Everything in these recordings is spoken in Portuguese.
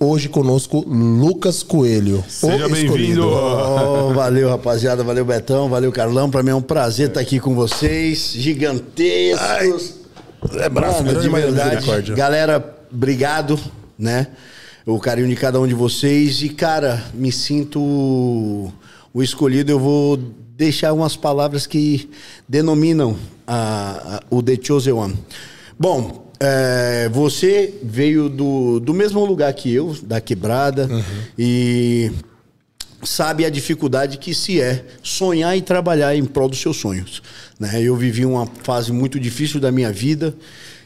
Hoje conosco Lucas Coelho. Seja bem-vindo. Oh, valeu, rapaziada. Valeu, Betão. Valeu, Carlão. Para mim é um prazer estar aqui com vocês. Gigantescos. É braço Mano, grande, de mas verdade. misericórdia. Galera, obrigado, né? O carinho de cada um de vocês. E, cara, me sinto o escolhido. Eu vou deixar umas palavras que denominam a- a- o The Chosen One. Bom, é, você veio do, do mesmo lugar que eu, da quebrada, e sabe a dificuldade que se é sonhar e trabalhar em prol dos seus sonhos. Né? Eu vivi uma fase muito difícil da minha vida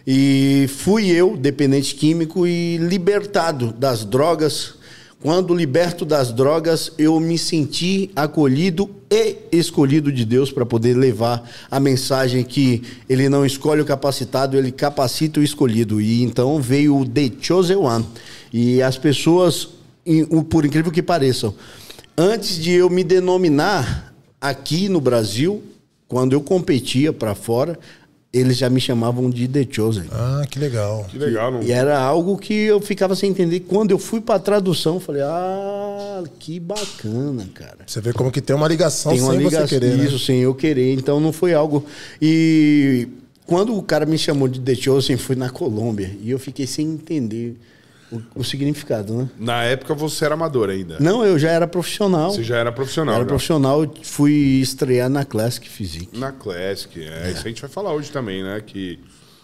e fui eu, dependente químico, e libertado das drogas. Quando liberto das drogas, eu me senti acolhido e escolhido de Deus para poder levar a mensagem que Ele não escolhe o capacitado, Ele capacita o escolhido. E então veio o The Chosen One. E as pessoas, por incrível que pareçam, antes de eu me denominar aqui no Brasil, quando eu competia para fora, eles já me chamavam de The Chosen. Ah, que legal. Que legal, não? E era algo que eu ficava sem entender. Quando eu fui para tradução, eu falei: "Ah, que bacana, cara". Você vê como que tem uma ligação Tem uma sem ligação, você querer, né? isso sem eu querer. Então não foi algo. E quando o cara me chamou de The Chosen, foi na Colômbia e eu fiquei sem entender o, o significado, né? Na época você era amador ainda. Não, eu já era profissional. Você já era profissional. era já. profissional, eu fui estrear na Classic Physique. Na Classic. É, Isso a gente vai falar hoje também, né? Que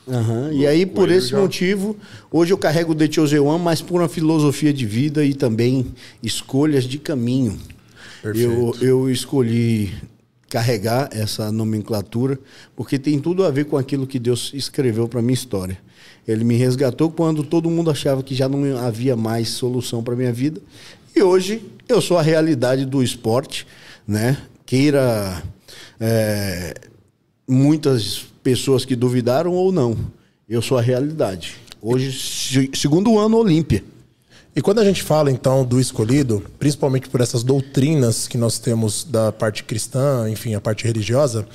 Aham, E aí, por esse já- motivo, hoje eu carrego o The Chosen One, mas por uma filosofia de vida e também escolhas de caminho. Eu, eu escolhi carregar essa nomenclatura porque tem tudo a ver com aquilo que Deus escreveu para minha história. Ele me resgatou quando todo mundo achava que já não havia mais solução para minha vida. E hoje eu sou a realidade do esporte, né? Queira é, muitas pessoas que duvidaram ou não. Eu sou a realidade. Hoje, se- segundo ano Olímpia. E quando a gente fala então do escolhido, principalmente por essas doutrinas que nós temos da parte cristã, enfim, a parte religiosa,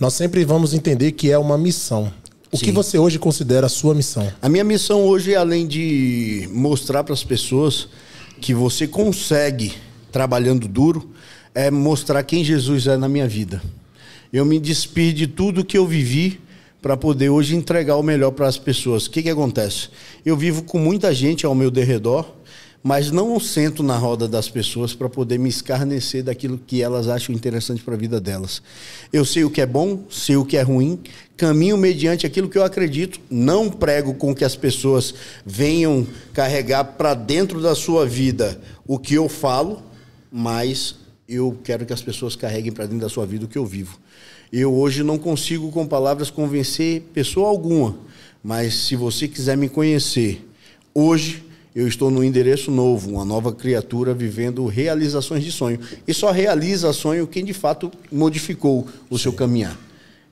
nós sempre vamos entender que é uma missão. O que Sim. você hoje considera a sua missão? A minha missão hoje, além de mostrar para as pessoas que você consegue trabalhando duro, é mostrar quem Jesus é na minha vida. Eu me despir de tudo que eu vivi para poder hoje entregar o melhor para as pessoas. O que, que acontece? Eu vivo com muita gente ao meu derredor, mas não sento na roda das pessoas para poder me escarnecer daquilo que elas acham interessante para a vida delas. Eu sei o que é bom, sei o que é ruim, caminho mediante aquilo que eu acredito, não prego com que as pessoas venham carregar para dentro da sua vida o que eu falo, mas eu quero que as pessoas carreguem para dentro da sua vida o que eu vivo. Eu hoje não consigo com palavras convencer pessoa alguma, mas se você quiser me conhecer, hoje eu estou no endereço novo, uma nova criatura vivendo realizações de sonho. E só realiza sonho quem de fato modificou o seu caminhar.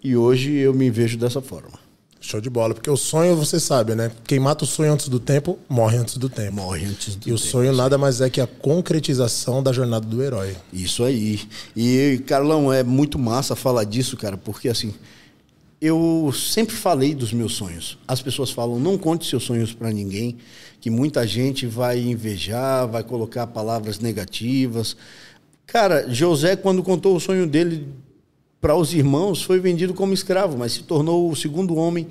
E hoje eu me vejo dessa forma. Show de bola, porque o sonho, você sabe, né? Quem mata o sonho antes do tempo, morre antes do tempo. Morre antes do E o tempo. sonho nada mais é que a concretização da jornada do herói. Isso aí. E, Carlão, é muito massa falar disso, cara, porque assim, eu sempre falei dos meus sonhos. As pessoas falam, não conte seus sonhos para ninguém, que muita gente vai invejar, vai colocar palavras negativas. Cara, José, quando contou o sonho dele para os irmãos, foi vendido como escravo, mas se tornou o segundo homem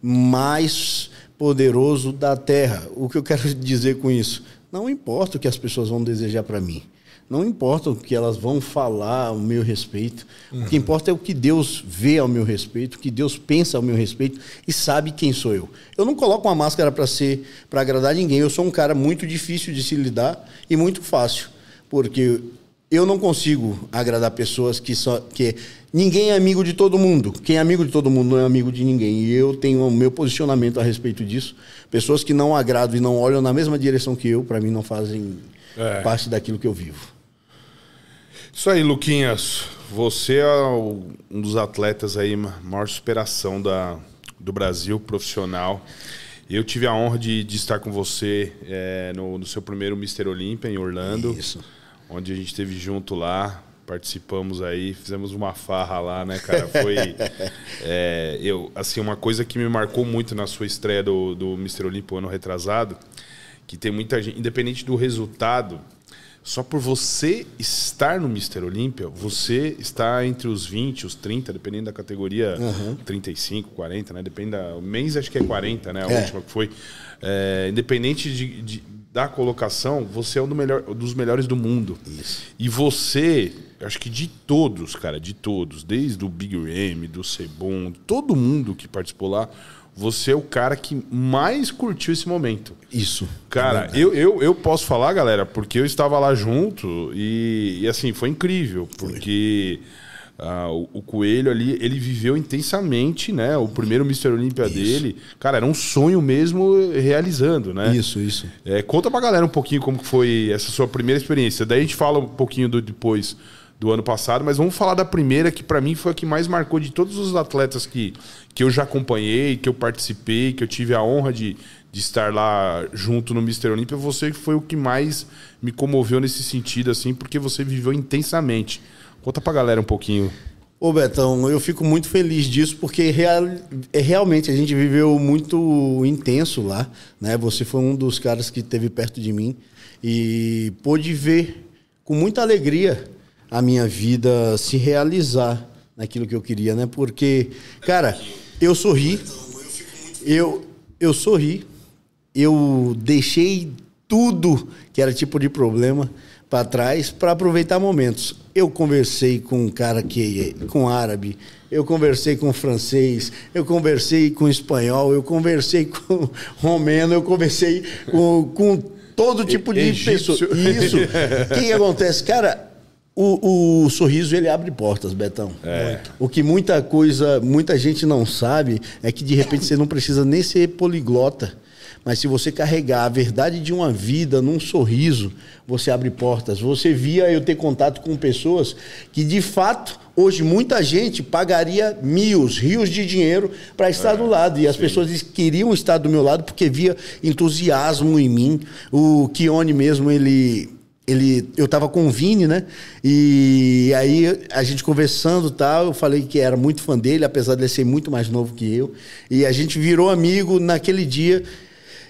mais poderoso da terra. O que eu quero dizer com isso? Não importa o que as pessoas vão desejar para mim. Não importa o que elas vão falar ao meu respeito. O que importa é o que Deus vê ao meu respeito, o que Deus pensa ao meu respeito e sabe quem sou eu. Eu não coloco uma máscara para ser para agradar ninguém. Eu sou um cara muito difícil de se lidar e muito fácil, porque eu não consigo agradar pessoas que só que ninguém é amigo de todo mundo. Quem é amigo de todo mundo não é amigo de ninguém. E eu tenho o meu posicionamento a respeito disso. Pessoas que não agradam e não olham na mesma direção que eu, para mim não fazem É. parte daquilo que eu vivo. Isso aí, Luquinhas. Você é um dos atletas aí, ma- maior superação da, do Brasil profissional. Eu tive a honra de, de estar com você é, no, no seu primeiro Mr. Olímpia em Orlando. Isso. Onde a gente esteve junto lá, participamos aí, fizemos uma farra lá, né, cara? Foi. é, eu, assim, uma coisa que me marcou muito na sua estreia do, do Mr. Olímpia ano retrasado, que tem muita gente, independente do resultado, só por você estar no Mister Olímpia, você está entre os 20, os 30, dependendo da categoria, uhum. 35, 40, né? Depende da. O mês acho que é 40, né? A é. última que foi. É, independente de, de, da colocação, você é um do melhor, dos melhores do mundo. Isso. E você, acho que de todos, cara, de todos, desde o Big Ram, do Sebon, todo mundo que participou lá, você é o cara que mais curtiu esse momento. Isso. Cara, é eu, eu, eu posso falar, galera, porque eu estava lá junto e, e assim, foi incrível. Porque uh, o, o, Coelho ali, ele viveu intensamente, né? O primeiro Mr. Olímpia dele. Cara, era um sonho mesmo realizando, né? Isso, isso. É, conta pra galera um pouquinho como foi essa sua primeira experiência. Daí a gente fala um pouquinho do depois do ano passado, mas vamos falar da primeira, que para mim foi a que mais marcou de todos os atletas que, que eu já acompanhei, que eu participei, que eu tive a honra de, de estar lá junto no Mister Olímpia. Você foi o que mais me comoveu nesse sentido, assim, porque você viveu intensamente. Conta pra galera um pouquinho. Ô Betão, eu fico muito feliz disso porque real, é, realmente a gente viveu muito intenso lá, né? Você foi um dos caras que esteve perto de mim e pôde ver com muita alegria a minha vida se realizar naquilo que eu queria, né? Porque, cara, eu sorri, eu, eu sorri, eu deixei tudo que era tipo de problema para trás para aproveitar momentos. Eu conversei com um cara que com árabe, eu conversei com francês, eu conversei com espanhol, eu conversei com romeno, eu conversei com, com todo tipo de pessoa. Isso. O que, que acontece, cara? O, o, sorriso ele abre portas, Betão. É. O que muita coisa, muita gente não sabe é que de repente você não precisa nem ser poliglota. Mas se você carregar a verdade de uma vida num sorriso, você abre portas. Você via eu ter contato com pessoas que, de fato, hoje muita gente pagaria mil, rios de dinheiro para estar é, do lado. E as sim. pessoas queriam estar do meu lado porque via entusiasmo em mim. O Kione mesmo, ele ele, eu tava com o Vini, né? E aí a gente conversando tal, eu falei que era muito fã dele, apesar de ele ser muito mais novo que eu. E a gente virou amigo naquele dia.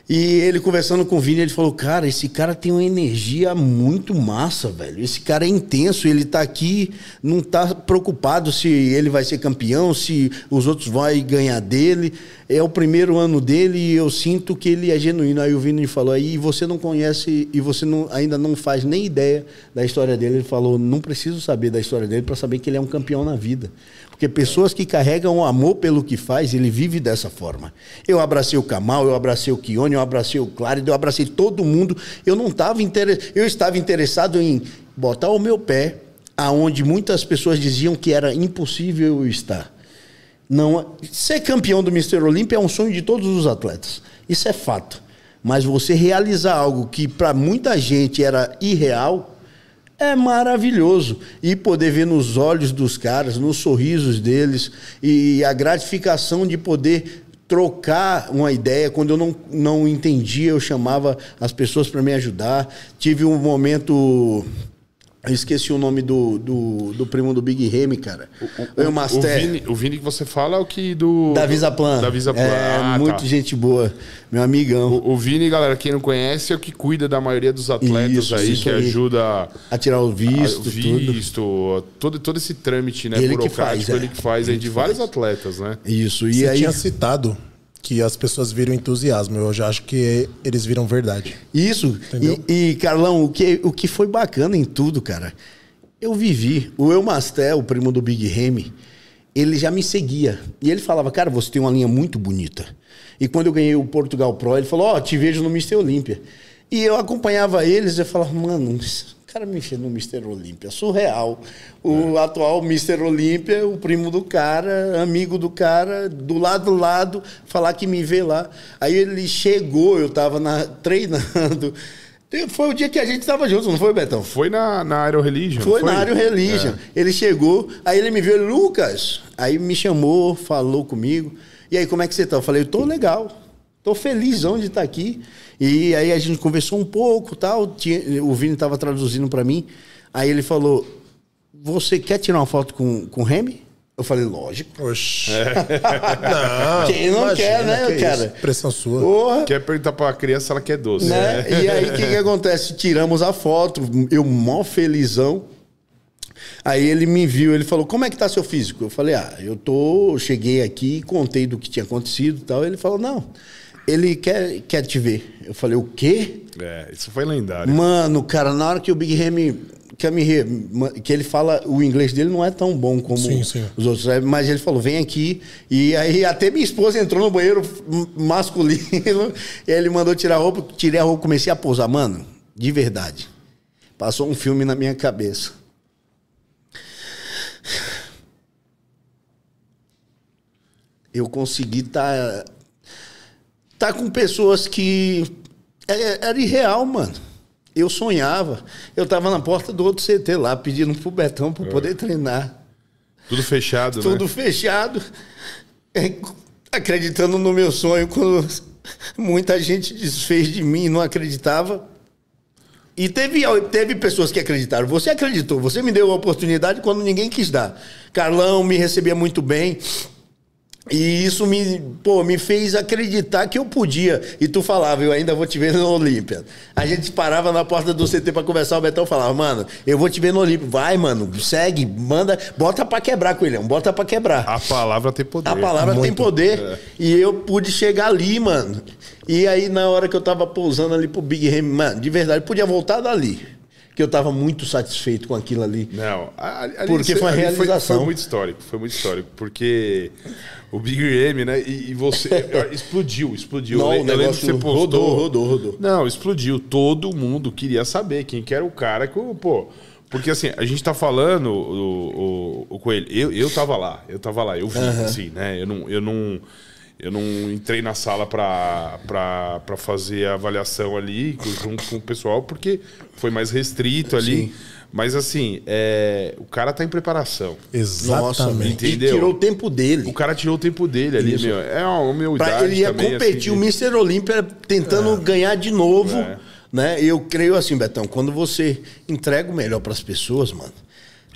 E ele conversando com o Vini, ele falou: Cara, esse cara tem uma energia muito massa, velho. Esse cara é intenso, ele tá aqui, não tá preocupado se ele vai ser campeão, se os outros vão ganhar dele. É o primeiro ano dele e eu sinto que ele é genuíno. Aí o Vini falou: Aí você não conhece e você não, ainda não faz nem ideia da história dele. Ele falou: Não preciso saber da história dele para saber que ele é um campeão na vida. Porque pessoas que carregam amor pelo que faz, ele vive dessa forma. Eu abracei o Kamal, eu abracei o Kione, eu abracei o Clarido, eu abracei todo mundo. Eu não estava interessado, eu estava interessado em botar o meu pé aonde muitas pessoas diziam que era impossível eu estar. Não, ser campeão do Mister Olímpia é um sonho de todos os atletas. Isso é fato. Mas você realizar algo que para muita gente era irreal, é maravilhoso. E poder ver nos olhos dos caras, nos sorrisos deles, e a gratificação de poder trocar uma ideia. Quando eu não, não entendia, eu chamava as pessoas para me ajudar. Tive um momento eu esqueci o nome do, do, do primo do Big Remy, cara. O, o, o, Master. O Vini, o Vini que você fala é o que do. Da Visaplan. Da Visaplan. É, ah, muito tá. gente boa. Meu amigão. O, o, Vini, galera, quem não conhece, é o que cuida da maioria dos atletas isso, aí, isso que aí. ajuda. A tirar o visto. A, visto, tudo. Todo, todo esse trâmite, né? Ele que faz. Ele é. que faz aí de vários atletas, né? Isso. E Você aí. tinha citado que as pessoas viram entusiasmo. Eu já acho que eles viram verdade. Isso. E, e, Carlão, o que, o que foi bacana em tudo, cara, eu vivi. O Elmastel, o primo do Big Remy, ele já me seguia. E ele falava, cara, você tem uma linha muito bonita. E quando eu ganhei o Portugal Pro, ele falou, ó, oh, te vejo no Mister Olímpia. E eu acompanhava eles e eu falava, mano, cara me no Mister Olímpia. Surreal. O é. atual Mister Olímpia, o primo do cara, amigo do cara, do lado do lado, falar que me vê lá. Aí ele chegou, eu tava na, treinando. Foi o dia que a gente estava juntos, não foi, Betão? Foi na, na Aero Religion. Foi, foi? na Aero Religion. É. Ele chegou, aí ele me viu, Lucas. Aí me chamou, falou comigo. E aí, como é que você tá? Eu falei, eu tô legal. Tô felizão de estar aqui. E aí a gente conversou um pouco tal. Tinha, o Vini estava traduzindo para mim. Aí ele falou: Você quer tirar uma foto com, com o Remy? Eu falei, lógico. Oxi. É. Não, Quem não quer, né, que cara? isso, Pressão sua. Porra. Quer perguntar pra criança se ela quer doce. né? E aí, o que, que acontece? Tiramos a foto, eu mó felizão. Aí ele me viu, ele falou, como é que tá seu físico? Eu falei, ah, eu tô, cheguei aqui, contei do que tinha acontecido e tal. Ele falou, não, ele quer, quer te ver. Eu falei, o quê? É, isso foi lendário. Mano, cara, na hora que o Big Ramy quer me que ele fala, o inglês dele não é tão bom como Sim, sim. os outros, né? mas ele falou, vem aqui. E aí até minha esposa entrou no banheiro masculino, e ele mandou tirar a roupa, tirei a roupa, comecei a pousar, mano, de verdade. Passou um filme na minha cabeça. Eu consegui estar tá com pessoas que é- era irreal, mano. Eu sonhava. Eu tava na porta do outro CT lá, pedindo pro Betão pra poder treinar. Tudo fechado, Tudo né? fechado. É, Acreditando no meu sonho, quando muita gente desfez de mim e não acreditava. E teve, teve pessoas que acreditaram. Você acreditou, você me deu a oportunidade quando ninguém quis dar. Carlão me recebia muito bem. E isso me, pô, me fez acreditar que eu podia. E tu falava, eu ainda vou te ver no Olímpia. A gente parava na porta do CT pra conversar, o Betão falava, mano, eu vou te ver no Olímpia. Vai, mano, segue, manda, bota pra quebrar, Coelhão, bota pra quebrar. A palavra tem poder. A palavra tem Muito. poder. E eu pude chegar ali, mano. E aí, na hora que eu tava pousando ali pro Big Ham, mano, de verdade, podia voltar dali. Que eu tava muito satisfeito com aquilo ali. Não, a- ali, Porque ali foi uma ali realização. Foi, muito histórico, foi muito histórico. Porque o Big M, né? E, e você. explodiu, explodiu. Não, eu, o eu negócio você postou. rodou, rodou, rodou. Não, explodiu. Todo mundo queria saber quem que era o cara que, pô. Porque assim, a gente tá falando, o, o, o Coelho, eu, eu tava lá, eu tava lá, eu vi, assim, né? Eu não, eu não, eu não entrei na sala pra fazer a avaliação ali junto com o pessoal, porque foi mais restrito ali. Sim. Mas assim, é, o cara tá em preparação. Nossa, Exatamente. e Entendeu? tirou o tempo dele. O cara tirou o tempo dele ali, Isso. meu. É uma humildade Pra, ele ia também, competir assim, o Mr. Olímpia tentando ganhar de novo. É. Né? Eu creio assim, Betão, quando você entrega o melhor pras pessoas, mano,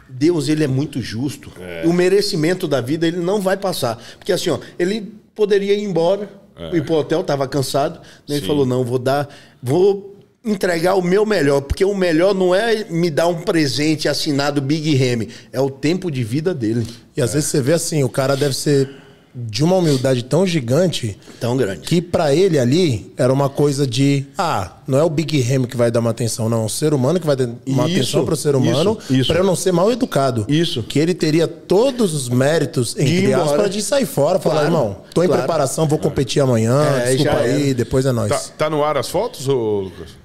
Deus ele é muito justo. O merecimento da vida ele não vai passar. Porque assim, ó, ele poderia ir embora, ir pro hotel, tava cansado. Ele Sim. falou: não, vou dar. Vou entregar o meu melhor, porque o melhor não é me dar um presente assinado Big Remy, é o tempo de vida dele. E às vezes você vê assim, o cara deve ser de uma humildade tão gigante Tão grande. que pra ele ali era uma coisa de ah, não é o Big Ham que vai dar uma atenção, não, é o ser humano que vai dar uma Isso, atenção pro ser humano isso, isso. pra eu não ser mal educado. Isso. Que ele teria todos os méritos entre aspas de sair fora, falar, Claro, irmão, tô em claro. preparação, vou competir amanhã, É, desculpa aí, era. depois é nóis. Tá, tá no ar as fotos, ô Lucas?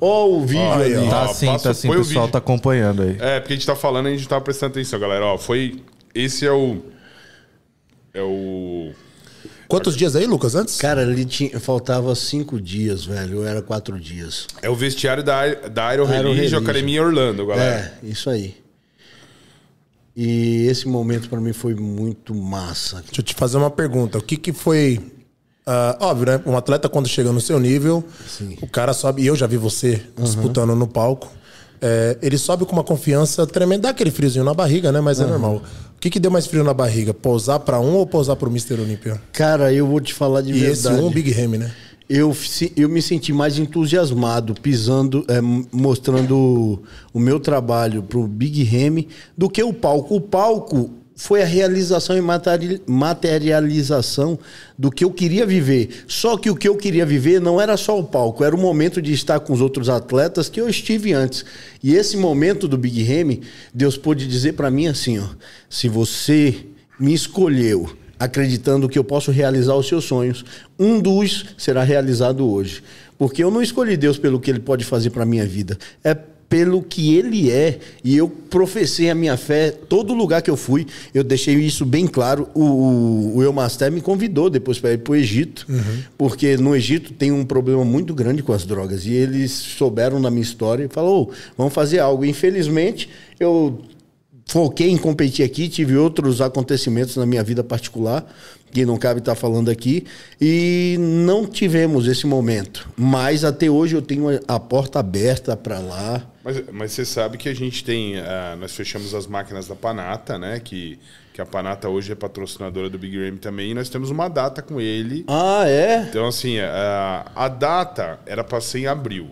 Ó, o vídeo aí, ali. ó. Tá Ó, sim, passa- tá sim, o o pessoal vídeo. tá acompanhando aí. É, porque a gente tá falando e a gente tá prestando atenção, galera. Ó, foi. Esse é o. É o. Quantos dias aí, Lucas, antes? Cara, ali tinha, faltava cinco dias, velho. Ou era quatro dias. É o vestiário da, da Aero Aero Religio Religio. Academia Orlando, galera. É, isso aí. E esse momento pra mim foi muito massa. Deixa eu te fazer uma pergunta. O que que foi. ah, óbvio, né? Um atleta, quando chega no seu nível, o cara sobe. E eu já vi você disputando no palco. é, ele sobe com uma confiança tremenda. Dá aquele friozinho na barriga, né? Mas é normal. O que, que deu mais frio na barriga? Pousar pra um ou pousar pro Mr. Olympia? Cara, eu vou te falar de E esse verdade. um, Big Ham, né? Eu, eu me senti mais entusiasmado pisando, é, mostrando o, o meu trabalho pro Big Remy do que o palco. O palco foi a realização e materi- materialização do que eu queria viver. Só que o que eu queria viver não era só o palco, era o momento de estar com os outros atletas que eu estive antes. E esse momento do Big Remy, Deus pôde dizer para mim assim, ó, se você me escolheu acreditando que eu posso realizar os seus sonhos. Um dos será realizado hoje. Porque eu não escolhi Deus pelo que ele pode fazer para minha vida. É pelo que ele é. E eu professei a minha fé todo lugar que eu fui. Eu deixei isso bem claro. O, o, o Eumaster me convidou depois para ir para o Egito. Porque no Egito tem um problema muito grande com as drogas. E eles souberam da minha história e falou, "Ô, vamos fazer algo. Infelizmente, eu foquei em competir aqui, tive outros acontecimentos na minha vida particular, que não cabe estar falando aqui, e não tivemos esse momento. Mas até hoje eu tenho a porta aberta para lá. Mas, mas você sabe que a gente tem. Uh, nós fechamos as máquinas da Panata, né? Que, que a Panata hoje é patrocinadora do Big Ram também, e nós temos uma data com ele. Ah, é? Então, assim, a, a data era para ser em abril.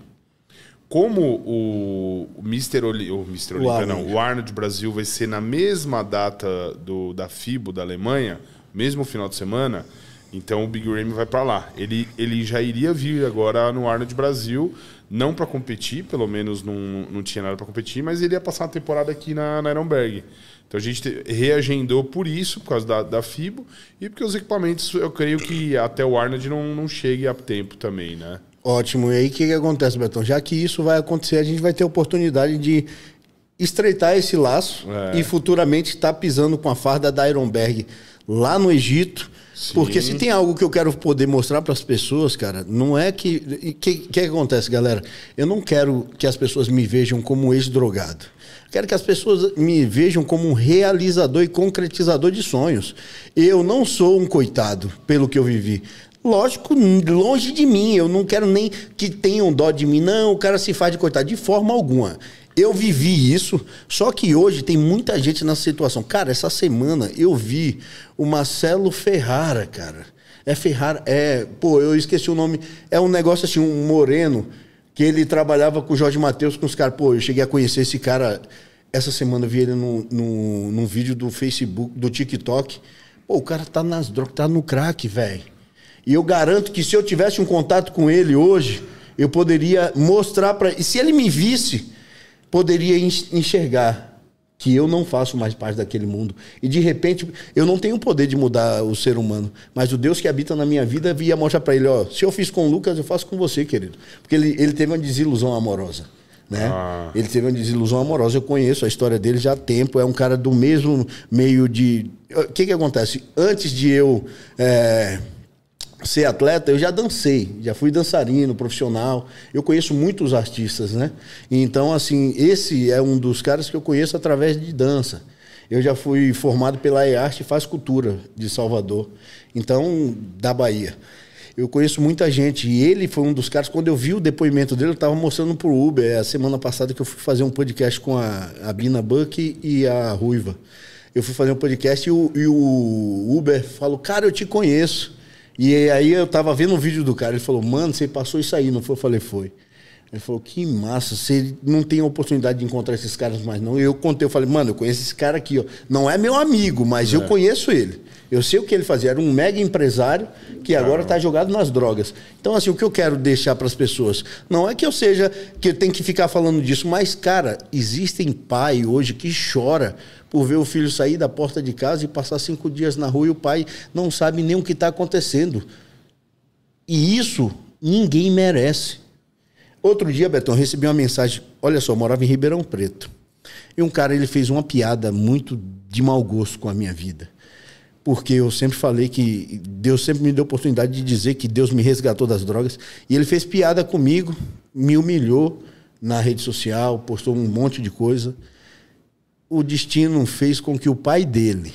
Como o, o Mr. Oli, o Mr. Olímpia, não, o Arnold Brasil vai ser na mesma data do, da FIBO da Alemanha, mesmo final de semana, então o Big Ramy vai para lá. Ele, ele já iria vir agora no Arnold Brasil, não para competir, pelo menos não, não tinha nada para competir, mas ele ia passar uma temporada aqui na, na Ironberg. Então a gente reagendou por isso, por causa da, da FIBO, e porque os equipamentos, eu creio que até o Arnold não, não chegue a tempo também, né? Ótimo. E aí o que, que acontece, Betão? Já que isso vai acontecer, a gente vai ter a oportunidade de estreitar esse laço é. e futuramente estar tá pisando com a farda da Ironberg lá no Egito. Sim. Porque se tem algo que eu quero poder mostrar para as pessoas, cara, não é que. O que, que acontece, galera? Eu não quero que as pessoas me vejam como ex-drogado. Quero que as pessoas me vejam como um realizador e concretizador de sonhos. Eu não sou um coitado pelo que eu vivi. Lógico, longe de mim. Eu não quero nem que tenham dó de mim. Não, o cara se faz de coitado. De forma alguma. Eu vivi isso, só que hoje tem muita gente nessa situação. Cara, essa semana eu vi o Marcelo Ferrara, cara. É Ferrara, é. Pô, eu esqueci o nome. É um negócio assim, um moreno, que ele trabalhava com o Jorge Matheus, com os caras. Pô, eu cheguei a conhecer esse cara. Essa semana eu vi ele no, no, num vídeo do Facebook, do TikTok. Pô, o cara tá nas drogas, tá no crack, velho. E eu garanto que se eu tivesse um contato com ele hoje, eu poderia mostrar para. E se ele me visse, poderia enxergar que eu não faço mais parte daquele mundo. E de repente, eu não tenho o poder de mudar o ser humano, mas o Deus que habita na minha vida via mostrar para ele: ó, se eu fiz com o Lucas, eu faço com você, querido. Porque ele, ele teve uma desilusão amorosa. Né? Ah. Ele teve uma desilusão amorosa. Eu conheço a história dele já há tempo. É um cara do mesmo meio de. O que, que acontece? Antes de eu. É ser atleta, eu já dancei, já fui dançarino profissional. Eu conheço muitos artistas, né? Então, assim, esse é um dos caras que eu conheço através de dança. Eu já fui formado pela EARTE Faz Cultura de Salvador, então, da Bahia. Eu conheço muita gente e ele foi um dos caras. Quando eu vi o depoimento dele, eu estava mostrando pro Uber. É a semana passada que eu fui fazer um podcast com a, a Bina Buck e a Ruiva. Eu fui fazer um podcast e o, e o Uber falou: Cara, eu te conheço. E aí eu tava vendo um vídeo do cara, ele falou, mano, você passou isso aí, não foi? Eu falei, foi. Ele falou, que massa, você não tem oportunidade de encontrar esses caras mais não. E eu contei, eu falei, mano, eu conheço esse cara aqui, ó. Não é meu amigo, mas é. eu conheço ele. Eu sei o que ele fazia. Era um mega empresário que agora está jogado nas drogas. Então, assim, o que eu quero deixar para as pessoas não é que eu seja que eu tenho que ficar falando disso, mas, cara, existem pai hoje que chora por ver o filho sair da porta de casa e passar cinco dias na rua e o pai não sabe nem o que está acontecendo. E isso ninguém merece. Outro dia, Betão, recebi uma mensagem. Olha só, eu morava em Ribeirão Preto. E um cara ele fez uma piada muito de mau gosto com a minha vida. Porque eu sempre falei que Deus sempre me deu oportunidade de dizer que Deus me resgatou das drogas. E ele fez piada comigo, me humilhou na rede social, postou um monte de coisa o destino fez com que o pai dele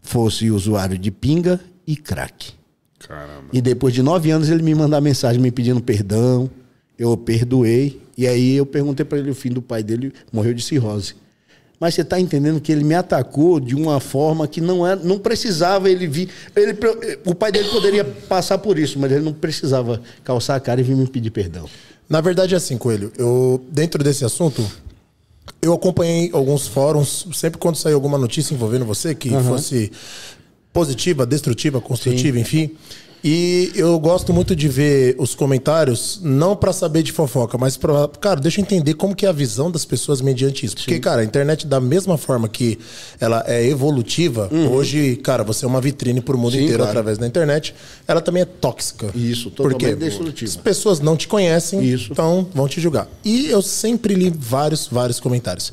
fosse usuário de pinga e crack. Caramba. E depois de nove anos ele me mandou mensagem me pedindo perdão. Eu perdoei. E aí eu perguntei para ele o fim do pai dele morreu de cirrose. Mas você está entendendo que ele me atacou de uma forma que não era, não precisava ele vir. Ele, o pai dele poderia passar por isso, mas ele não precisava calçar a cara e vir me pedir perdão. Na verdade é assim, Coelho. Eu dentro desse assunto eu acompanhei alguns fóruns, sempre quando saiu alguma notícia envolvendo você, que uhum. fosse positiva, destrutiva, construtiva, Sim. enfim. E eu gosto muito de ver os comentários, não para saber de fofoca, mas para, cara, deixa eu entender como que é a visão das pessoas mediante isso. Porque, Sim. cara, a internet da mesma forma que ela é evolutiva, uhum. hoje, cara, você é uma vitrine para o mundo Sim, inteiro claro. através da internet, ela também é tóxica. Isso, totalmente porque destrutiva. As pessoas não te conhecem, isso. então vão te julgar. E eu sempre li vários, vários comentários.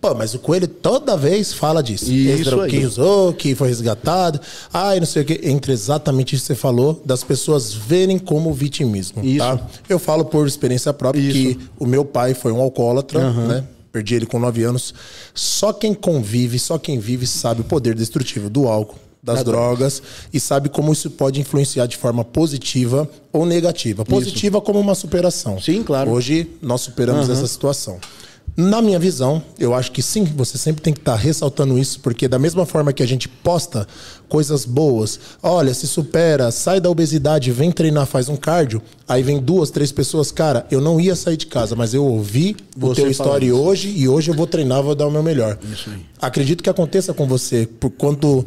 Pô, mas o Coelho toda vez fala disso. Isso que usou, que foi resgatado. E não sei o que. Entre exatamente isso que você falou, das pessoas verem como vitimismo. Isso. Tá? Eu falo por experiência própria isso. que o meu pai foi um alcoólatra, uhum. né? Perdi ele com 9 anos. Só quem convive, só quem vive sabe o poder destrutivo do álcool, das drogas e sabe como isso pode influenciar de forma positiva ou negativa. Positiva isso. como uma superação. Sim, claro. Hoje nós superamos uhum. essa situação. Na minha visão, eu acho que sim, você sempre tem que estar tá ressaltando isso, porque da mesma forma que a gente posta coisas boas, olha, se supera, sai da obesidade, vem treinar, faz um cardio, aí vem duas, três pessoas, cara, eu não ia sair de casa, mas eu ouvi você o teu story hoje e hoje eu vou treinar, vou dar o meu melhor. Isso aí. Acredito que aconteça com você, por quando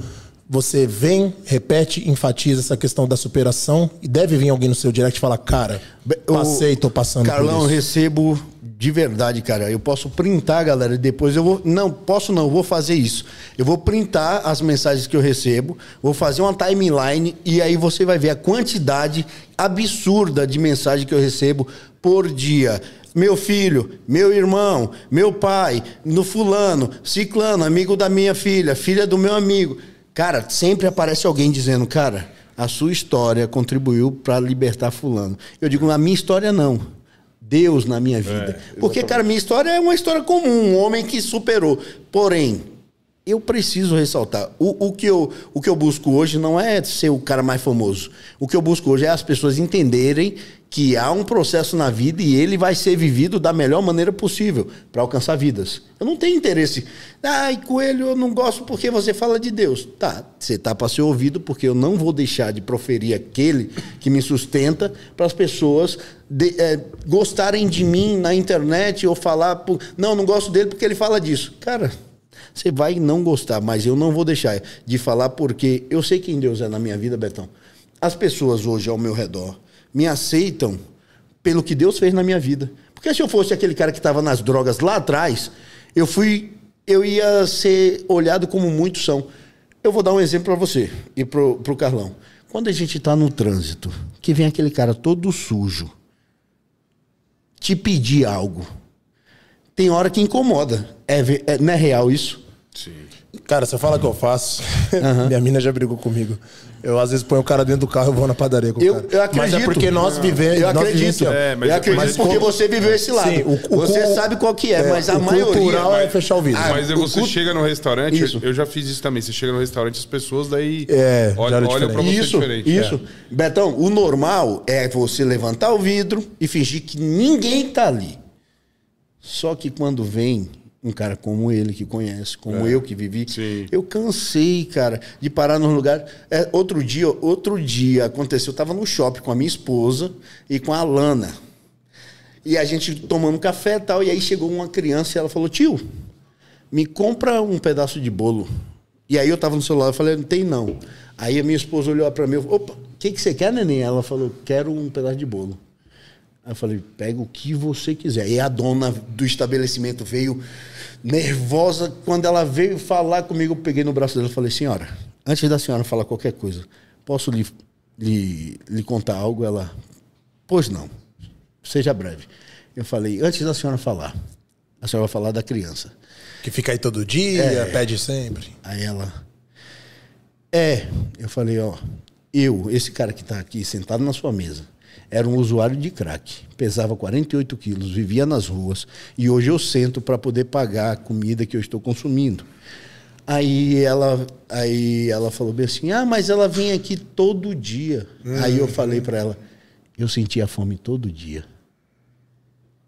você vem, repete, enfatiza essa questão da superação e deve vir alguém no seu direct e falar, cara, passei, tô passando Carlão, por isso. recebo de verdade, cara. Eu posso printar, galera, e depois eu vou. Não, posso não, vou fazer isso. Eu vou printar as mensagens que eu recebo, vou fazer uma timeline e aí você vai ver a quantidade absurda de mensagem que eu recebo por dia meu filho, meu irmão, meu pai, no fulano, ciclano, amigo da minha filha, filha do meu amigo. Cara, sempre aparece alguém dizendo, cara, a sua história contribuiu para libertar fulano. Eu digo, na minha história não. Deus na minha vida. É, Porque, cara, minha história é uma história comum, um homem que superou. Porém, eu preciso ressaltar. O, o, que eu, o que eu busco hoje não é ser o cara mais famoso. O que eu busco hoje é as pessoas entenderem que há um processo na vida e ele vai ser vivido da melhor maneira possível para alcançar vidas. Eu não tenho interesse. Ai, coelho, eu não gosto porque você fala de Deus. Tá, você tá para ser ouvido porque eu não vou deixar de proferir aquele que me sustenta para as pessoas de, é, gostarem de mim na internet ou falar, por, não, não gosto dele porque ele fala disso. Cara, você vai não gostar, mas eu não vou deixar de falar porque eu sei quem Deus é na minha vida, Betão. As pessoas hoje ao meu redor me aceitam pelo que Deus fez na minha vida. Porque se eu fosse aquele cara que estava nas drogas lá atrás, eu fui, eu ia ser olhado como muitos são. Eu vou dar um exemplo para você e pro, pro Carlão. Quando a gente está no trânsito, que vem aquele cara todo sujo, te pedir algo, tem hora que incomoda. É, é, não é real isso? Sim. Cara, você fala que eu faço. Uhum. Minha mina já brigou comigo. Eu às vezes ponho o cara dentro do carro e vou na padaria com o eu, cara. Eu acredito. Mas é porque nós vivemos. Eu acredito. É, mas eu acredito mas porque como... você viveu esse lado. Sim, o, o, você o, sabe qual que é, é mas a o maioria. cultural é fechar o vidro. Ah, mas você chega no restaurante, isso. eu já fiz isso também. Você chega no restaurante, as pessoas daí é, olham olha pra você isso, diferente. Isso. É. Betão, o normal é você levantar o vidro e fingir que ninguém tá ali. Só que quando vem um cara como ele que conhece, como é. eu que vivi. Sim. Eu cansei, cara, de parar num lugar. É, outro dia, outro dia aconteceu, eu tava no shopping com a minha esposa e com a Alana. E a gente tomando café e tal, e aí chegou uma criança e ela falou: "Tio, me compra um pedaço de bolo". E aí eu tava no celular, eu falei: "Não tem não". Aí a minha esposa olhou para mim, "Opa, o que que você quer, neném?" Ela falou: "Quero um pedaço de bolo". Aí eu falei, pega o que você quiser. E a dona do estabelecimento veio nervosa. Quando ela veio falar comigo, eu peguei no braço dela e falei, senhora, antes da senhora falar qualquer coisa, posso lhe, lhe, lhe contar algo? Ela, pois não, seja breve. Eu falei, antes da senhora falar, a senhora vai falar da criança. Que fica aí todo dia, é, pede sempre. Aí ela, é. Eu falei, ó, eu, esse cara que está aqui sentado na sua mesa, era um usuário de crack, pesava 48 quilos, vivia nas ruas e hoje eu sento para poder pagar a comida que eu estou consumindo. Aí ela, aí ela falou bem assim: ah, mas ela vem aqui todo dia. Hum. Aí eu falei para ela: eu sentia fome todo dia.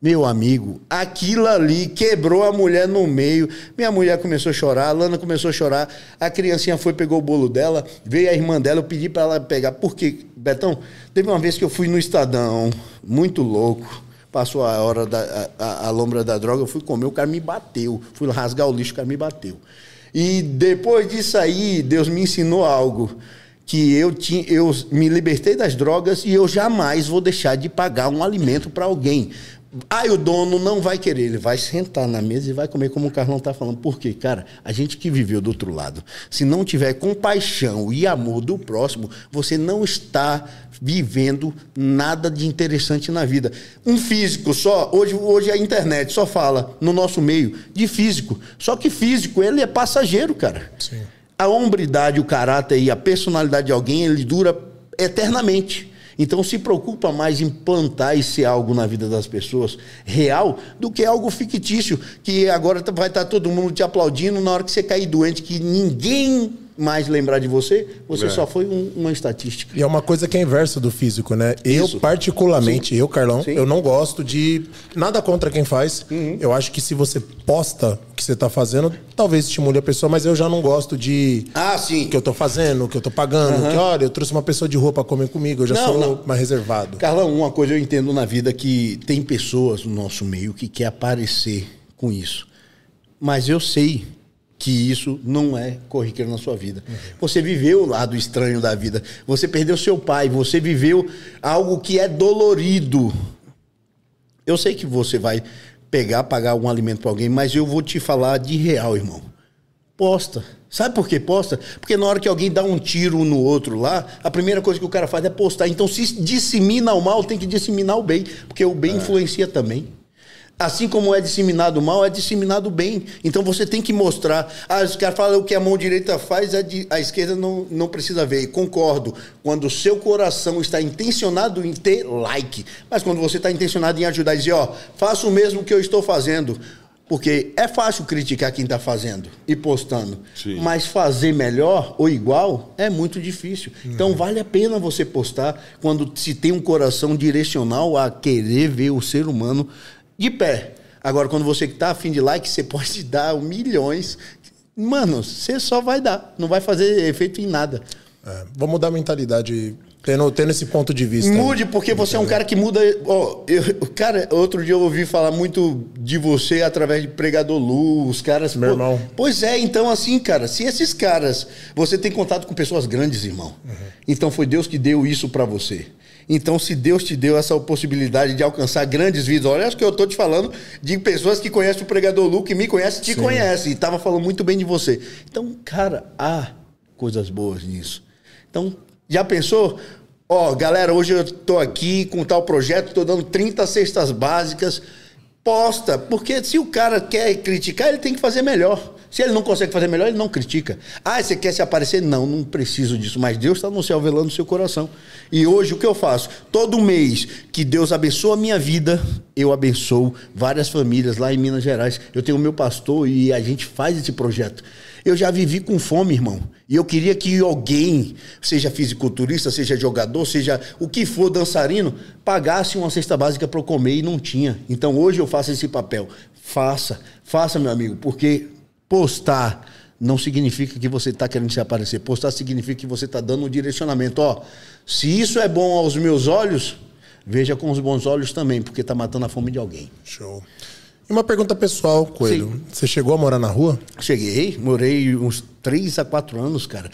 Meu amigo, aquilo ali quebrou a mulher no meio. Minha mulher começou a chorar, a Lana começou a chorar. A criancinha foi, pegou o bolo dela, veio a irmã dela, eu pedi para ela pegar. Por quê, Betão? Teve uma vez que eu fui no Estadão, muito louco. Passou a hora da a, a lombra da droga, eu fui comer, o cara me bateu. Fui rasgar o lixo, o cara me bateu. E depois disso aí, Deus me ensinou algo que eu, tinha, eu me libertei das drogas e eu jamais vou deixar de pagar um alimento para alguém. Aí o dono não vai querer, ele vai sentar na mesa e vai comer como o Carlão está falando. Por quê? Cara, a gente que viveu do outro lado, se não tiver compaixão e amor do próximo, você não está vivendo nada de interessante na vida. Um físico só, hoje, hoje a internet só fala no nosso meio de físico. Só que físico, ele é passageiro, cara. Sim. A hombridade, o caráter e a personalidade de alguém, ele dura eternamente. Então se preocupa mais em plantar esse algo na vida das pessoas real do que algo fictício, que agora vai estar todo mundo te aplaudindo na hora que você cair doente, que ninguém mais lembrar de você, você é. só foi um, uma estatística. E é uma coisa que é inversa do físico, né? Isso. Eu, particularmente, Sim. eu, Carlão, Sim. eu não gosto de. Nada contra quem faz. Uhum. Eu acho que se você posta o que você está fazendo, talvez estimule a pessoa, mas eu já não gosto de. Ah, sim. O que eu estou fazendo, o que eu estou pagando. Uhum. Que, olha, eu trouxe uma pessoa de rua para comer comigo, eu já não, sou não. mais reservado. Carlão, uma coisa eu entendo na vida que tem pessoas no nosso meio que quer aparecer com isso. Mas eu sei que isso não é corriqueiro na sua vida. Uhum. Você viveu o lado estranho da vida. Você perdeu seu pai, você viveu algo que é dolorido. Eu sei que você vai pegar, pagar um alimento para alguém, mas eu vou te falar de real, irmão. Posta. Sabe por que posta? Porque na hora que alguém dá um tiro no outro lá, a primeira coisa que o cara faz é postar. Então, se dissemina o mal, tem que disseminar o bem, porque o bem é. influencia também. Assim como é disseminado mal, é disseminado bem. Então você tem que mostrar. Ah, os caras falam o que a mão direita faz, a, esquerda não, não precisa ver. concordo. Quando o seu coração está intencionado em ter like. Mas quando você está intencionado em ajudar e dizer, ó, faça o mesmo que eu estou fazendo. Porque é fácil criticar quem está fazendo e postando. Sim. Mas fazer melhor ou igual é muito difícil. Uhum. Então vale a pena você postar quando se tem um coração direcional a querer ver o ser humano de pé. Agora, quando você que tá afim de like, você pode dar milhões. Mano, você só vai dar. Não vai fazer efeito em nada. É, vamos mudar a mentalidade Tendo, tendo esse ponto de vista. Mude, aí. porque você é um cara que muda. Ó, eu, cara, outro dia eu ouvi falar muito de você através de pregador Lu, os caras. Meu pô, irmão. Pois é, então assim, cara, se esses caras. Você tem contato com pessoas grandes, irmão. Uhum. Então foi Deus que deu isso para você. Então, se Deus te deu essa possibilidade de alcançar grandes vidas, olha, acho que eu estou te falando de pessoas que conhecem o pregador Lu, que me conhece, te Sim. conhece, e estava falando muito bem de você. Então, cara, há coisas boas nisso. Então, já pensou? Ó, oh, galera, hoje eu estou aqui com tal projeto, estou dando 30 cestas básicas. Posta, porque se o cara quer criticar, ele tem que fazer melhor. Se ele não consegue fazer melhor, ele não critica. Ah, você quer se aparecer? Não, não preciso disso. Mas Deus está no céu velando o seu coração. E hoje o que eu faço? Todo mês que Deus abençoa a minha vida, eu abençoo várias famílias lá em Minas Gerais. Eu tenho o meu pastor e a gente faz esse projeto. Eu já vivi com fome, irmão. E eu queria que alguém, seja fisiculturista, seja jogador, seja o que for dançarino, pagasse uma cesta básica para eu comer e não tinha. Então hoje eu faço esse papel. Faça, faça, meu amigo, porque Postar não significa que você está querendo se aparecer. Postar significa que você está dando um direcionamento. Ó, se isso é bom aos meus olhos, veja com os bons olhos também, porque está matando a fome de alguém. Show. E uma pergunta pessoal, Coelho. Sim. Você chegou a morar na rua? Cheguei, morei uns 3 a 4 anos, cara.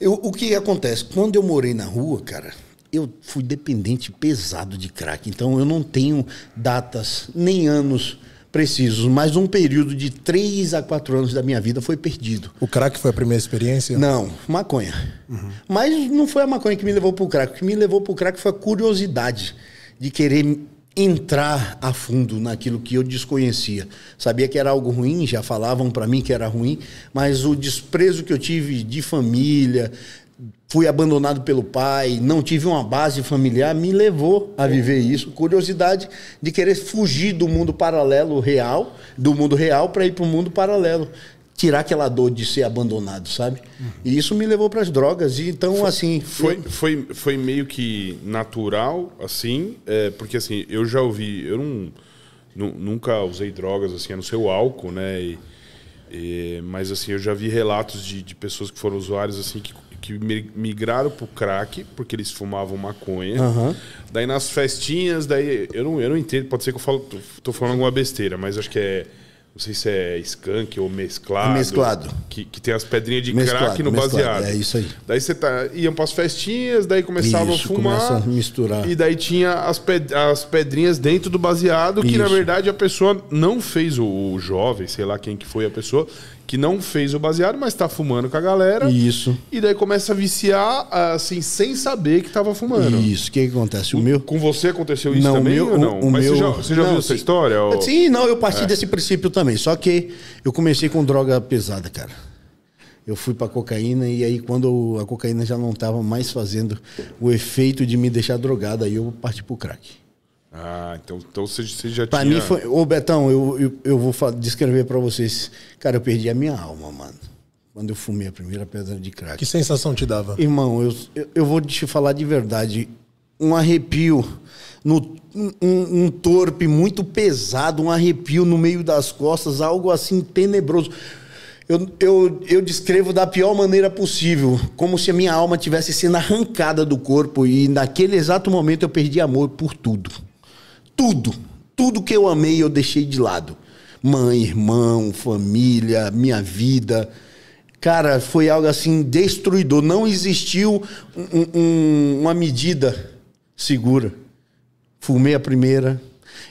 Eu, o que acontece? Quando eu morei na rua, cara, eu fui dependente pesado de crack. Então eu não tenho datas nem anos precisos, mas um período de 3 a 4 anos da minha vida foi perdido. O crack foi a primeira experiência? Não, maconha. Uhum. Mas não foi a maconha que me levou para o crack. O que me levou para o crack foi a curiosidade de querer entrar a fundo naquilo que eu desconhecia. Sabia que era algo ruim, já falavam para mim que era ruim, mas o desprezo que eu tive de família, fui abandonado pelo pai, não tive uma base familiar, me levou a viver isso. Curiosidade de querer fugir do mundo paralelo real, do mundo real, para ir para o mundo paralelo. Tirar aquela dor de ser abandonado, sabe? E isso me levou para as drogas. E então, foi, assim. Foi, eu... foi, foi meio que natural, assim, é, porque assim, eu já ouvi. Eu não, nunca usei drogas, assim, a não ser o álcool, né? E, e, mas assim, eu já vi relatos de, de pessoas que foram usuários assim que que migraram pro crack, porque eles fumavam maconha. Uhum. Daí nas festinhas, daí eu não, eu não entendo, pode ser que eu falo, tô, tô falando alguma besteira, mas acho que é não sei se é skunk ou mesclado. Mesclado. Que, que tem as pedrinhas de mesclado, crack no mesclado, baseado. É isso aí. Daí você tá, iam para as festinhas, daí começavam isso, a fumar. Começa a misturar. E daí tinha as, ped, as pedrinhas dentro do baseado, que isso. na verdade a pessoa não fez, o, o jovem, sei lá quem que foi a pessoa, que não fez o baseado, mas tá fumando com a galera. Isso. E daí começa a viciar, assim, sem saber que tava fumando. Isso. O que, que acontece? O, o, meu. Com você aconteceu isso não, também meu, ou não? O, mas meu... você já, você já não, viu essa história? Ou... Sim, não, eu parti é. desse princípio também. Só que eu comecei com droga pesada, cara. eu fui para cocaína e aí quando a cocaína já não estava mais fazendo o efeito de me deixar drogado, aí eu parti pro crack. Ah, então, então você, você já pra tinha... mim foi. Ô, Betão, eu, eu, eu vou descrever para vocês. Cara, eu perdi a minha alma, mano. Quando eu fumei a primeira pedra de crack. Que sensação te dava? Irmão, eu, eu, eu vou te falar de verdade. Um arrepio, no, um, um torpe muito pesado, um arrepio no meio das costas, algo assim tenebroso. Eu, eu, eu descrevo da pior maneira possível, como se a minha alma tivesse sendo arrancada do corpo e naquele exato momento eu perdi amor por tudo. Tudo. Tudo que eu amei eu deixei de lado. Mãe, irmão, família, minha vida. Cara, foi algo assim destruidor. Não existiu um, um, uma medida segura. Fumei a primeira.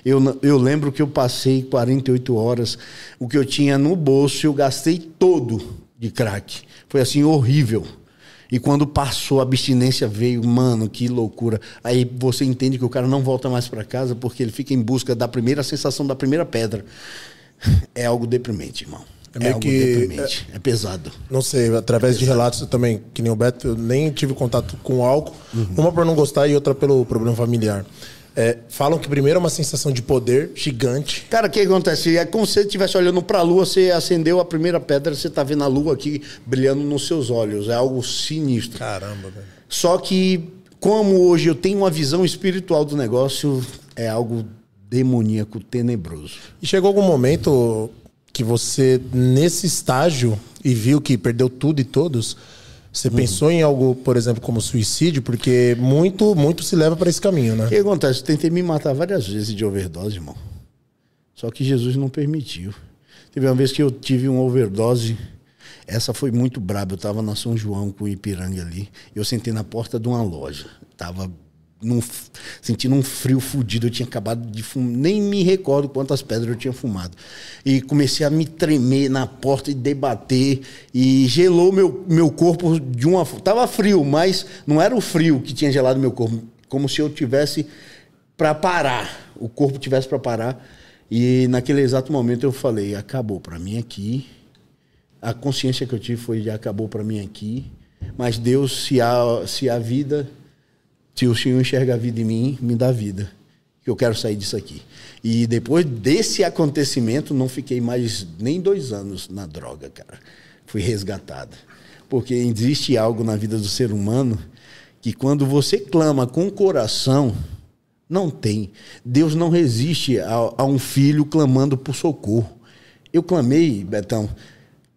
Eu, eu lembro que eu passei 48 horas. O que eu tinha no bolso, eu gastei todo de crack. Foi assim, horrível. E quando passou, a abstinência veio, mano, que loucura. Aí você entende que o cara não volta mais para casa porque ele fica em busca da primeira sensação da primeira pedra. É algo deprimente, irmão. É, é algo que, deprimente. É, é, pesado. Não sei, através é de relatos eu também, que nem o Beto, eu nem tive contato com álcool. Uhum. Uma por não gostar e outra pelo problema familiar. É, falam que primeiro é uma sensação de poder gigante. Cara, o que acontece? É como se você estivesse olhando para a lua, você acendeu a primeira pedra, você está vendo a lua aqui brilhando nos seus olhos. É algo sinistro. Caramba, velho. Só que, como hoje eu tenho uma visão espiritual do negócio, é algo demoníaco, tenebroso. E chegou algum momento que você, nesse estágio, e viu que perdeu tudo e todos, você uhum. pensou em algo, por exemplo, como suicídio? Porque muito, muito se leva para esse caminho, né? O que acontece? Eu tentei me matar várias vezes de overdose, irmão. Só que Jesus não permitiu. Teve uma vez que eu tive uma overdose. Essa foi muito braba. Eu estava na São João com o Ipiranga ali. Eu sentei na porta de uma loja. Tava num, sentindo um frio fudido. Eu tinha acabado de fumar, nem me recordo quantas pedras eu tinha fumado. E comecei a me tremer na porta e debater. E gelou meu, meu corpo de uma. Tava frio, mas não era o frio que tinha gelado meu corpo. Como se eu tivesse para parar. O corpo tivesse para parar. E naquele exato momento eu falei: acabou para mim aqui. A consciência que eu tive foi: acabou para mim aqui. Mas Deus, se há, se há vida, se o Senhor enxerga a vida em mim, me dá vida. Que eu quero sair disso aqui. E depois desse acontecimento, não fiquei mais nem dois anos na droga, cara. Fui resgatada. Porque existe algo na vida do ser humano que quando você clama com o coração, não tem. Deus não resiste a, a um filho clamando por socorro. Eu clamei, Betão,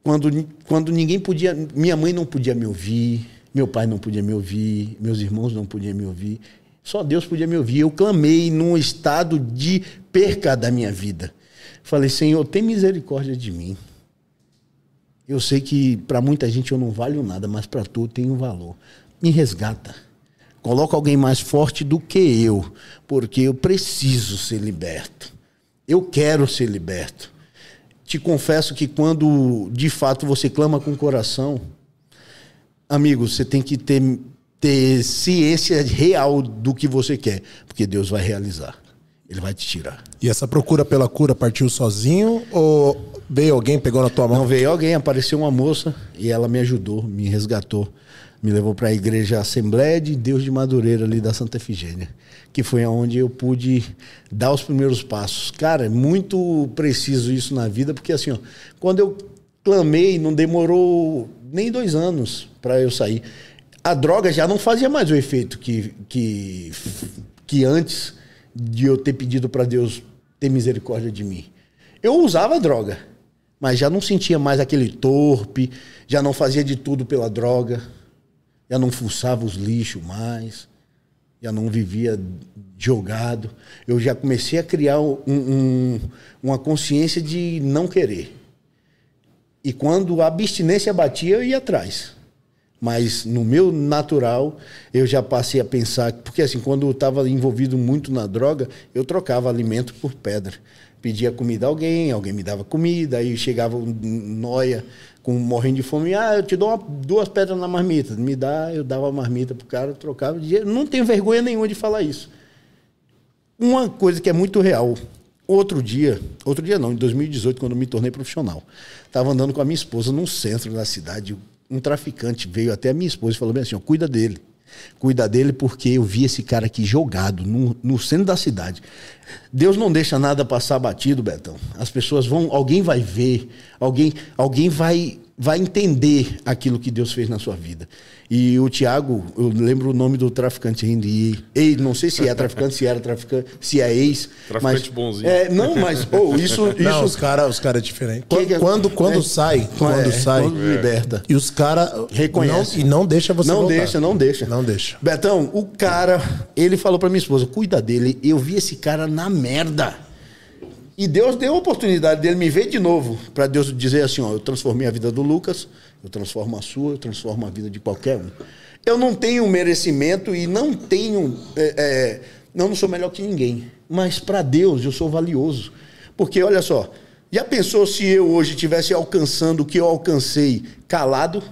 quando, quando ninguém podia. Minha mãe não podia me ouvir, meu pai não podia me ouvir, meus irmãos não podiam me ouvir. Só Deus podia me ouvir. Eu clamei num estado de perca da minha vida. Falei, Senhor, tem misericórdia de mim. Eu sei que para muita gente eu não valho nada, mas para tu eu tenho valor. Me resgata. Coloca alguém mais forte do que eu, porque eu preciso ser liberto. Eu quero ser liberto. Te confesso que quando de fato você clama com o coração, amigo, você tem que ter, ter ciência real do que você quer, porque Deus vai realizar. Ele vai te tirar. E essa procura pela cura partiu sozinho ou veio alguém, pegou na tua mão? Não, veio alguém, apareceu uma moça e ela me ajudou, me resgatou. Me levou para a igreja Assembleia de Deus de Madureira, ali da Santa Efigênia, que foi onde eu pude dar os primeiros passos. Cara, é muito preciso isso na vida, porque assim, ó, quando eu clamei, não demorou nem dois anos para eu sair. A droga já não fazia mais o efeito que, que, que antes de eu ter pedido para Deus ter misericórdia de mim. Eu usava droga, mas já não sentia mais aquele torpe, já não fazia de tudo pela droga, já não fuçava os lixos mais, já não vivia jogado. Eu já comecei a criar um, um, uma consciência de não querer. E quando a abstinência batia, eu ia atrás. Mas no meu natural, eu já passei a pensar. Porque assim, quando eu estava envolvido muito na droga, eu trocava alimento por pedra. Pedia comida a alguém, alguém me dava comida, aí chegava um noia com morrendo de fome, ah, eu te dou uma, duas pedras na marmita. Me dá, eu dava a marmita pro cara, trocava. Não tenho vergonha nenhuma de falar isso. Uma coisa que é muito real. Outro dia, outro dia não, em 2018, quando eu me tornei profissional, estava andando com a minha esposa num centro da cidade, um traficante veio até a minha esposa e falou bem assim: ó, cuida dele. Cuida dele porque eu vi esse cara aqui jogado no, no centro da cidade. Deus não deixa nada passar batido, Betão. As pessoas vão, alguém vai ver, alguém, alguém vai, vai entender aquilo que Deus fez na sua vida. E o Tiago, eu lembro o nome do traficante ainda. E, ei, não sei se é traficante, se era traficante, se é ex. Traficante mas, bonzinho. É, não, mas oh, isso, isso. Não, os caras os cara é diferente. Que é- Quando, quando é- sai, quando é, sai. quando liberta. E os caras. Reconhece. E não deixa você Não voltar. deixa, não deixa. Não deixa. Betão, o cara, ele falou pra minha esposa: cuida dele. Eu vi esse cara na merda. E Deus deu a oportunidade dele me ver de novo. Pra Deus dizer assim: ó, eu transformei a vida do Lucas, eu transformo a sua, eu transformo a vida de qualquer um. Eu não tenho merecimento e não tenho. é, é, não, não sou melhor que ninguém. Mas pra Deus eu sou valioso. Porque olha só, já pensou se eu hoje estivesse alcançando o que eu alcancei calado?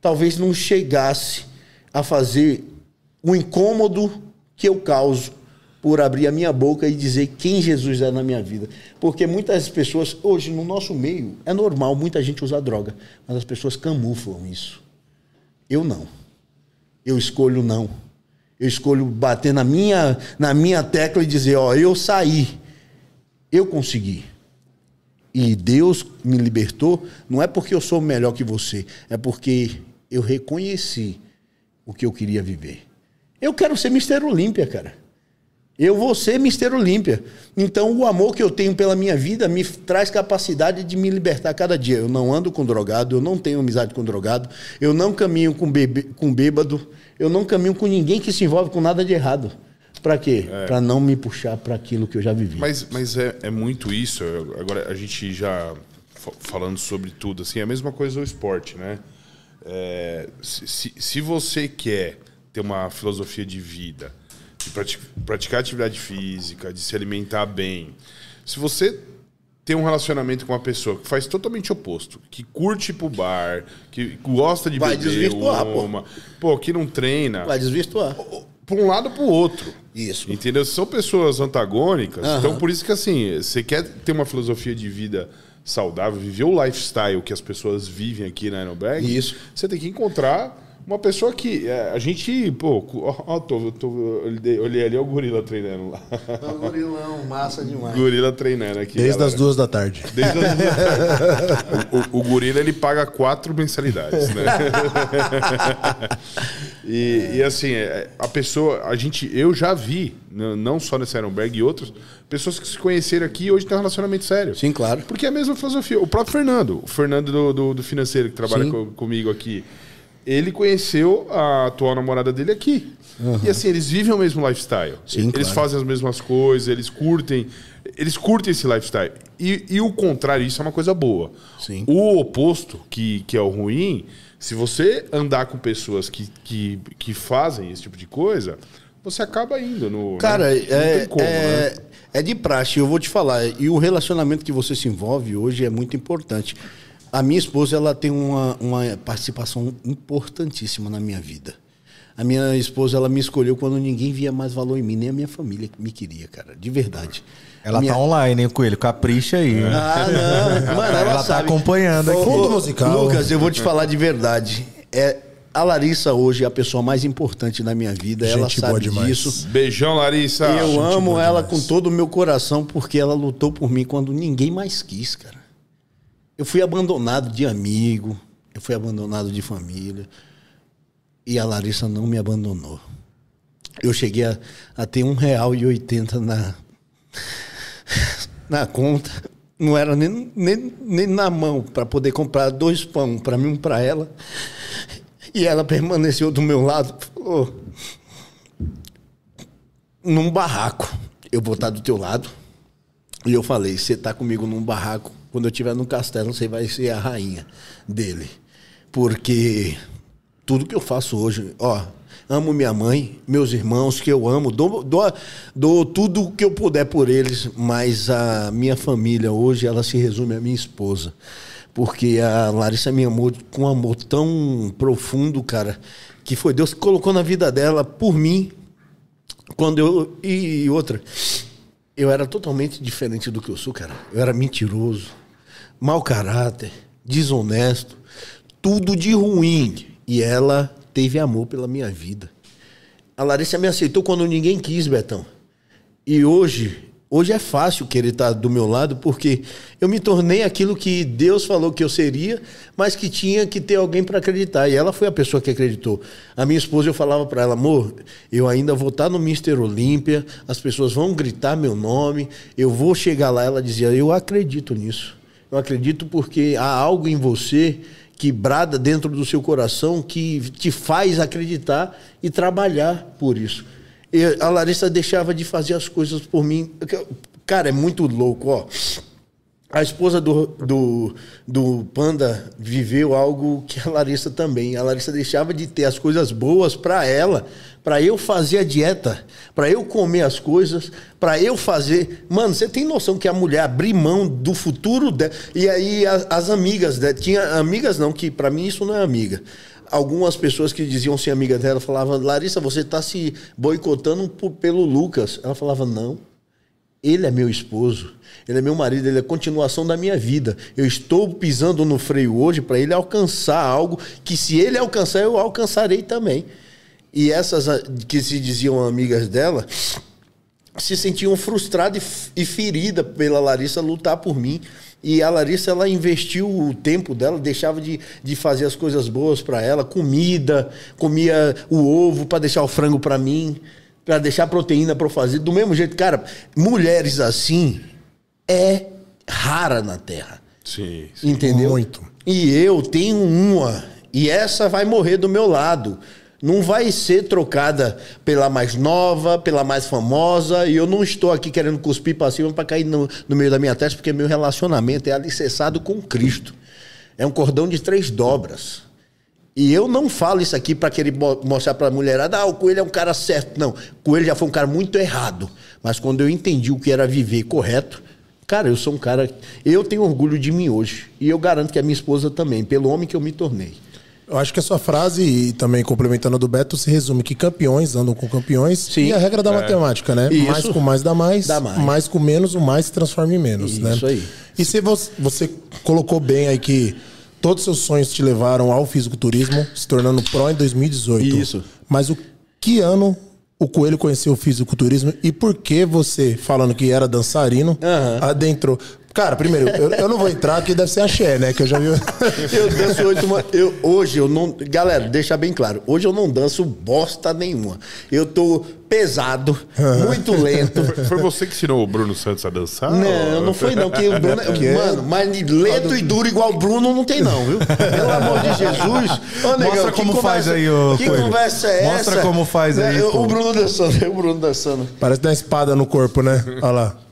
talvez não chegasse a fazer o incômodo que eu causo por abrir a minha boca e dizer quem Jesus é na minha vida. Porque muitas pessoas, hoje no nosso meio, é normal muita gente usar droga, mas as pessoas camuflam isso. Eu não. Eu escolho não. Eu escolho bater na minha, na minha tecla e dizer, ó, eu saí. Eu consegui. E Deus me libertou, não é porque eu sou melhor que você, é porque eu reconheci o que eu queria viver. Eu quero ser Mister Olímpia, cara. Eu vou ser Mister Olímpia. Então, o amor que eu tenho pela minha vida me traz capacidade de me libertar cada dia. Eu não ando com drogado, eu não tenho amizade com drogado, eu não caminho com, bebê, com bêbado, eu não caminho com ninguém que se envolve com nada de errado. Pra quê? Pra não me puxar para aquilo que eu já vivi. Mas, mas é, é muito isso. Agora, a gente já fa- falando sobre tudo, assim, é a mesma coisa o esporte, né? É, se- se você quer ter uma filosofia de vida, de prati- praticar atividade física, de se alimentar bem, se você tem um relacionamento com uma pessoa que faz totalmente oposto, que curte ir pro bar, que gosta de Vai beber desvirtuar, pô. uma, pô, que não treina, Vai desvirtuar. para um lado para o outro. Isso. Entendeu? São pessoas antagônicas. Aham. Então, por isso que, assim, você quer ter uma filosofia de vida saudável, viver o lifestyle que as pessoas vivem aqui na Aeroberg, Isso. você tem que encontrar uma pessoa que... é, a gente, pô, ó, ó, tô, tô, olhei olhei ali, o gorila treinando lá. Um gorilão, massa demais. gorila treinando aqui. Desde galera. as duas da tarde. Desde as duas. o, o, o gorila ele paga quatro mensalidades, né? e, e, assim, é, a pessoa, a gente, eu já vi, não só nesse Ironberg e outros, pessoas que se conheceram aquaqui e hoje têm um relacionamento sério. Sim, claro. Porque é a mesma filosofia. O próprio Fernando, o Fernando do, do, do financeiro que trabalha Sim. co- comigo aqui, ele conheceu a atual namorada dele aqui. E assim, eles vivem o mesmo lifestyle. Sim, eles claro. fazem as mesmas coisas, eles curtem. Eles curtem esse lifestyle. E, e o contrário, isso é uma coisa boa. Sim. O oposto, que, que é o ruim, se você andar com pessoas que, que, que fazem esse tipo de coisa, você acaba indo no. Cara, né? É, como, é, né? é de praxe, eu vou te falar. E o relacionamento que você se envolve hoje é muito importante. A minha esposa ela tem uma, uma participação importantíssima na minha vida. A minha esposa ela me escolheu quando ninguém via mais valor em mim, nem a minha família me queria, cara, de verdade. Ela Minha- tá online, hein, Coelho? Capricha aí. Ah, não. Mano, ela, Ela tá acompanhando aqui. Fundo musical. Lucas, eu vou te falar de verdade. É, a Larissa hoje é a pessoa mais importante na minha vida. ela Gente boa sabe demais. disso. Beijão, Larissa. Eu gente amo ela demais. com todo o meu coração porque ela lutou por mim quando ninguém mais quis, cara. Eu fui abandonado de amigo, eu fui abandonado de família. E a Larissa não me abandonou. Eu cheguei a, a ter um real e oitenta na, na conta. Não era nem, nem, nem na mão para poder comprar dois pão para mim um para ela. E ela permaneceu do meu lado. Falou, num barraco. Eu vou estar do teu lado. E eu falei, você tá comigo num barraco, quando eu estiver no castelo, você vai ser a rainha dele. Porque tudo que eu faço hoje, ó, amo minha mãe, meus irmãos que eu amo, dou, dou, dou tudo o que eu puder por eles, mas a minha família hoje, ela se resume à minha esposa. Porque a Larissa me amou com um amor tão profundo, cara, que foi Deus que colocou na vida dela por mim, quando eu. E outra, eu era totalmente diferente do que eu sou, cara. Eu era mentiroso, mau caráter, desonesto. tudo de ruim. E ela teve amor pela minha vida. A Larissa me aceitou quando ninguém quis, Betão. E hoje, hoje é fácil querer estar do meu lado, porque eu me tornei aquilo que Deus falou que eu seria, mas que tinha que ter alguém para acreditar. E ela foi a pessoa que acreditou. A minha esposa, eu falava para ela, amor, eu ainda vou estar no Mister Olímpia, as pessoas vão gritar meu nome, eu vou chegar lá. Ela dizia, eu acredito nisso. Eu acredito porque há algo em você que brada dentro do seu coração, que te faz acreditar e trabalhar por isso. E a Larissa deixava de fazer as coisas por mim. Cara, é muito louco, ó. A esposa do, do, do Panda viveu algo que a Larissa também. A Larissa deixava de ter as coisas boas para ela, para eu fazer a dieta, para eu comer as coisas, para eu fazer. Mano, você tem noção que a mulher abrir mão do futuro dela. E aí as, as amigas dela. Tinha amigas não, que para mim isso não é amiga algumas pessoas que diziam ser amigas dela falavam: Larissa, você está se boicotando pelo Lucas. Ela falava: Não, ele é meu esposo, ele é meu marido, ele é a continuação da minha vida. Eu estou pisando no freio hoje para ele alcançar algo que, se ele alcançar, eu alcançarei também. E essas ah, que se diziam amigas dela se sentiam frustradas e feridas pela Larissa lutar por mim. E a Larissa, ela investiu o tempo dela, deixava de, de fazer as coisas boas para ela, comida, comia o ovo para deixar o frango para mim para deixar proteína para fazer. Do mesmo jeito, cara, mulheres assim é rara na Terra. Sim, sim. Entendeu? Muito. E eu tenho uma. E essa vai morrer do meu lado. Não vai ser trocada pela mais nova, pela mais famosa. E eu não estou aqui querendo cuspir para cima para cair no, no meio da minha testa, porque meu relacionamento é alicerçado com Cristo. É um cordão de três dobras. E eu não falo isso aqui para querer mostrar para a mulherada, ah, o Coelho é um cara certo. Não, o Coelho já foi um cara muito errado. Mas quando eu entendi o que era viver correto, cara, eu sou um cara. Eu tenho orgulho de mim hoje. E eu garanto que a minha esposa também, pelo homem que eu me tornei. Eu acho que a sua frase, e também complementando a do Beto, se resume que campeões andam com campeões. Sim. E a regra da é. matemática, né? Isso. Mais com mais dá mais, dá mais. Mais com menos, o mais se transforma em menos, Isso né? Isso aí. E se você, você colocou bem aí que Todos os seus sonhos te levaram ao fisiculturismo, se tornando pró em 2018. Isso. Mas o que ano o Coelho conheceu o fisiculturismo e por que você, falando que era dançarino, uhum. adentrou? Cara, primeiro, eu, eu, não vou entrar, porque deve ser axé, né? Que eu já vi. eu danço hoje, uma, eu, hoje eu não. Galera, deixa bem claro. Hoje eu não danço bosta nenhuma. Eu tô pesado, muito lento. Foi, foi, você que ensinou o Bruno Santos a dançar? Não, ou... não foi não. Que o Bruno, é, mano, mas lento e duro igual o Bruno não tem não, viu? Pelo amor de Jesus. Ô, negão, Mostra como conversa, faz aí, ô Que Coelho. conversa é essa? Mostra como faz aí. O Bruno dançando, o Bruno dançando. Parece uma espada no corpo, né? Olha lá.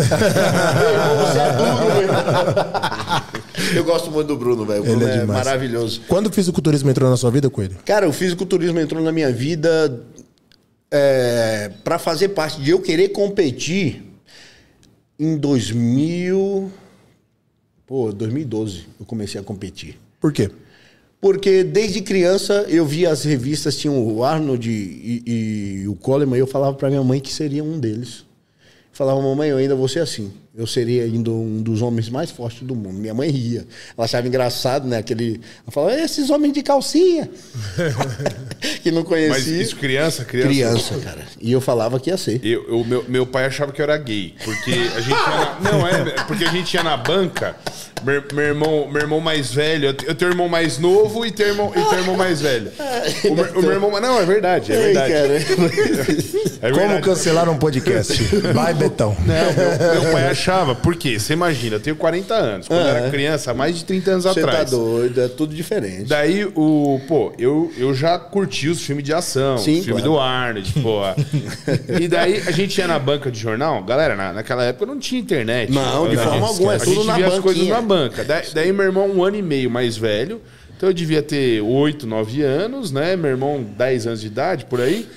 É Eu gosto muito do Bruno, velho. O Bruno é, é maravilhoso. Quando o fisiculturismo entrou na sua vida, Coelho? Cara, o fisiculturismo entrou na minha vida é, para fazer parte de eu querer competir em 2000. Pô, 2012 eu comecei a competir. Por quê? Porque desde criança eu via as revistas, tinham o Arnold e, e, e o Coleman, e eu falava para minha mãe que seria um deles falava, mamãe, eu ainda vou ser assim. Eu seria ainda um dos homens mais fortes do mundo. Minha mãe ria. Ela achava engraçado, né? Aquele. Ela falava, esses homens de calcinha. que não conhecia. Mas isso criança, criança? Criança, cara. E eu falava que ia ser. Eu, eu meu, meu pai achava que eu era gay. Porque a gente ia na, Não, é, porque a gente ia na banca. Meu, meu, irmão, meu irmão mais velho, eu tenho irmão mais novo e tenho irmão, e tenho irmão mais velho. O, meu, o meu irmão. Não, é verdade, é verdade. É verdade. Como cancelar um podcast? Vai, Betão. Não, meu, meu pai achava, por quê? Você imagina, eu tenho 40 anos. Quando eu era criança, mais de 30 anos Você tá atrás. Você tá doido, é tudo diferente. Daí, o, pô, eu, eu já curti os filmes de ação, Sim, filme claro. do Arnold, pô. e daí a gente ia na banca de jornal, galera, na, naquela época não tinha internet. Não, de forma alguma, é tudo na banca. Banca. Daí, daí meu irmão, um ano e meio mais velho, então eu devia ter 8, 9 anos, né? Meu irmão, 10 anos de idade, por aí.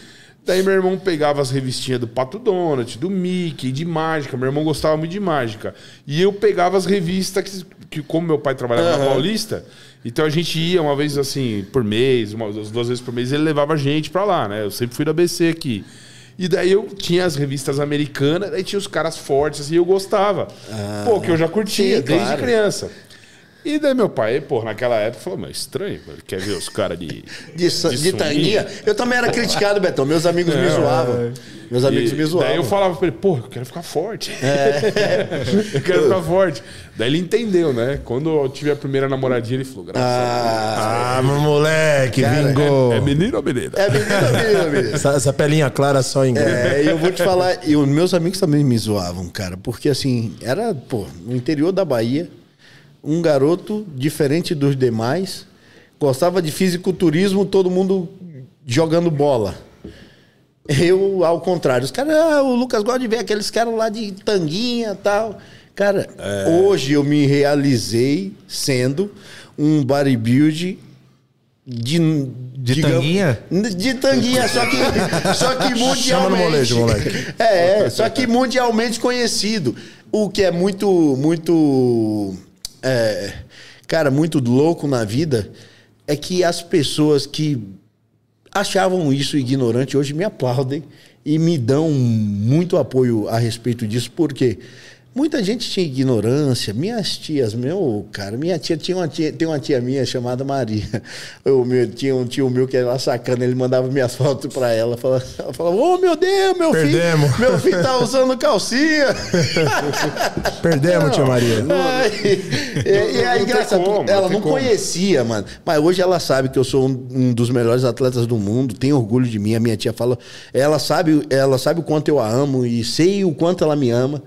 Daí meu irmão pegava as revistinhas do Pato Donald, do Mickey, de mágica. Meu irmão gostava muito de mágica. E eu pegava as revistas que, que como meu pai trabalhava uhum. na Paulista, então a gente ia uma vez assim, por mês, uma, duas vezes por mês, ele levava a gente pra lá, né? Eu sempre fui da BC aqui. E daí eu tinha as revistas americanas, daí tinha os caras fortes, assim, eu gostava. Ah, Pô, que eu já curtia sim, desde claro. criança. E daí meu pai, pô, naquela época, falou, mas estranho, ele quer ver os caras de... De, de, sunguinha. tanguinha. Eu também era criticado, Betão. Meus amigos me zoavam. Meus amigos E me zoavam. Daí eu falava pra ele, pô, eu quero ficar forte. eu quero ficar forte. Daí ele entendeu, né? Quando eu tive a primeira namoradinha, ele falou, graças Ah, Ah, meu moleque, Cara, vingou. a Deus. É menino ou menina? é menina, menina, menina. Essa, essa pelinha clara só em É, e eu vou te falar, e os meus amigos também me zoavam, cara, porque assim, era, pô, no interior da Bahia, um garoto diferente dos demais, gostava de fisiculturismo, todo mundo jogando bola. Eu, ao contrário, os caras, ah, o Lucas gosta de ver aqueles caras lá de tanguinha e tal. Cara, hoje eu me realizei sendo um bodybuild de. De tanguinha? De tanguinha, só que, só que mundialmente. Chama no molejo, moleque. É, é, só que mundialmente conhecido. O que é muito, muito. É, cara, muito louco na vida é que as pessoas que achavam isso ignorante hoje me aplaudem e me dão muito apoio a respeito disso, porque muita gente tinha ignorância. Minhas tias, meu, cara, minha tia tinha uma tia, tem uma tia minha chamada Maria. Eu, meu, tinha um tio meu que era lá sacana, ele mandava minhas fotos pra ela, falava, ela falava: "Ô, meu Deus, meu Perdemos. filho, meu filho tá usando calcinha". Perdemos, tia Maria. Ai, e, e aí, Não tem engraçado, como, não ela não como. conhecia, mano. Mas hoje ela sabe que eu sou um, um dos melhores atletas do mundo, tem orgulho de mim. A minha tia fala, ela sabe, ela sabe o quanto eu a amo e sei o quanto ela me ama.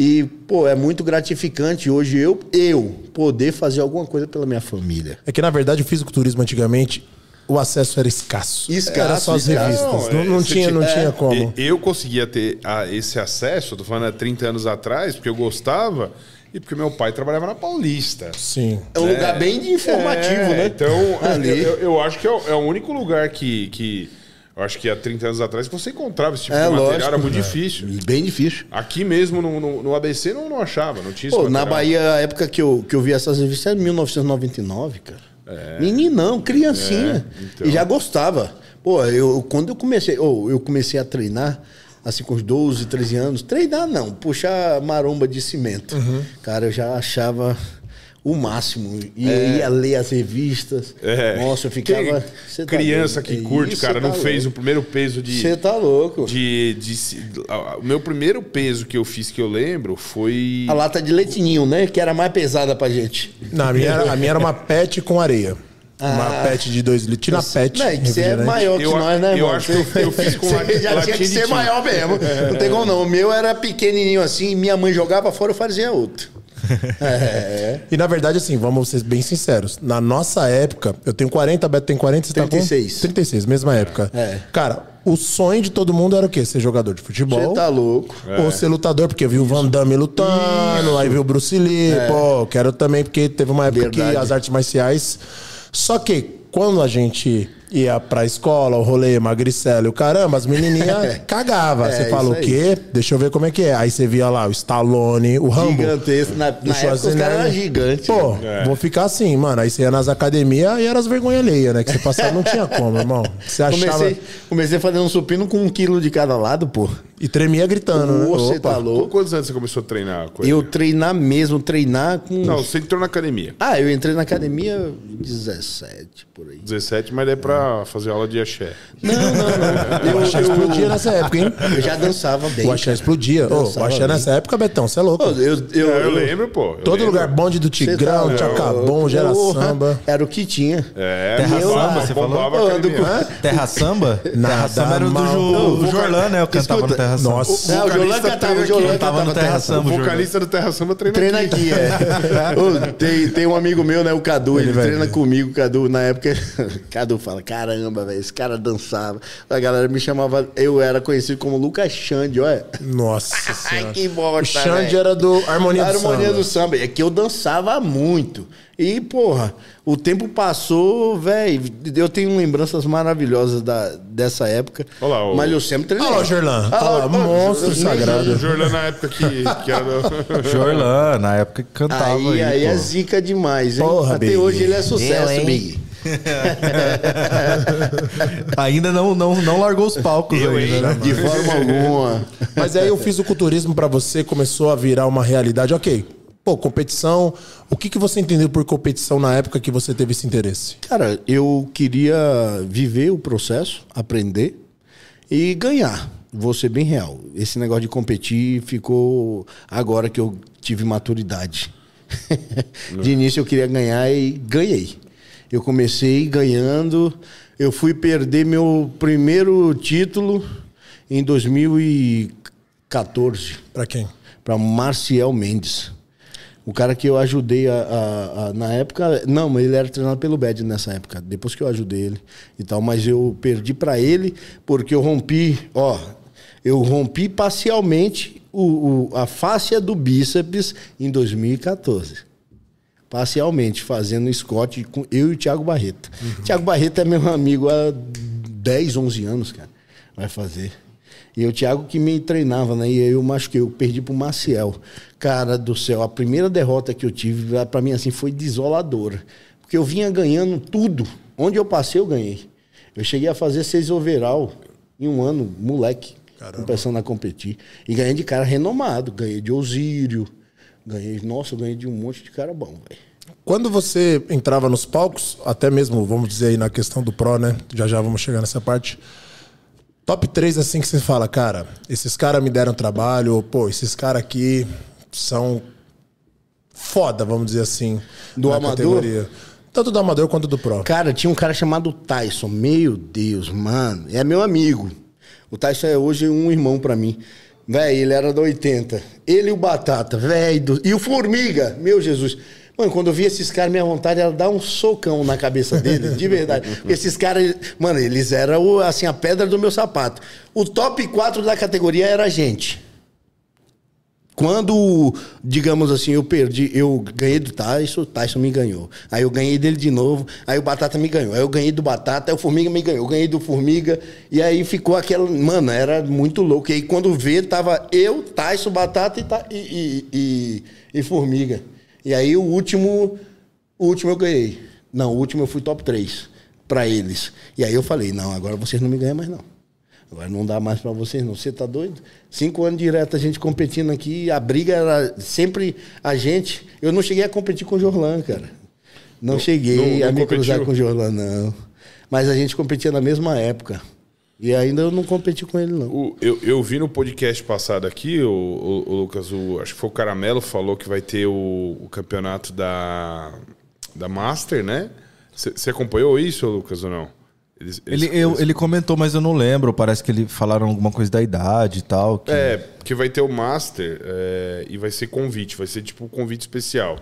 E, pô, é muito gratificante hoje eu, eu poder fazer alguma coisa pela minha família. É que, na verdade, o fisiculturismo antigamente, o acesso era escasso. Escasso, Era só as escasso. revistas. Não, Não, não é, tinha, não tinha- tinha como. E- Eu conseguia ter ah, esse acesso, eu tô falando há 30 anos atrás, porque eu gostava e porque meu pai trabalhava na Paulista. Sim. É um lugar bem informativo, É, né? Então, Ali. eu, eu acho que é o, é o único lugar que, que. Eu acho que há 30 anos atrás você encontrava esse tipo É, de material, lógico. era muito É. difícil. Bem difícil. Aqui mesmo no, no- no ABC não, não achava, não tinha esse Pô, na material. Bahia, a época que eu, que eu vi essas revistas era 1999, cara. Meninão, criancinha. É, então. E já gostava. Pô, eu, quando eu comecei, ou eu comecei a treinar, assim, com os 12, 13 anos, treinar não, puxar maromba de cimento. Uhum. Cara, eu já achava o máximo. E eu ia ler as revistas. É. Nossa, eu ficava. Tá criança doido. que curte, Isso, cara, tá não fez o louco. primeiro peso de. Você tá louco. de, de a- O meu primeiro peso que eu fiz que eu lembro foi. A lata de leitinho, né? Que era mais pesada pra gente. Não, a minha, era, a minha era uma pet com areia. Uma Ah. pet de dois litros. Tira a pet. Não, é que você é maior que Eu- nós, né, eu irmão? acho que eu- eu fiz com Você lati- já tinha que de ser maior mesmo. Não tem como não. O meu era pequenininho assim, minha mãe jogava fora, eu fazia outro. É. E na verdade, assim, vamos ser bem sinceros. Na nossa época, eu tenho 40, Beto tem 40, você 36. tá com? 36, mesma época. É. Cara, o sonho de todo mundo era o quê? Ser jogador de futebol. Você tá louco. Ou ser lutador, porque viu o Van Damme lutando, aí viu o Bruce Lee, pô, quero também, porque teve uma época Verdade. que as artes marciais. Só que quando a gente ia pra escola, o rolê, magricela e o caramba, as menininhas cagavam. É, Você fala o quê? Deixa eu ver como é que é. Aí você via lá o Stallone, o Rambo. Gigantesco. Na, o na época os caras eram gigantes. Pô, É. vou ficar assim, mano. Aí você ia nas academias e era as vergonha alheia, né? Que você passava, não tinha como, irmão. Você achava. Comecei, comecei fazendo um supino com um quilo de cada lado, pô. E tremia gritando, né? Você Opa. tá louco. quantos anos você começou a treinar? com ele? Eu treinar mesmo, treinar com. Não, você entrou na academia. Ah, eu entrei na academia 17, por aí. 17, mas é pra fazer aula de axé. Não, não, não. O axé explodia nessa época, hein? Eu já dançava bem. O axé explodia. Ô, o Dançava axé bem. nessa época, Betão, você é louco. Eu, eu, É, eu lembro, pô. eu Todo lembro. lugar bonde do Cê Tigrão, tá- Tchacabom, gera samba. Era o que tinha. É, Terra bombava, Samba, você falou? Eu com- Terra Samba? Terra Nada Samba era o do mal. Ju- Não, o Jorlan, né? Eu cantava escuta, no Terra Samba. Nossa. Não, o vocalista cantava, o treina Jolan aqui, tava no cantava Terra Terra O Samba. o vocalista do Terra Samba treina, Treina aqui. é. Tem, tem um amigo meu, né? O Cadu, ele, treina comigo, o Cadu, na época. Cadu fala: caramba, velho, esse cara dançava. A galera me chamava, eu era conhecido como Lucas Xande, olha. Nossa Ai, senhora. que bosta. O Xande velho. era do Harmonia do Harmonia Samba. do Samba. É que eu dançava muito. E, porra, o tempo passou, velho. Eu tenho lembranças maravilhosas da, dessa época. Olha lá, o- Mas eu sempre treinei. Olha lá o Jorlan. Olha lá, monstro sagrado. O Jordan na época que, que era. Jorlan, na época que cantava Aí, aí, aí é zica demais, hein? Porra, Até Big. hoje ele é sucesso, Eu, hein? Big. Ainda não, não, não largou os palcos Eu, ainda, hein? né? De forma alguma. Mas aí o fisiculturismo pra você começou a virar uma realidade. Ok, Pô, competição. O que, que você entendeu por competição na época que você teve esse interesse? Cara, eu queria viver o processo, aprender e ganhar. Vou ser bem real. Esse negócio de competir ficou agora que eu tive maturidade. de início eu queria ganhar e ganhei. Eu comecei ganhando. Eu fui perder meu primeiro título em 2014 Pra quem? para Marcial Mendes. O cara que eu ajudei a, a- a- na época, não, mas ele era treinado pelo Bad nessa época, depois que eu ajudei ele e tal, mas eu perdi para ele porque eu rompi, ó, eu rompi parcialmente o, o- a fáscia do bíceps em 2014. Parcialmente, fazendo Scott com eu e o Thiago Barreto. Thiago Barreto é meu amigo há 10, 11 anos, cara. Vai fazer. E o Thiago que me treinava, né? E aí eu machuquei, eu perdi pro Maciel. Cara do céu, a primeira derrota que eu tive, pra mim, assim, foi desoladora. Porque eu vinha ganhando tudo. Onde eu passei, eu ganhei. Eu cheguei a fazer seis overall em um ano, moleque. Começando a competir. E ganhei de cara renomado. Ganhei de Osírio. Ganhei, nossa, eu ganhei de um monte de cara bom, velho. Quando você entrava nos palcos, até mesmo, vamos dizer aí na questão do Pro, né? Já já vamos chegar nessa parte. Top 3 assim que você fala, cara, esses caras me deram trabalho, ou, pô, esses caras aqui são foda, vamos dizer assim. Do amador? categoria. Tanto do amador quanto do Pro. Cara, tinha um cara chamado Tyson. Meu Deus, mano. É meu amigo. O Tyson é hoje um irmão pra mim. Véi, ele era da 80. Ele e o Batata, véi. do- E o Formiga, meu Jesus. Mano, quando eu vi esses caras, minha vontade era dar um socão na cabeça deles, de verdade. Porque esses caras, mano, eles eram assim, a pedra do meu sapato. O top 4 da categoria era a gente. Quando, digamos assim, eu perdi, eu ganhei do Tyson, o Tyson me ganhou. Aí eu ganhei dele de novo, aí o Batata me ganhou. Aí eu ganhei do Batata, aí o Formiga me ganhou. Eu ganhei do Formiga, e aí ficou aquela. Mano, era muito louco. E aí quando vê, tava eu, Tyson, Batata e, e, e, e- Formiga. E aí o último, o último eu ganhei. Não, o último eu fui top 3 pra eles. E aí eu falei: não, agora vocês não me ganham mais não. Agora não dá mais pra vocês, não. Você tá doido? Cinco anos direto a gente competindo aqui, a briga era sempre a gente. Eu não cheguei a competir com o Jorlan, cara. Não, Não- cheguei não- não a me cruzar com o Jorlan, não. Mas a gente competia na mesma época. E ainda eu não competi com ele, não. O- eu, eu vi no podcast passado aqui, o, o- o Lucas, o- acho que foi o Caramelo falou que vai ter o, o campeonato da, da Master, né? Você acompanhou isso, Lucas, ou não? Eles- eles- Ele, eu- eles- ele comentou, mas eu não lembro. Parece que ele falaram alguma coisa da idade e tal. que- É, que vai ter o Master é, e vai ser convite, vai ser tipo um convite especial.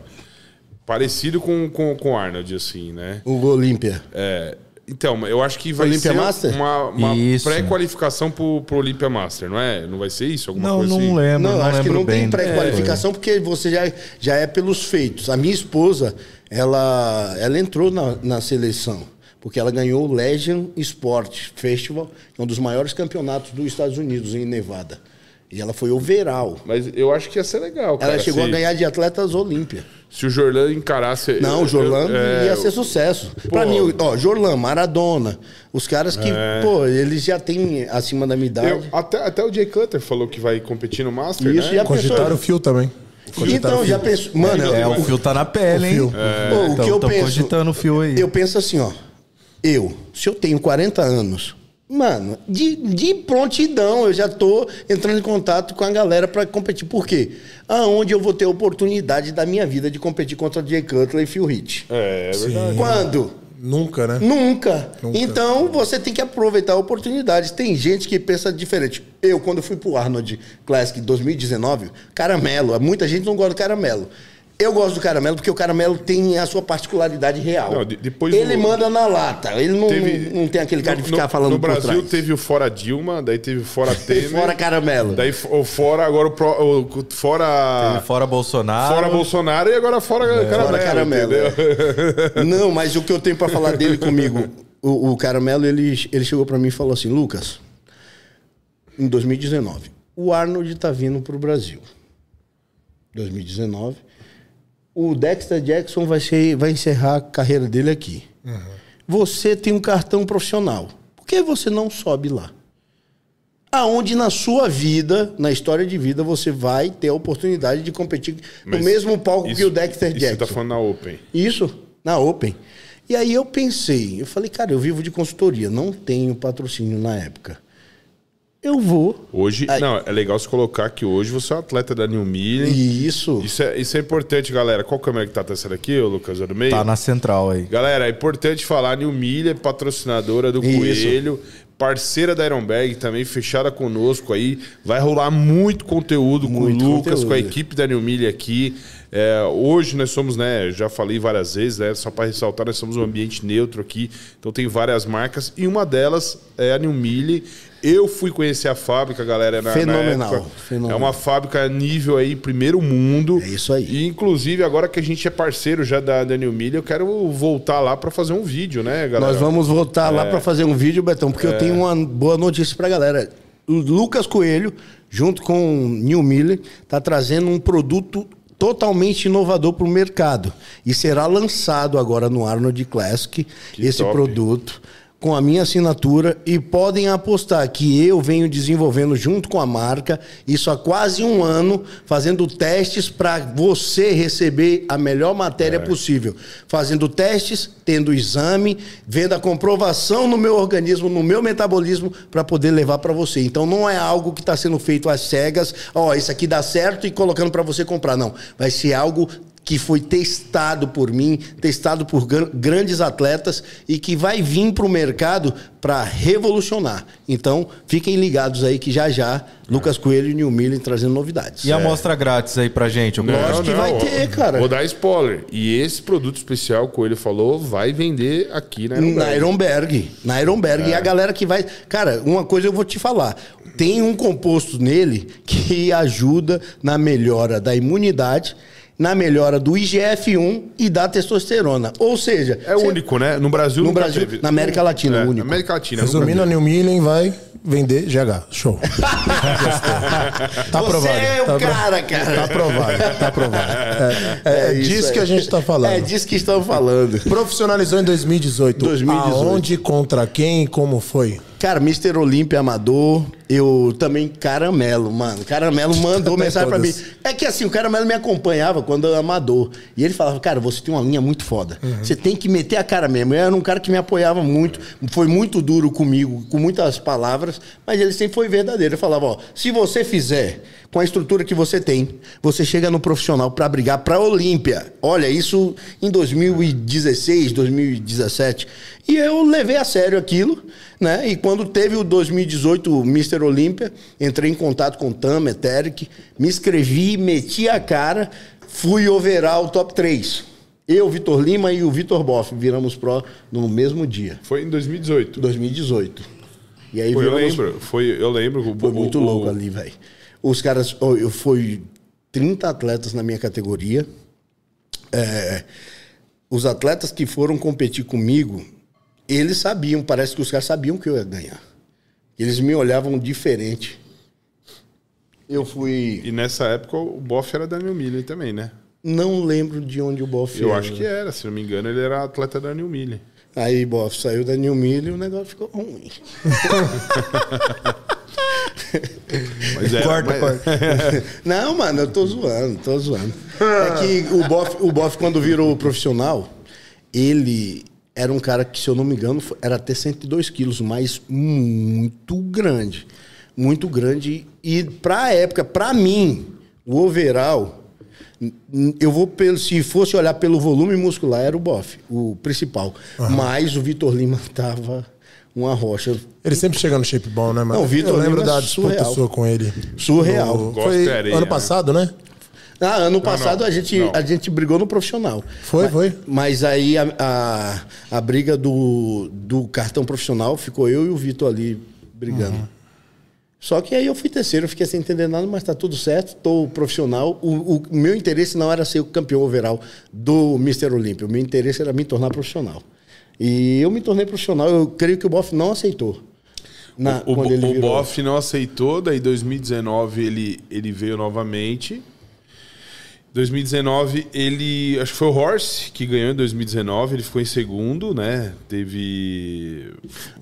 Parecido com, com, com o Arnold, assim, né? O Olímpia. É, então, eu acho que vai Olympia ser Master? uma, uma pré-qualificação pro, pro Olympia Master, não é? Não vai ser isso? Alguma Não, coisa não assim? lembro. Não, Não, acho que lembro não bem. tem pré-qualificação porque você já, já é pelos feitos. A minha esposa, ela, ela entrou na, na seleção, porque ela ganhou o Legend Sport Festival, que é um dos maiores campeonatos dos Estados Unidos, em Nevada. E ela foi overall. Mas eu acho que ia ser legal, cara. Ela chegou se, a ganhar de atletas Olímpia. Se o Jorlan encarasse... Não, eu- o Jorlan eu- é, ia ser sucesso. Pra pô. mim, ó, Jorlan, Maradona, os caras que, pô, eles já têm acima da minha idade. eu- até, até o Jay Cutter falou que vai competir no Master, Isso, né? já Cogitaram o fio também. Então, o já fio. pensou. Mano, É, eu- o fio tá na pele, hein? fio. Pô, o Então, que eu tão penso. cogitando o fio aí. Eu penso assim, ó. Eu, se eu tenho 40 anos, mano, de, de prontidão, eu já tô entrando em contato com a galera pra competir. Por quê? Aonde eu vou ter a oportunidade da minha vida de competir contra Jay Cutler e Phil Heath? É, é verdade. Quando? Nunca, né? Nunca. Nunca. Então você tem que aproveitar a oportunidade. Tem gente que pensa diferente. Eu, quando fui pro Arnold Classic 2019, caramelo. Muita gente não gosta do caramelo. Eu gosto do caramelo porque o caramelo tem a sua particularidade real. Não, de- depois ele do- manda na lata. Ele não, Teve- não tem aquele cara de no- ficar no- falando No por Brasil trás. teve o Fora Dilma, daí teve o Fora Temer. Fora caramelo. Daí o Fora, agora o, pro- o Fora... Teve fora Bolsonaro. Fora Bolsonaro e agora fora Caramelo, Fora caramelo. é. Não, mas o que eu tenho pra falar dele comigo, o, o Caramelo, ele, ele chegou pra mim e falou assim, Lucas, em 2019, o Arnold tá vindo pro Brasil. 2019. O Dexter Jackson vai, ser, vai encerrar a carreira dele aqui. Você tem um cartão profissional. Por que você não sobe lá? aonde na sua vida, na história de vida, você vai ter a oportunidade de competir Mas no mesmo palco isso- que o Dexter Isso Jackson. você tá falando na Open. Isso, na Open. E aí eu pensei, eu falei, cara, eu vivo de consultoria, não tenho patrocínio na época. Eu vou. Hoje, Aí- não, é legal se colocar que hoje você é um atleta da New Millen. Isso. Isso é, isso é importante, galera. Qual câmera que tá testando aqui, ô Lucas? É do meio? Tá na central aí. Galera, é importante falar, a New Milha é patrocinadora do Isso. Coelho, parceira da Ironbag também, fechada conosco aí. Vai rolar muito conteúdo Muito com o Lucas, conteúdo. com a equipe da New Milha aqui. É, hoje nós somos, né, já falei várias vezes, né, só para ressaltar, nós somos um ambiente neutro aqui, então tem várias marcas e uma delas é a New Milha. Eu fui conhecer a fábrica, galera, na, na Fenomenal, época. fenomenal. É uma fábrica nível aí, primeiro mundo. É isso aí. E inclusive, agora que a gente é parceiro já da, da New Milha, eu quero voltar lá para fazer um vídeo, né, galera? Nós vamos voltar lá para fazer um vídeo, Betão, porque eu tenho uma boa notícia pra galera. O Lucas Coelho, junto com o New Miller, tá trazendo um produto totalmente inovador para o mercado. E será lançado agora no Arnold Classic esse top. produto com a minha assinatura e podem apostar que eu venho desenvolvendo junto com a marca isso há quase um ano, fazendo testes para você receber a melhor matéria possível. Fazendo testes, tendo exame, vendo a comprovação no meu organismo, no meu metabolismo, para poder levar para você. Então não é algo que está sendo feito às cegas, ó, isso aqui dá certo e colocando para você comprar. Não. Vai ser algo que foi testado por mim, testado por gran- grandes atletas e que vai vir para o mercado para revolucionar. Então, fiquem ligados aí que já já Lucas Coelho e New Millen trazendo novidades. E a amostra grátis aí pra gente? Não, Lógico que vai ter, cara. Vou dar spoiler. E esse produto especial, o Coelho falou, vai vender aqui na Ironberg. Na Ironberg. Na Ironberg. E a galera que vai. Cara, uma coisa eu vou te falar. Tem um composto nele que ajuda na melhora da imunidade, na melhora do IGF-1 e da testosterona. Ou seja, É o cê- único, né? No Brasil No Brasil, teve. na América Latina, É, o único. América Latina. Resumindo, a New Millen vai vender GH. Show. tá Você aprovado. é o tá cara, cara. Tá aprovado, tá aprovado. É, é, É isso disso aí. que a gente tá falando. É disso que estão falando. Profissionalizou em 2018. 2018. Aonde, contra quem e como foi? Cara, Mr. Olímpia Amador, eu também Caramelo, mano. Caramelo mandou mensagem pra mim. É que assim, o Caramelo me acompanhava quando eu era amador. E ele falava, cara, você tem uma linha muito foda. Você tem que meter a cara mesmo. Eu era um cara que me apoiava muito, foi muito duro comigo, com muitas palavras, mas ele sempre foi verdadeiro. Ele falava, ó, se você fizer com a estrutura que você tem, você chega no profissional pra brigar pra Olímpia. Olha, isso em 2016, 2017. E eu levei a sério aquilo, né? E quando teve o 2018 o Mr. Olímpia, entrei em contato com o Tam, Eteric, me inscrevi, meti a cara, fui overall top 3. Eu, Vitor Lima e o Vitor Boff viramos pro no mesmo dia, Foi em 2018. 2018. E aí Foi, eu viramos lembro. Foi, eu lembro. o- foi muito o- louco o- ali, velho. Os caras, eu fui 30 atletas na minha categoria. É, os atletas que foram competir comigo, eles sabiam, parece que os caras sabiam que eu ia ganhar. Eles me olhavam diferente. Eu fui. E nessa época o Boff era da New Millen também, né? Não lembro de onde o Boff Eu era. acho que era, se não me engano, ele era atleta da New Millen. Aí, Boff saiu da New Mill e o negócio ficou ruim. Mas era, Corta, mas- corta. Não, mano, eu tô zoando, tô zoando. É que o Boff, o Boff, quando virou profissional, ele era um cara que, se eu não me engano, era até 102 quilos, mas muito grande. Muito grande. E pra época, pra mim, o overall, eu vou pelo, se fosse olhar pelo volume muscular, era o Boff, o principal. Mas o Vitor Lima tava uma rocha. Ele sempre chega no shape bom, né, mano? Não, o Vitor Eu lembro Lima é da disputa surreal. sua com ele. Surreal. No- Foi ano né? passado, né? Ah, ano passado não. a, gente, Não. a gente brigou no profissional. Foi, Mas- foi. Mas aí a, a, a briga do, do cartão profissional ficou eu e o Vitor ali brigando. Uhum. Só que aí eu fui terceiro, eu fiquei sem entender nada, mas tá tudo certo, tô profissional. O, o meu interesse não era ser o campeão overall do Mr. Olímpia, o meu interesse era me tornar profissional. E eu me tornei profissional, eu creio que o Boff não aceitou. Na- o, o virou. Boff não aceitou, daí em 2019 ele, ele veio novamente. 2019, ele. Acho que foi o Horse que ganhou em 2019. Ele ficou em segundo, né? Teve.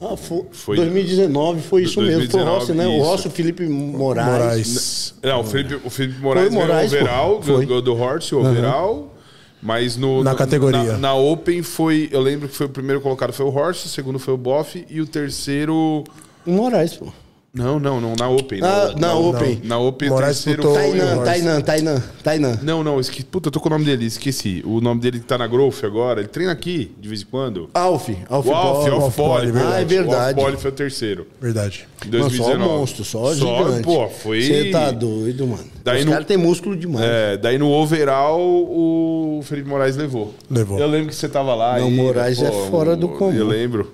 Ah, foi, Foi- 2019 foi isso mesmo. Foi o 2019, Rossi, né? O isso. Rossi, o Felipe Moraes. Moraes. Não, o Felipe, o Felipe Moraes Foi o Moraes, ganhou o overall. Foi. ganhou do Horse, o overall. Mas no, Na no- categoria. Na, na Open foi. Eu lembro que foi o primeiro colocado foi o Horse, o segundo foi o Boff e o terceiro. O Moraes, pô. Não, não, não, na Open. Ah, na no- Open. Na Open, o Moraes terceiro foi. Tainan. Tainan, Tainan, Tainan. Não, não, esque... puta, eu tô com o nome dele, esqueci. O nome dele que tá na Growth agora, ele treina aqui de vez em quando. Alf, Alf O Alf, Paul. Alf Poli, Ah, é verdade. O Alf Poli foi o terceiro. Verdade. Em Mano, só 2019. monstro, só, gigante. Pô, foi. Você tá doido, mano. Daí Os no- caras têm músculo demais. É, daí no overall o Felipe Moraes levou. Levou. Eu lembro que você tava lá. Não, e, Moraes é fora do comum. Eu lembro.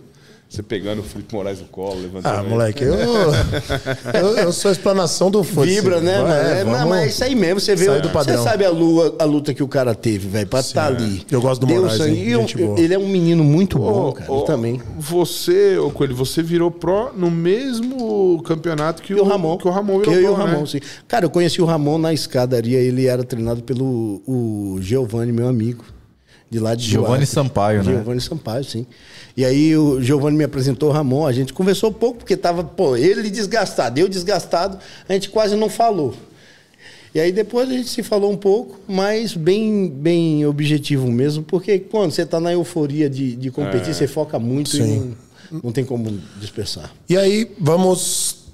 Você pegando o Felipe Moraes no colo, levantando. Ah, ele. moleque, eu, eu, eu sou a explanação do fute. Vibra, né? É, vamos- não, mas é isso aí mesmo. Você vê. do Você padrão. sabe a, lua, a luta que o cara teve, velho, pra estar ali. Eu gosto do Deu Moraes, sangue. hein? Eu- Gente boa. ele é um menino muito bom, cara. ô, ele também. Você, ô Coelho, você virou pró no mesmo campeonato que E o Ramon. Que o Ramon virou Eu e o Ramon, né? sim. Cara, eu conheci o Ramon na escadaria. Ele era treinado pelo o Giovanni, meu amigo. De lá de Giovanni. Sampaio, né? Giovanni Sampaio, sim. E aí o Giovanni me apresentou o Ramon. A gente conversou pouco, porque tava, pô, ele desgastado, eu desgastado. A gente quase não falou. E aí depois a gente se falou um pouco, mas bem, bem objetivo mesmo, porque quando você tá na euforia de, de É. competir, você foca muito e Sim. não, não tem como dispersar. E aí, vamos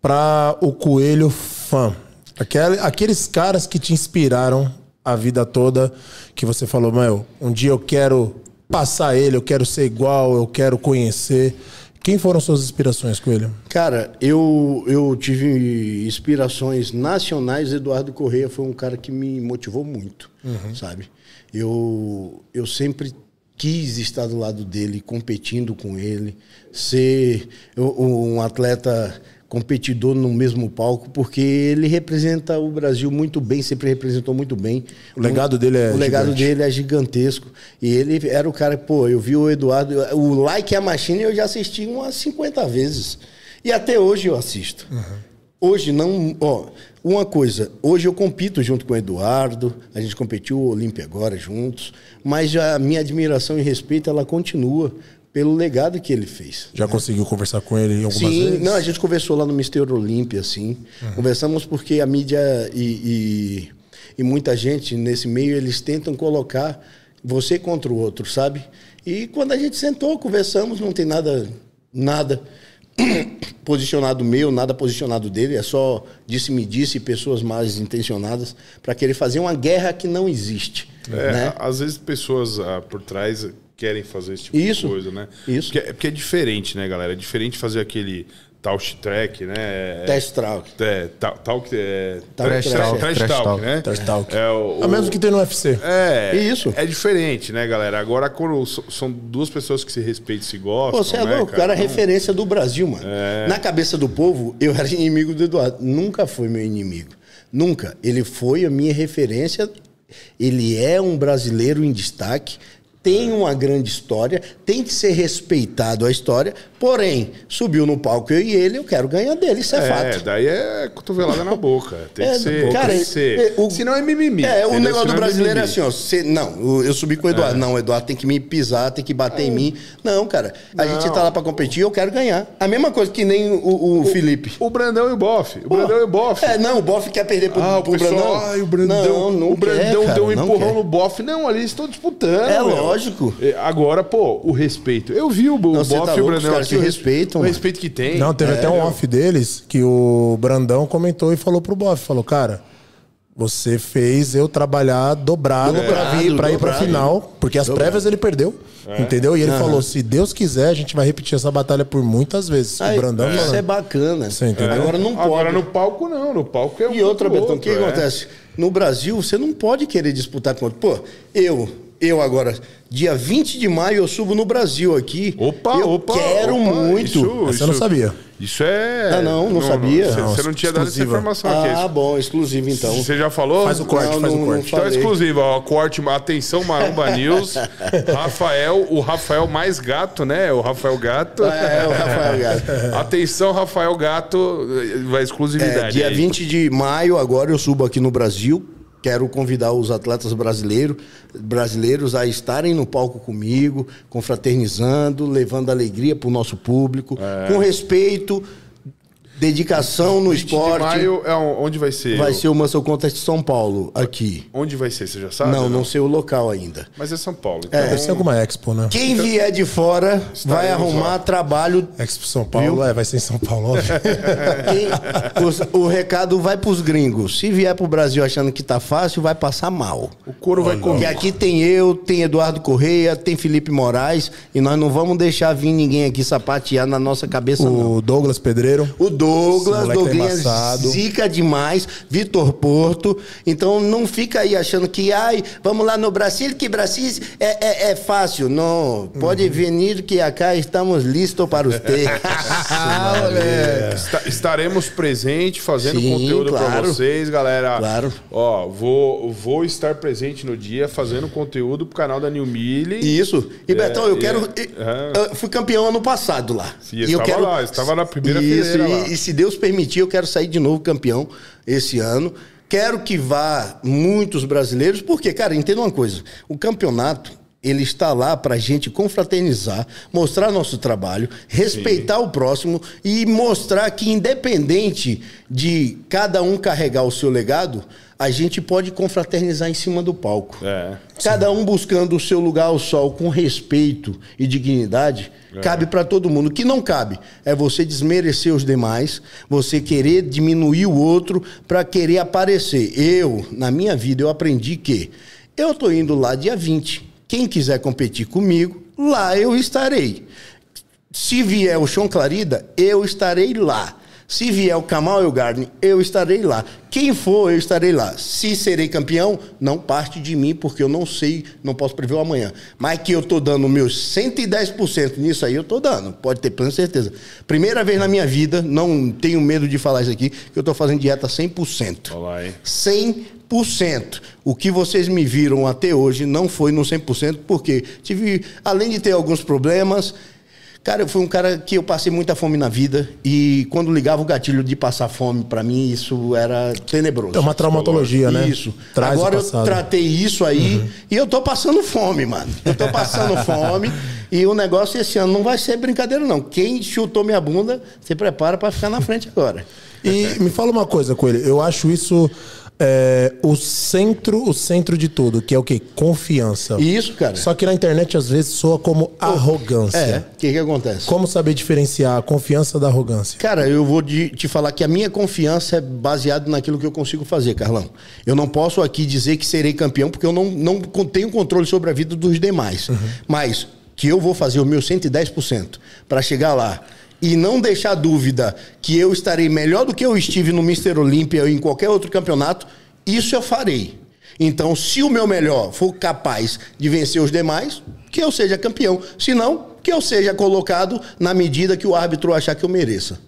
para o Coelho fã. Aquele, aqueles caras que te inspiraram a vida toda, que você falou, meu, um dia eu quero passar ele, eu quero ser igual, eu quero conhecer. Quem foram suas inspirações, Coelho? Cara, eu, eu tive inspirações nacionais. Eduardo Correia foi um cara que me motivou muito, sabe? Eu, eu sempre quis estar do lado dele, competindo com ele, ser um atleta competidor no mesmo palco, porque ele representa o Brasil muito bem, sempre representou muito bem. O legado dele é O legado gigante. dele é gigantesco. E ele era o cara, pô, eu vi o Eduardo, o Like a Machine eu já assisti umas 50 vezes. E até hoje eu assisto. Hoje não, ó, uma coisa, hoje eu compito junto com o Eduardo, a gente competiu o Olímpia agora juntos, mas a minha admiração e respeito ela continua pelo legado que ele fez. Já conseguiu conversar com ele algumas Sim, vezes? não, a gente conversou lá no Mister Olímpia, assim. Conversamos porque a mídia e, e, e muita gente nesse meio, eles tentam colocar você contra o outro, sabe? E quando a gente sentou, conversamos, não tem nada, nada posicionado meu, nada posicionado dele, é só disse-me disse pessoas mais intencionadas para querer fazer uma guerra que não existe. É, né? Às vezes pessoas ah, por trás querem fazer esse tipo Isso, de coisa, né? isso. Porque, é- porque é diferente, né, galera? É diferente fazer aquele track, né? É, Test track. É, tal, tal, é, Talk trash, trash. talk, trash Trash talk, talk. né? Trash talk. É o, É o mesmo que tem no UFC. É, Isso. É diferente, né, galera? Agora, quando são duas pessoas que se respeitam e se gostam. Pô, Você é né, louco, o cara é Então, referência do Brasil, mano. É. Na cabeça do povo, eu era inimigo do Eduardo. Nunca foi meu inimigo. Nunca. Ele foi a minha referência. Ele é um brasileiro em destaque. Tem uma grande história, tem que ser respeitado a história, porém, subiu no palco eu e ele, eu quero ganhar dele, isso é, É, fato. daí é cotovelada na boca. Tem É, que ser. cara, tem que ser. é, o- Senão é mimimi. É, o negócio do Senão brasileiro é mimimi. assim, ó. Você, não, o- eu subi com o Eduardo. Não, o Eduardo tem que me pisar, tem que bater em mim. Não, cara. A Não. gente tá lá pra competir, eu quero ganhar. A mesma coisa que nem o, o Felipe. O Brandão e o Boff. O Brandão e o Boff. É, não, o Boff quer perder pro, Ah, o pro pessoal, Brandão. ai, o Brandão, Não, não o Brandão quer, cara, deu um empurrão no bofe. Não, ali eles estão disputando. É meu. Lógico. É, Agora, pô, o respeito. Eu vi o, o Não, bofe tá e o Brandão aqui. o respeitam, O respeito que tem. Não, teve É, até um off deles que o Brandão comentou e falou pro Boff, falou, cara, você fez eu trabalhar dobrado, pra Dobrado, vir pra ir pra dobrado. final, porque as Dobrado. prévias ele perdeu, entendeu? E ele falou, se Deus quiser, a gente vai repetir essa batalha por muitas vezes. Aí, o Brandão isso falando. é bacana. Você entendeu? Agora não pode. Agora no palco não, no palco é um E outra, Betão, o que é. acontece? No Brasil, você não pode querer disputar com outro. Pô, eu, eu agora, dia 20 de maio, eu subo no Brasil aqui. Opa, eu opa. quero opa, muito. Isso, eu não sabia. Isso é. Ah, não, não sabia? Você, Não, você não tinha dado essa informação aqui. Ah, bom, exclusivo então. Você já falou? Faz o corte, Não, faz o não- corte. não Então é exclusivo, ó, corte, atenção Maromba News. Rafael, o Rafael mais gato, né? O Rafael Gato. É, o Rafael Gato. Atenção, Rafael Gato, vai exclusividade. É, dia aí. 20 de maio, agora eu subo aqui no Brasil. Quero convidar os atletas brasileiros, brasileiros a estarem no palco comigo, confraternizando, levando alegria para o nosso público, com respeito, dedicação no 20 esporte. de maio é onde vai ser? Vai ser o Muscle Contest de São Paulo, aqui. Onde vai ser, você já sabe? Não, não sei o local ainda. Mas é São Paulo. Então... Deve ser alguma Expo, né? Quem vier de fora vai arrumar lá. trabalho. Expo São Paulo, é, vai ser em São Paulo, óbvio. Quem- os- o recado vai pros gringos. Se vier pro Brasil achando que tá fácil, vai passar mal. O couro vai Porque comer. aqui tem eu, tem Eduardo Correia, tem Felipe Moraes e nós não vamos deixar vir ninguém aqui sapatear na nossa cabeça, não. o Douglas Pedreiro. O Esse Douglas, tá Douglas zica demais, Vitor Porto. Então não fica aí achando que, ai, vamos lá no Brasil, que Brasil é, é, é fácil. Não, pode Uhum. vir que acá estamos listos para os ter. Ah. Esta- estaremos presentes fazendo Sim, conteúdo claro. vocês, galera. Claro. Ó, vou, vou estar presente no dia fazendo conteúdo pro canal da New Mille. Isso. E Betão, eu quero. é. Eu fui campeão ano passado lá. Sim, e eu estava quero, lá, estava na primeira Isso, e, lá. Se Deus permitir, eu quero sair de novo campeão esse ano. Quero que vá muitos brasileiros, porque, cara, entenda uma coisa: o campeonato. Ele está lá para a gente confraternizar, mostrar nosso trabalho, respeitar o próximo e mostrar que, independente de cada um carregar o seu legado, a gente pode confraternizar em cima do palco. É. Cada um buscando o seu lugar ao sol com respeito e dignidade, cabe para todo mundo. O que não cabe é você desmerecer os demais, você querer diminuir o outro para querer aparecer. Eu, na minha vida, eu aprendi que eu tô indo lá dia 20. Quem quiser competir comigo, lá eu estarei. Se vier o Chão Clarida, eu estarei lá. Se vier o Kamal Elgarden, eu estarei lá. Quem for, eu estarei lá. Se serei campeão, não parte de mim, porque eu não sei, não posso prever o amanhã. Mas que eu tô dando meus 110% nisso aí, eu tô dando. Pode ter plena certeza. Primeira vez na minha vida, não tenho medo de falar isso aqui, que eu tô fazendo dieta 100%. Olha lá, hein? 100%. O que vocês me viram até hoje não foi no 100%, porque tive, além de ter alguns problemas, cara, eu fui um cara que eu passei muita fome na vida e quando ligava o gatilho de passar fome, pra mim isso era tenebroso. É uma traumatologia, né? Isso. Traz Agora eu. Uhum. tratei isso aí e eu tô passando fome, mano. Eu tô passando fome e o negócio esse ano não vai ser brincadeira, não. Quem chutou minha bunda, se prepara pra ficar na frente agora. E me fala uma coisa, Coelho. Eu acho isso é, o centro, o centro de tudo, que é o quê? Confiança. Isso, cara. Só que na internet às vezes soa como arrogância. É, o que que acontece? Como saber diferenciar a confiança da arrogância? Cara, eu vou de- te falar que a minha confiança é baseada naquilo que eu consigo fazer, Carlão. Eu não posso aqui dizer que serei campeão, porque eu não, não tenho controle sobre a vida dos demais. Mas que eu vou fazer o meu 110% para chegar lá e não deixar dúvida que eu estarei melhor do que eu estive no Mr. Olímpia ou em qualquer outro campeonato, isso eu farei. Então, se o meu melhor for capaz de vencer os demais, que eu seja campeão. Se não, que eu seja colocado na medida que o árbitro achar que eu mereça.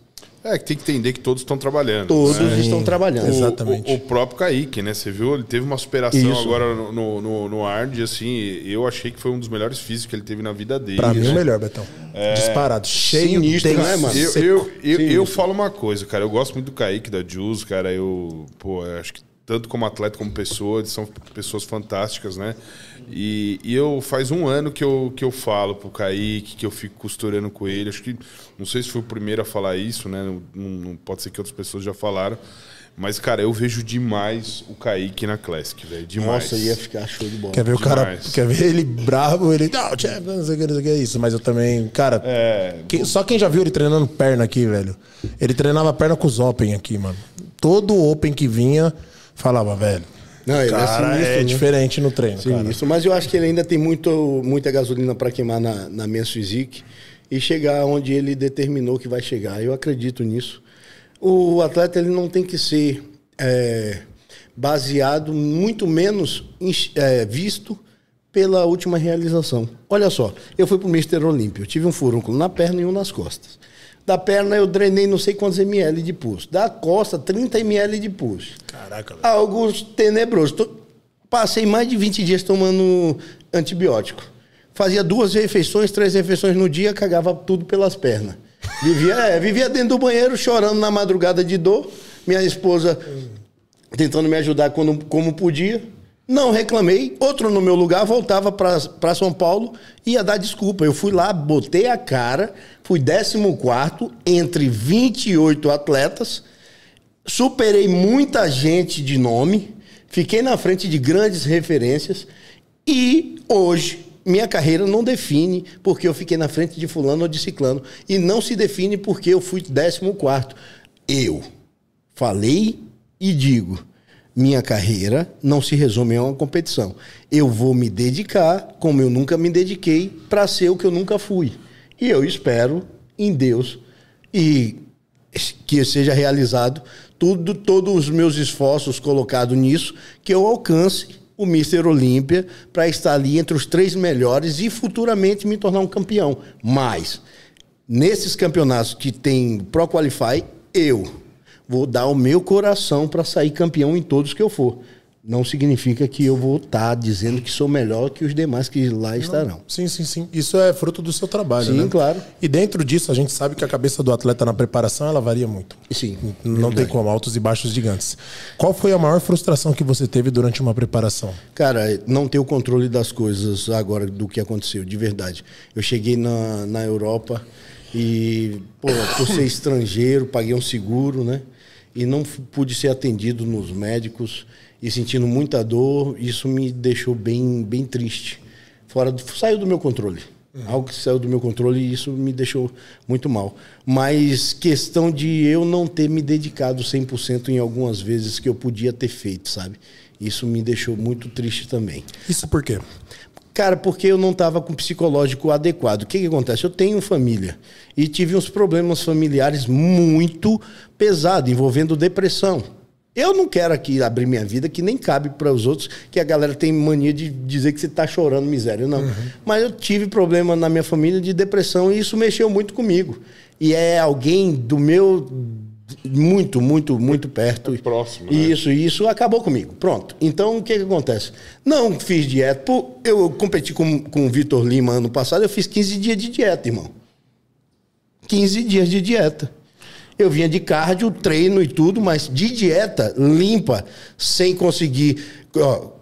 É, que tem que entender que todos estão trabalhando. Todos né? estão trabalhando. O- Exatamente. O, o próprio Kaique, né? Você viu? Ele teve uma superação Isso. agora no, no, no, no Ard, assim, eu achei que foi um dos melhores físicos que ele teve na vida dele. Pra mim, né? o melhor, Betão. Disparado. Cheio Sinistro, de né, mano? Eu, eu, eu, eu falo uma coisa, cara. Eu gosto muito do Kaique, da Jules, cara. Eu, pô, eu acho que tanto como atleta como pessoa, eles são pessoas fantásticas, né? E, e eu faz um ano que eu, que eu falo pro Kaique, que eu fico costurando com ele. Acho que não sei se foi o primeiro a falar isso, né? Não, não- pode ser que outras pessoas já falaram. Mas, cara, eu vejo demais o Kaique na Classic, velho. Demais. Nossa, ia ficar show de bola. Quer ver o cara, Demais. quer ver ele bravo, ele, não, não sei o que, não sei o que é isso. Mas eu também, cara, É, que- só quem já viu ele treinando perna aqui, velho. Ele treinava perna com os Open aqui, mano. Todo Open que vinha, falava, velho. Não, ele é cara, sinistro, é né? diferente no treino, cara. Isso, mas eu acho que ele ainda tem muito, muita gasolina para queimar na, na Men's Physique e chegar onde ele determinou que vai chegar. Eu acredito nisso. O atleta ele não tem que ser é, baseado, muito menos é, visto pela última realização. Olha só, eu fui pro Mr. Olímpio, eu tive um furúnculo na perna e um nas costas. Da perna eu drenei não sei quantos ml de pus. Da costa, 30 ml de pus. Caraca, velho. Algo tenebroso. Tô- Passei mais de 20 dias tomando antibiótico. Fazia duas refeições, três refeições no dia, cagava tudo pelas pernas. Vivia, é, vivia dentro do banheiro chorando na madrugada de dor. Minha esposa tentando me ajudar quando, como podia. Não reclamei. Outro no meu lugar voltava para São Paulo e ia dar desculpa. Eu fui lá, botei a cara, fui 14 entre 28 atletas, superei muita gente de nome, fiquei na frente de grandes referências e hoje minha carreira não define porque eu fiquei na frente de fulano ou de ciclano e não se define porque eu fui 14 Eu falei e digo, minha carreira não se resume a uma competição. Eu vou me dedicar, como eu nunca me dediquei, para ser o que eu nunca fui. E eu espero em Deus e que seja realizado tudo, todos os meus esforços colocados nisso, que eu alcance o Mister Olímpia para estar ali entre os três melhores e futuramente me tornar um campeão. Mas nesses campeonatos que tem Pro Qualify, eu vou dar o meu coração para sair campeão em todos que eu for. Não significa que eu vou estar tá dizendo que sou melhor que os demais que lá estarão. Sim, sim, sim. Isso é fruto do seu trabalho, sim, né? claro. E dentro disso, a gente sabe que a cabeça do atleta na preparação, ela varia muito. Sim. Não verdade. tem como, altos e baixos gigantes. Qual foi a maior frustração que você teve durante uma preparação? Cara, não ter o controle das coisas agora do que aconteceu, de verdade. Eu cheguei na, na Europa e, pô, por ser estrangeiro, paguei um seguro, né? E não pude ser atendido nos médicos e sentindo muita dor, isso me deixou bem, bem triste. Fora do, saiu do meu controle. Uhum. Algo que saiu do meu controle e isso me deixou muito mal. Mas questão de eu não ter me dedicado 100% em algumas vezes que eu podia ter feito, sabe? Isso me deixou muito triste também. Isso por quê? Cara, porque eu não estava com o psicológico adequado. O que, que acontece? Eu tenho família e tive uns problemas familiares muito pesados, envolvendo depressão. Eu não quero aqui abrir minha vida, que nem cabe para os outros, que a galera tem mania de dizer que você está chorando miséria. Não. Uhum. Mas eu tive problema na minha família de depressão e isso mexeu muito comigo. E é alguém do meu muito, muito, muito perto. É próximo. Né? Isso, isso acabou comigo. Pronto. Então, o que, que acontece? Não fiz dieta. Pô, eu competi com, com o Vitor Lima ano passado, eu fiz 15 dias de dieta, irmão. 15 dias de dieta. Eu vinha de cardio, treino e tudo, mas de dieta limpa, sem conseguir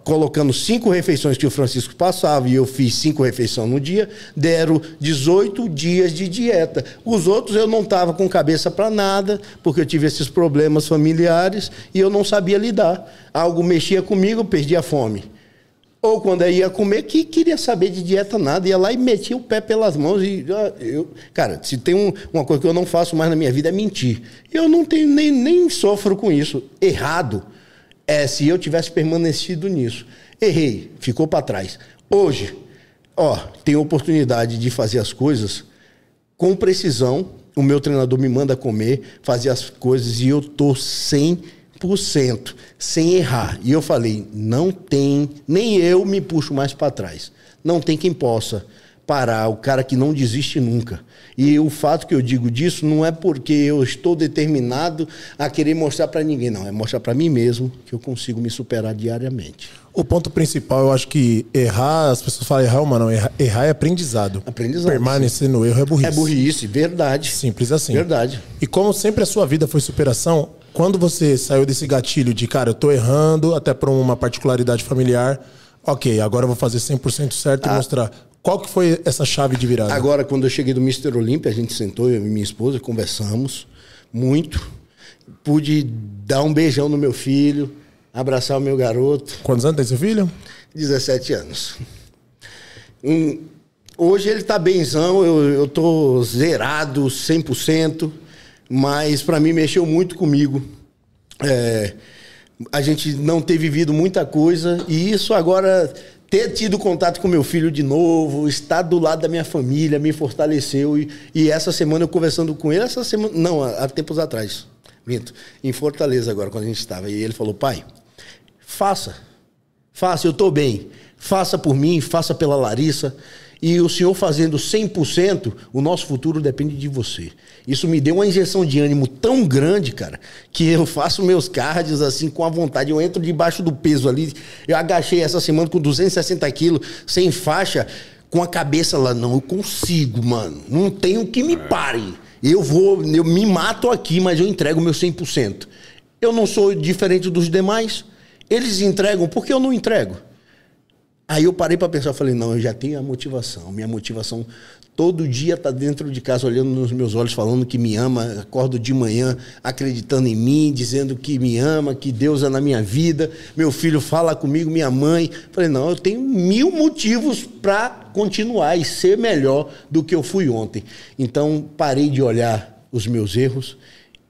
colocando cinco refeições que o Francisco passava e eu fiz cinco refeições no dia, deram 18 dias de dieta. Os outros eu não estava com cabeça para nada, porque eu tive esses problemas familiares e eu não sabia lidar. Algo mexia comigo, eu perdia fome. Ou quando eu ia comer, que queria saber de dieta nada, ia lá e metia o pé pelas mãos e eu, cara, se tem um, uma coisa que eu não faço mais na minha vida é mentir. Eu não tenho nem, nem sofro com isso. Errado é se eu tivesse permanecido nisso. Errei, ficou para trás. Hoje, ó, tenho oportunidade de fazer as coisas com precisão. O meu treinador me manda comer, fazer as coisas e eu tô 100% sem errar. E eu falei, não tem, nem eu me puxo mais para trás. Não tem quem possa parar o cara que não desiste nunca. E o fato que eu digo disso não é porque eu estou determinado a querer mostrar para ninguém, não. É mostrar para mim mesmo que eu consigo me superar diariamente. O ponto principal, eu acho que errar, as pessoas falam errar, mas não, errar, errar é aprendizado. Aprendizado. Permanecer sim. no erro é burrice. É burrice, verdade. Simples assim. Verdade. E como sempre a sua vida foi superação, quando você saiu desse gatilho de, cara, eu tô errando, até por uma particularidade familiar, ok, agora eu vou fazer 100% certo ah. e mostrar qual que foi essa chave de virada? Agora, quando eu cheguei do Mr. Olímpia, a gente sentou, eu e minha esposa, conversamos muito. Pude dar um beijão no meu filho, abraçar o meu garoto. Quantos anos tem seu filho? 17 anos. Um, hoje ele tá benzão, eu, eu tô zerado 100%, mas para mim mexeu muito comigo. É, a gente não ter vivido muita coisa e isso agora ter tido contato com meu filho de novo, estar do lado da minha família, me fortaleceu. E, e essa semana eu conversando com ele, essa semana, não, há, há tempos atrás, minto, em Fortaleza agora, quando a gente estava. E ele falou: pai, faça, faça, eu estou bem, faça por mim, faça pela Larissa. E o senhor fazendo 100%, o nosso futuro depende de você. Isso me deu uma injeção de ânimo tão grande, cara, que eu faço meus cards assim com a vontade. Eu entro debaixo do peso ali. Eu agachei essa semana com 260 quilos, sem faixa, com a cabeça lá. Não, eu consigo, mano. Não tenho que me pare. Eu vou, eu me mato aqui, mas eu entrego meu 100%. Eu não sou diferente dos demais. Eles entregam, por que eu não entrego? Aí eu parei para pensar, falei, não, eu já tenho a motivação. Minha motivação todo dia tá dentro de casa olhando nos meus olhos, falando que me ama, acordo de manhã acreditando em mim, dizendo que me ama, que Deus é na minha vida. Meu filho fala comigo, minha mãe. Falei, não, eu tenho mil motivos para continuar e ser melhor do que eu fui ontem. Então parei de olhar os meus erros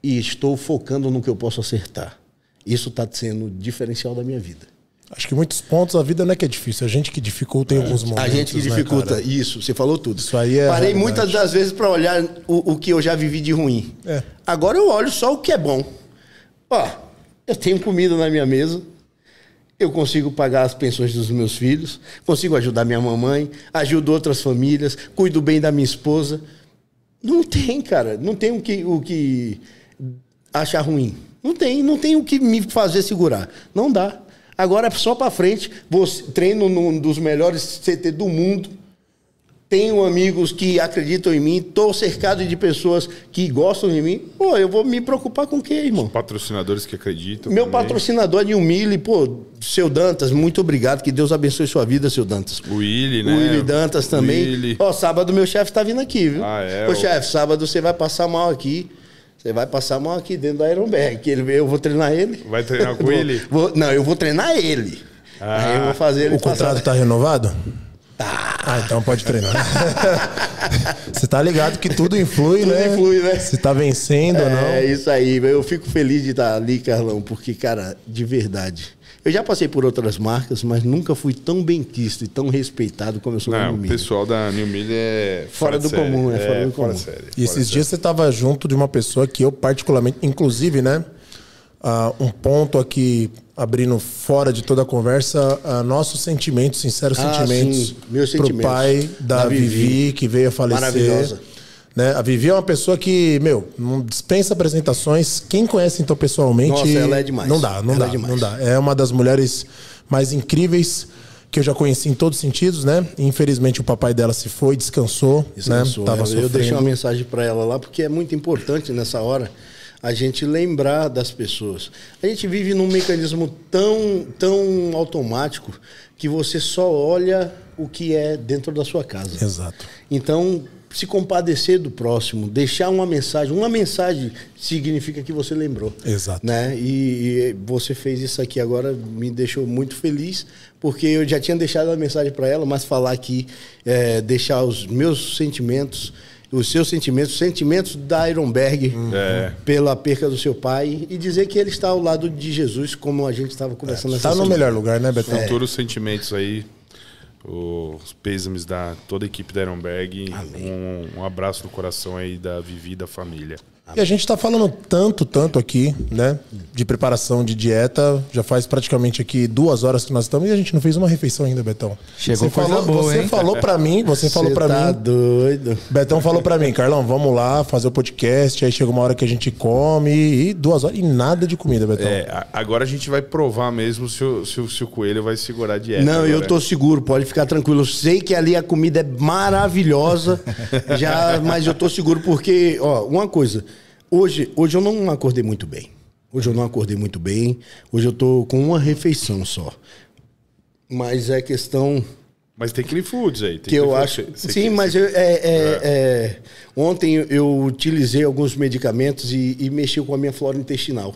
e estou focando no que eu posso acertar. Isso está sendo diferencial da minha vida. Acho que muitos pontos a vida não é que é difícil, a gente que dificulta em alguns momentos. A gente que né, dificulta, cara? isso, você falou tudo. Isso aí é Parei realidade. muitas das vezes para olhar o, o que eu já vivi de ruim. É. Agora eu olho só o que é bom. Ó, eu tenho comida na minha mesa, eu consigo pagar as pensões dos meus filhos, consigo ajudar minha mamãe, ajudo outras famílias, cuido bem da minha esposa. Não tem, cara, não tem o que, o que achar ruim. Não tem, não tem o que me fazer segurar. Não dá. Agora é só pra frente. Você, treino num dos melhores CT do mundo. Tenho amigos que acreditam em mim. Tô cercado de pessoas que gostam de mim. Pô, eu vou me preocupar com o quê, irmão? Patrocinadores que acreditam. Meu também. patrocinador é Nil Mille, pô, seu Dantas, muito obrigado. Que Deus abençoe sua vida, seu Dantas. O Willi, né? O Willi Dantas também. Willi. Ó, sábado meu chefe tá vindo aqui, viu? Ah, é? Ô, O- chefe, sábado você vai passar mal aqui. Você vai passar mal aqui dentro da Ironberg. Que ele, eu vou treinar ele. Vai treinar com Vou- ele? vou- não, eu vou treinar ele. Ah. Aí eu vou fazer ele O contrato passar- tá renovado? Tá. Ah, então pode treinar. Você tá ligado que tudo influi, Tudo né? influi, né? Se tá vencendo ou não. É isso aí. Eu fico feliz de estar ali, Carlão, porque, cara, de verdade. Eu já passei por outras marcas, mas nunca fui tão bem quisto e tão respeitado como eu sou Não, no o Milho. pessoal da New Media é Fora de do série. comum, é fora do fora comum. de série, E fora esses dias você tava junto de uma pessoa que eu particularmente, inclusive, né? ah, um ponto aqui, abrindo fora de toda a conversa, ah, nossos sentimentos, sinceros Ah, sentimentos sim, meus pro sentimentos. pai da, Da Vivi, Vivi. que veio a falecer. Maravilhosa. Né? A Vivi é uma pessoa que, meu, não dispensa apresentações. Quem conhece então pessoalmente. Nossa, ela é demais. Não dá, não Ela dá, é demais. não dá. É uma das mulheres mais incríveis que eu já conheci em todos os sentidos, né? Infelizmente o papai dela se foi, descansou, Descansou. né? Tava eu, eu sofrendo. deixei uma mensagem para ela lá, porque é muito importante nessa hora a gente lembrar das pessoas. A gente vive num mecanismo tão, tão automático que você só olha o que é dentro da sua casa. Exato. Então, se compadecer do próximo, deixar uma mensagem. Uma mensagem significa que você lembrou. Exato. Né? E, e você fez isso aqui agora, me deixou muito feliz, porque eu já tinha deixado a mensagem para ela, mas falar aqui, é, deixar os meus sentimentos, os seus sentimentos, os sentimentos da Ironberg É. pela perca do seu pai e dizer que ele está ao lado de Jesus, como a gente estava conversando essa Tá no melhor lugar, né, Betão? Futuros sentimentos aí. Os pêsames da toda a equipe da Ironberg. Um, um abraço no coração aí da Vivi e da família. E a gente tá falando tanto, tanto aqui, né? De preparação de dieta. Já faz praticamente aqui duas horas que nós estamos e a gente não fez uma refeição ainda, Betão. Chegou você coisa falou, boa, Você hein? falou pra mim, você falou Você pra tá mim. doido. Betão falou pra mim, Carlão, vamos lá fazer o podcast. Aí chega uma hora que a gente come e duas horas e nada de comida, Betão. É, agora a gente vai provar mesmo se o, se o, se o coelho vai segurar a dieta. Não, eu agora. tô seguro, pode ficar tranquilo. Eu sei que ali a comida é maravilhosa, já, mas eu tô seguro porque, ó, uma coisa. Hoje, hoje eu não acordei muito bem. Hoje eu não acordei muito bem. Hoje eu tô com uma refeição só. Mas é questão Mas tem Clean Foods aí. que eu acho. Você- Sim, mas eu- é, é, é, ontem eu utilizei alguns medicamentos e, e mexi com a minha flora intestinal.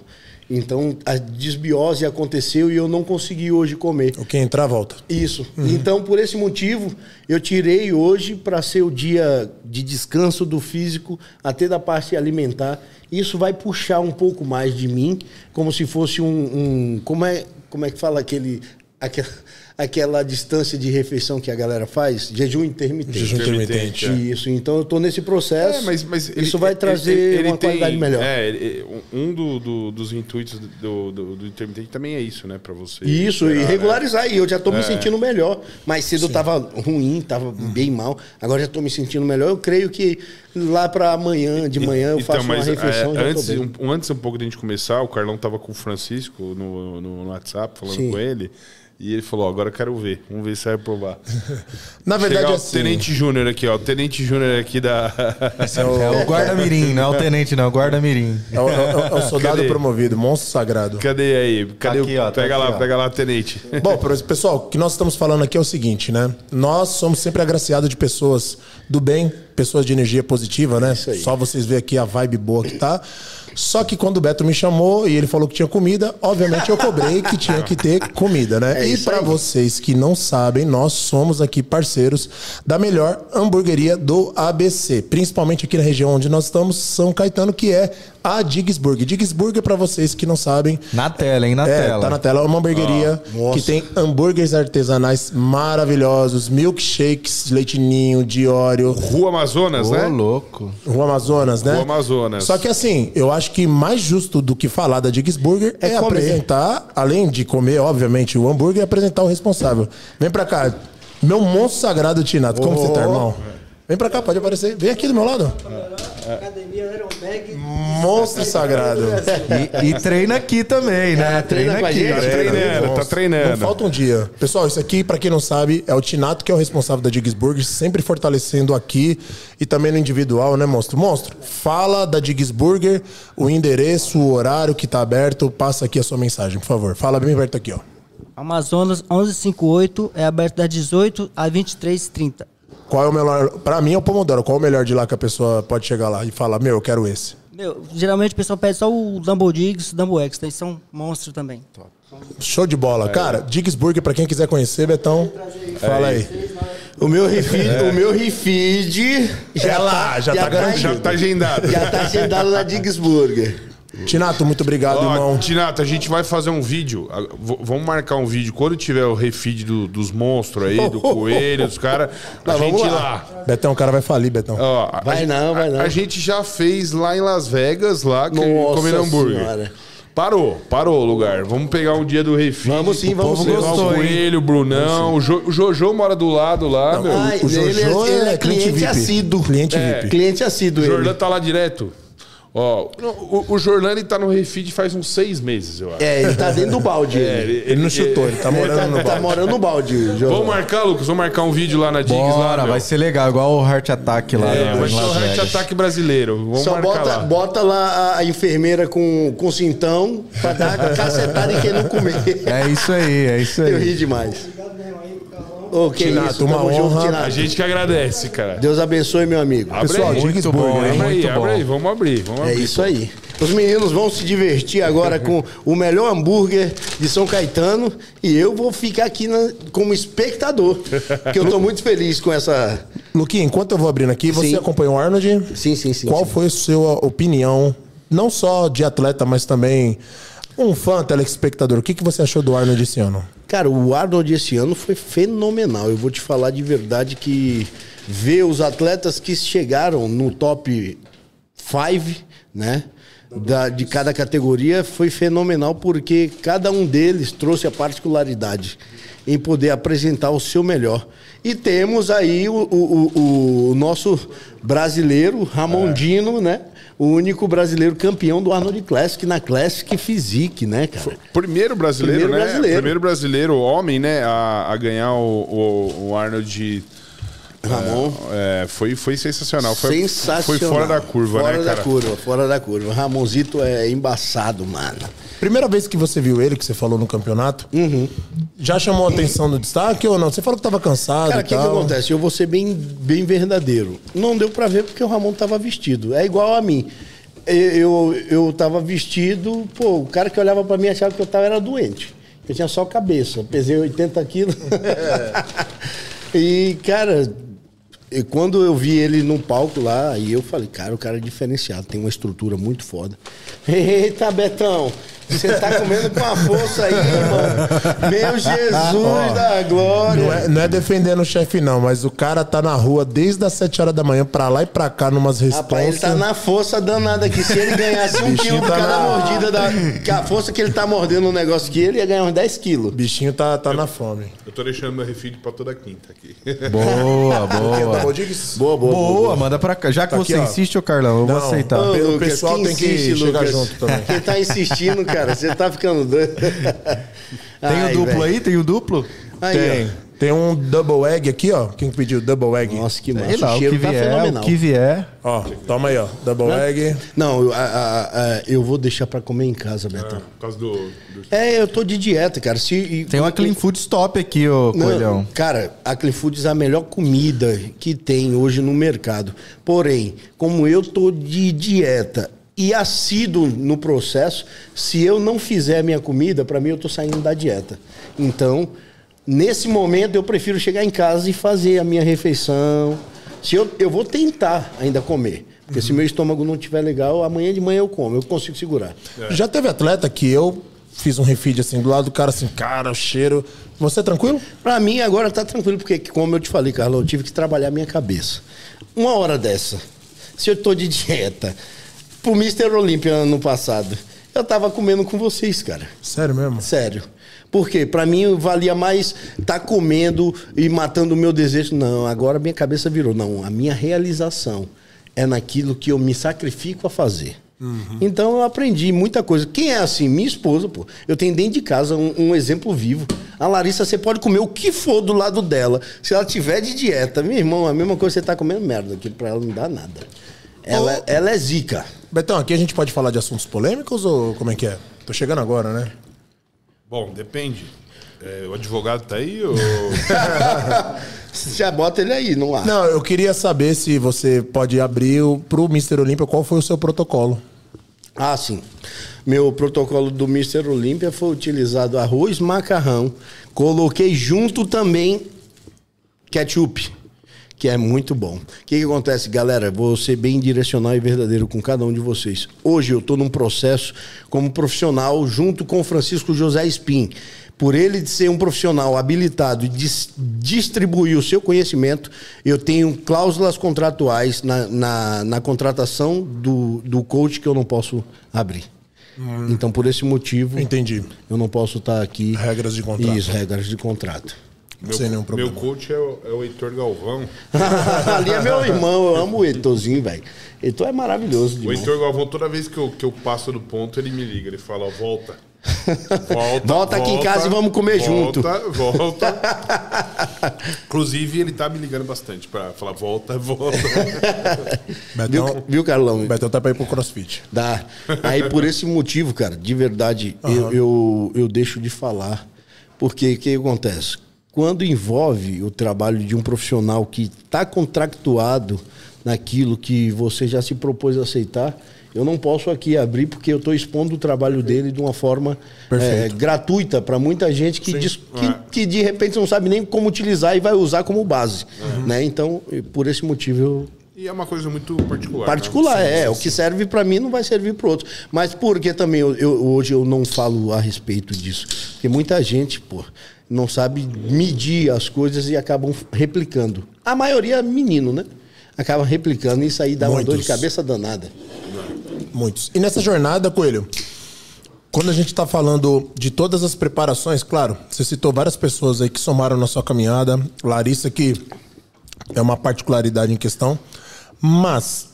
Então a desbiose aconteceu e eu não consegui hoje comer. O que entrar, volta. Isso. Então, por esse motivo, eu tirei hoje para ser o dia de descanso do físico, até da parte alimentar. Isso vai puxar um pouco mais de mim, como se fosse um. um- como, é, como é que fala aquele. Aquela, aquela distância de refeição que a galera faz? Jejum intermitente. Jejum Intermitente, é. Isso, então eu tô nesse processo. É, mas, mas ele- isso vai ele- trazer ele- ele uma tem- qualidade melhor. É, ele- um do, do- dos intuitos do, do, do intermitente também é isso, né? Pra você. Isso, e gerar, né? regularizar. E eu já tô É. me sentindo melhor. Mais cedo eu tava ruim, tava bem mal. Agora já tô me sentindo melhor. Eu creio que lá para amanhã, de manhã, eu faço uma refeição é, e já tô antes, bem. um, antes um pouco da gente começar, o Carlão tava com o Francisco no, no, no WhatsApp, falando Sim. com ele. E ele falou: agora eu quero ver. Vamos ver se vai provar. Na verdade, Chegar o assim... Tenente Júnior aqui, ó. O Tenente Júnior aqui da. esse é o, É o guarda-mirim, não é o tenente, não. É o guarda-mirim. é o- é o- é o soldado Cadê? promovido, monstro sagrado. Cadê aí? Cadê Aqui, o. ó, tá pega aqui, lá, ó. pega lá, Tenente. Bom, pessoal, o que nós estamos falando aqui é o seguinte, né? Nós somos sempre agraciados de pessoas do bem, pessoas de energia positiva, né? aí. Só vocês verem aqui a vibe boa que tá. Só que quando o Beto me chamou e ele falou que tinha comida, obviamente eu cobrei que tinha que ter comida, né? É e para vocês que não sabem, nós somos aqui parceiros da melhor hamburgueria do ABC, principalmente aqui na região onde nós estamos, São Caetano, que é a. Diggs Burger, para vocês que não sabem, Na tela, hein? Na é, tela. tá na tela. É uma hamburgueria nossa. que tem hambúrgueres artesanais maravilhosos, milkshakes, leitinho, diório, Rua Amazonas, Ô, né? louco. Rua Amazonas, né? Rua Amazonas. Só que assim, eu acho que mais justo do que falar da Diggs Burger é, É comer. apresentar, além de comer, obviamente, o hambúrguer, é apresentar o responsável. Vem pra cá. Meu monstro sagrado, Tinato. Como você tá, irmão? Vem pra cá, pode aparecer. Vem aqui do meu lado. Academia Iron Bag. Monstro sagrado. E, e treina aqui também, né? É, treina com a gente. Tá treinando, tá treinando. Não falta um dia. Pessoal, isso aqui, pra quem não sabe, é o Tinato, que é o responsável da Diggs Burger, sempre fortalecendo aqui e também no individual, né, monstro? Monstro, fala da Diggs Burger, o endereço, o horário que tá aberto. Passa aqui a sua mensagem, por favor. Fala bem perto aqui, ó. Amazonas 1158 é aberto das 18 às 23h30. Qual é o melhor? Pra mim é o Pomodoro. Qual é o melhor de lá que a pessoa pode chegar lá e falar, meu, eu quero esse? Meu, geralmente o pessoal pede só o Dumble Diggs, o Dumble X, eles são monstros também. Show de bola. Cara, Diggs Burger, pra quem quiser conhecer, Betão, fala aí. O meu refeed, o meu refeed já É lá, tá, já tá garantido. Já tá agendado. Já tá agendado na Diggs Burger. Tinato, muito obrigado, Ó, irmão. Tinato, a gente vai fazer um vídeo. a- v- Vamos marcar um vídeo. Quando tiver o refeed do- dos monstros aí, do coelho, dos caras, a Não, gente ir lá. lá. Betão, o cara vai falir, Betão. Ó, a- Vai a- não, vai a- não. A gente já fez lá em Las Vegas, lá, que- Nossa comendo hambúrguer. Senhora. Parou, parou o lugar. Vamos pegar um dia do refeed. Vamos sim, O vamos sim. levar Gostou, o hein? Coelho, o Brunão. O, jo, o Jojo mora do lado lá, meu. Ai, o Jojo ele, é ele é cliente assíduo. Cliente É, VIP. Cliente assíduo O Jordan ele. tá lá direto. Ó, o, o Jorlani tá no refeed faz uns seis meses, eu acho. É, ele tá dentro do balde. É, ele. Ele não chutou, ele tá Ele morando tá, no tá bar. morando no balde, João. Vamos marcar, Lucas? Vamos marcar um vídeo lá na Diggs lá, Bora, meu. vai ser legal, igual o Heart Attack lá É, vai ser o Heart Vegas. Attack brasileiro. Vamos Só marcar bota, lá. bota lá a, a enfermeira com, com cintão pra dar cacetada em quem não comer. É isso aí, é isso Eu aí. ri demais. Ô, que Tinato, isso, uma tamo junto, honra. Tinato. A gente que agradece, cara. Deus abençoe, meu amigo. Abre Pessoal, aí. Muito bom, hein? Abre aí, muito abre bom. aí. Vamos abrir, vamos É abrir. isso aí. Os meninos vão se divertir agora com o melhor hambúrguer de São Caetano e eu vou ficar aqui na- como espectador, porque eu tô muito feliz com essa. Luquinha, enquanto eu vou abrindo aqui, você Sim. acompanhou o Arnold? Sim, sim, sim. Qual sim. foi a sua opinião, não só de atleta, mas também um fã, telespectador? O que, que você achou do Arnold esse ano? Cara, o Arnold esse ano foi fenomenal. Eu vou te falar de verdade que ver os atletas que chegaram no top 5, né? da- de cada categoria foi fenomenal porque cada um deles trouxe a particularidade em poder apresentar o seu melhor. E temos aí o, o- o- o nosso brasileiro, Ramondino, né? O único brasileiro campeão do Arnold Classic na Classic Physique, né, cara? Primeiro brasileiro, Primeiro né? brasileiro. Primeiro brasileiro, homem, né? A, a ganhar o, o, o Arnold. Ramon. É, foi, foi sensacional. Foi, Sensacional. Foi fora da curva, fora né, da cara? curva, fora da curva. Ramonzito é embaçado, mano. Primeira vez que você viu ele, que você falou no campeonato, já chamou a atenção do destaque ou não? Você falou que tava cansado Cara, o que, que acontece? Eu vou ser bem, bem verdadeiro. Não deu pra ver porque o Ramon tava vestido. É igual a mim. Eu, eu, eu tava vestido, pô, o cara que olhava pra mim achava que eu tava era doente. Eu tinha só cabeça, pesei 80 quilos. e, cara, e quando eu vi ele no palco lá, aí eu falei, cara, o cara é diferenciado, tem uma estrutura muito foda. Eita, Betão, você tá comendo com a força aí, irmão. Meu Jesus da glória. Não é, não é defendendo o chefe, não, mas o cara tá na rua desde as 7 horas da manhã pra lá e pra cá, numas Rapaz, ele tá na força danada aqui. Se ele ganhasse um quilo por tá cada na- mordida, da, que a força que ele tá mordendo no negócio aqui, ele ia ganhar uns 10 quilos. O bichinho tá, tá na fome. Eu tô deixando meu refeed pra toda quinta aqui. Boa, boa. Boa, boa, Boa, manda pra cá. Já que Tá aqui, você ó. insiste, ô Carlão, eu vou Não. aceitar. Ô, o Lucas, pessoal que tem que insiste, chegar Lucas. junto também. Quem tá insistindo, cara, você tá ficando doido. Tem o duplo velho. aí? Tem o duplo? Aí, Tem. Tem um double egg aqui, ó. Quem pediu double egg? ó. Nossa, que massa. lá, O o cheiro que tá vier, fenomenal. o que vier. Ó, toma aí, ó. Double egg. Não, eu, a- a- a- eu vou deixar pra comer em casa, Betão. Por causa do. do- É, eu tô de dieta, cara. Se, e- Tem uma Clean Food Stop aqui, ô Não, Coelhão. Cara, a Clean Foods é a melhor comida que tem hoje no mercado. Porém, como eu tô de dieta e assíduo no processo, se eu não fizer a minha comida, pra mim eu tô saindo da dieta. Então, nesse momento eu prefiro chegar em casa e fazer a minha refeição. Se eu, eu vou tentar ainda comer. Porque se meu estômago não estiver legal, amanhã de manhã eu como, eu consigo segurar. Já teve atleta que eu fiz um refeed assim do lado do cara, assim, cara, o cheiro. Você é tranquilo? Pra mim agora tá tranquilo, porque como eu te falei, Carlos, eu tive que trabalhar a minha cabeça. Uma hora dessa, se eu tô de dieta, pro Mr. Olímpia ano passado, eu tava comendo com vocês, cara. Sério mesmo? Sério. Por quê? Pra mim valia mais estar comendo e matando o meu desejo. Não, agora minha cabeça virou. Não, a minha realização é naquilo que eu me sacrifico a fazer. Então eu aprendi muita coisa. Quem é assim? Minha esposa, pô. Eu tenho dentro de casa um, um exemplo vivo. A Larissa, você pode comer o que for do lado dela. Se ela tiver de dieta, meu irmão, a mesma coisa que você tá comendo merda. Aquilo pra ela não dá nada. Ela, ela é zica. Betão, aqui a gente pode falar de assuntos polêmicos ou como é que é? Tô chegando agora, né? Bom, depende. É, o advogado tá aí ou. Já bota ele aí, não há. Não, eu queria saber se você pode abrir o, pro Mr. Olímpia qual foi o seu protocolo. Ah, sim. Meu protocolo do Mr. Olímpia foi utilizado arroz, macarrão. Coloquei junto também ketchup, que é muito bom. O que, que acontece, galera? Vou ser bem direcional e verdadeiro com cada um de vocês. Hoje eu estou num processo como profissional junto com o Francisco José Spin. Por ele de ser um profissional habilitado e dis- distribuir o seu conhecimento, eu tenho cláusulas contratuais na, na, na contratação do, do coach que eu não posso abrir. Então, por esse motivo, Entendi. eu não posso estar aqui. Regras de contrato. Isso, regras de contrato. Sem nenhum Meu problema. coach é o, é o Heitor Galvão. Ali é meu irmão, eu amo o Heitorzinho, velho. Heitor é maravilhoso. O demais. Heitor Galvão, toda vez que eu, que eu passo do ponto, ele me liga. Ele fala: ó, volta. Volta, Volta aqui em casa e vamos comer junto. Volta, volta. Inclusive, ele tá me ligando bastante pra falar: volta, volta. Betão, Viu, viu, Carlão? Betão tá pra ir pro crossfit. Dá. Aí, por esse motivo, cara, de verdade, eu, eu, eu deixo de falar. Porque o que acontece? Quando envolve o trabalho de um profissional que está contractuado naquilo que você já se propôs a aceitar, eu não posso aqui abrir porque eu estou expondo o trabalho dele de uma forma é, gratuita para muita gente que, diz, que, É. que de repente não sabe nem como utilizar e vai usar como base. Né? Então, por esse motivo, eu, E é uma coisa muito particular. né? Particular, é. O que serve pra mim não vai servir pro outro. Mas por que também eu, eu- hoje eu não falo a respeito disso? Porque muita gente, pô, não sabe medir as coisas e acabam replicando. A maioria é menino, né? Acaba replicando e isso aí dá uma dor de Muitos. cabeça danada. Muitos. E nessa jornada, Coelho, quando a gente tá falando de todas as preparações, claro, você citou várias pessoas aí que somaram na sua caminhada. Larissa, que é uma particularidade em questão. Mas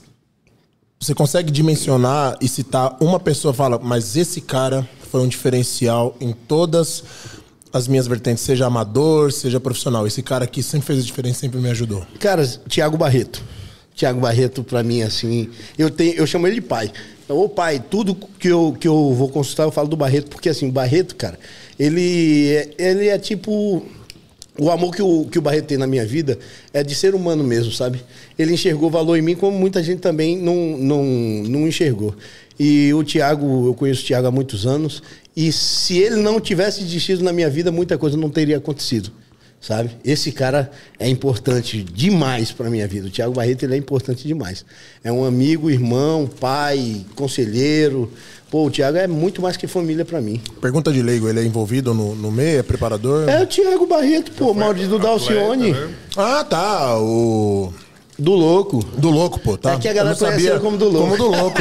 você consegue dimensionar e citar uma pessoa e fala, mas esse cara foi um diferencial em todas as minhas vertentes, seja amador, seja profissional. Esse cara aqui sempre fez a diferença, sempre me ajudou. Cara, Tiago Barreto. Tiago Barreto, pra mim, assim, eu, tenho, eu chamo ele de pai. Ô pai, tudo que eu, que eu vou consultar, eu falo do Barreto, porque assim, Barreto, cara, ele, é- ele é tipo. O amor que o, que o Barreto tem na minha vida é de ser humano mesmo, sabe? Ele enxergou valor em mim, como muita gente também não, não, não enxergou. E o Tiago, eu conheço o Tiago há muitos anos, e se ele não tivesse existido na minha vida, muita coisa não teria acontecido sabe? Esse cara é importante demais para minha vida. O Thiago Barreto ele é importante demais. É um amigo, irmão, pai, conselheiro. Pô, o Thiago é muito mais que família para mim. Pergunta de leigo, ele é envolvido no, no meio, é preparador? É o Thiago Barreto, pô, Maurício do Dalcione, né? Ah, tá. O. do louco. Do louco, pô, tá? É que a galera Eu não conhece sabia ele como do louco. Como do louco.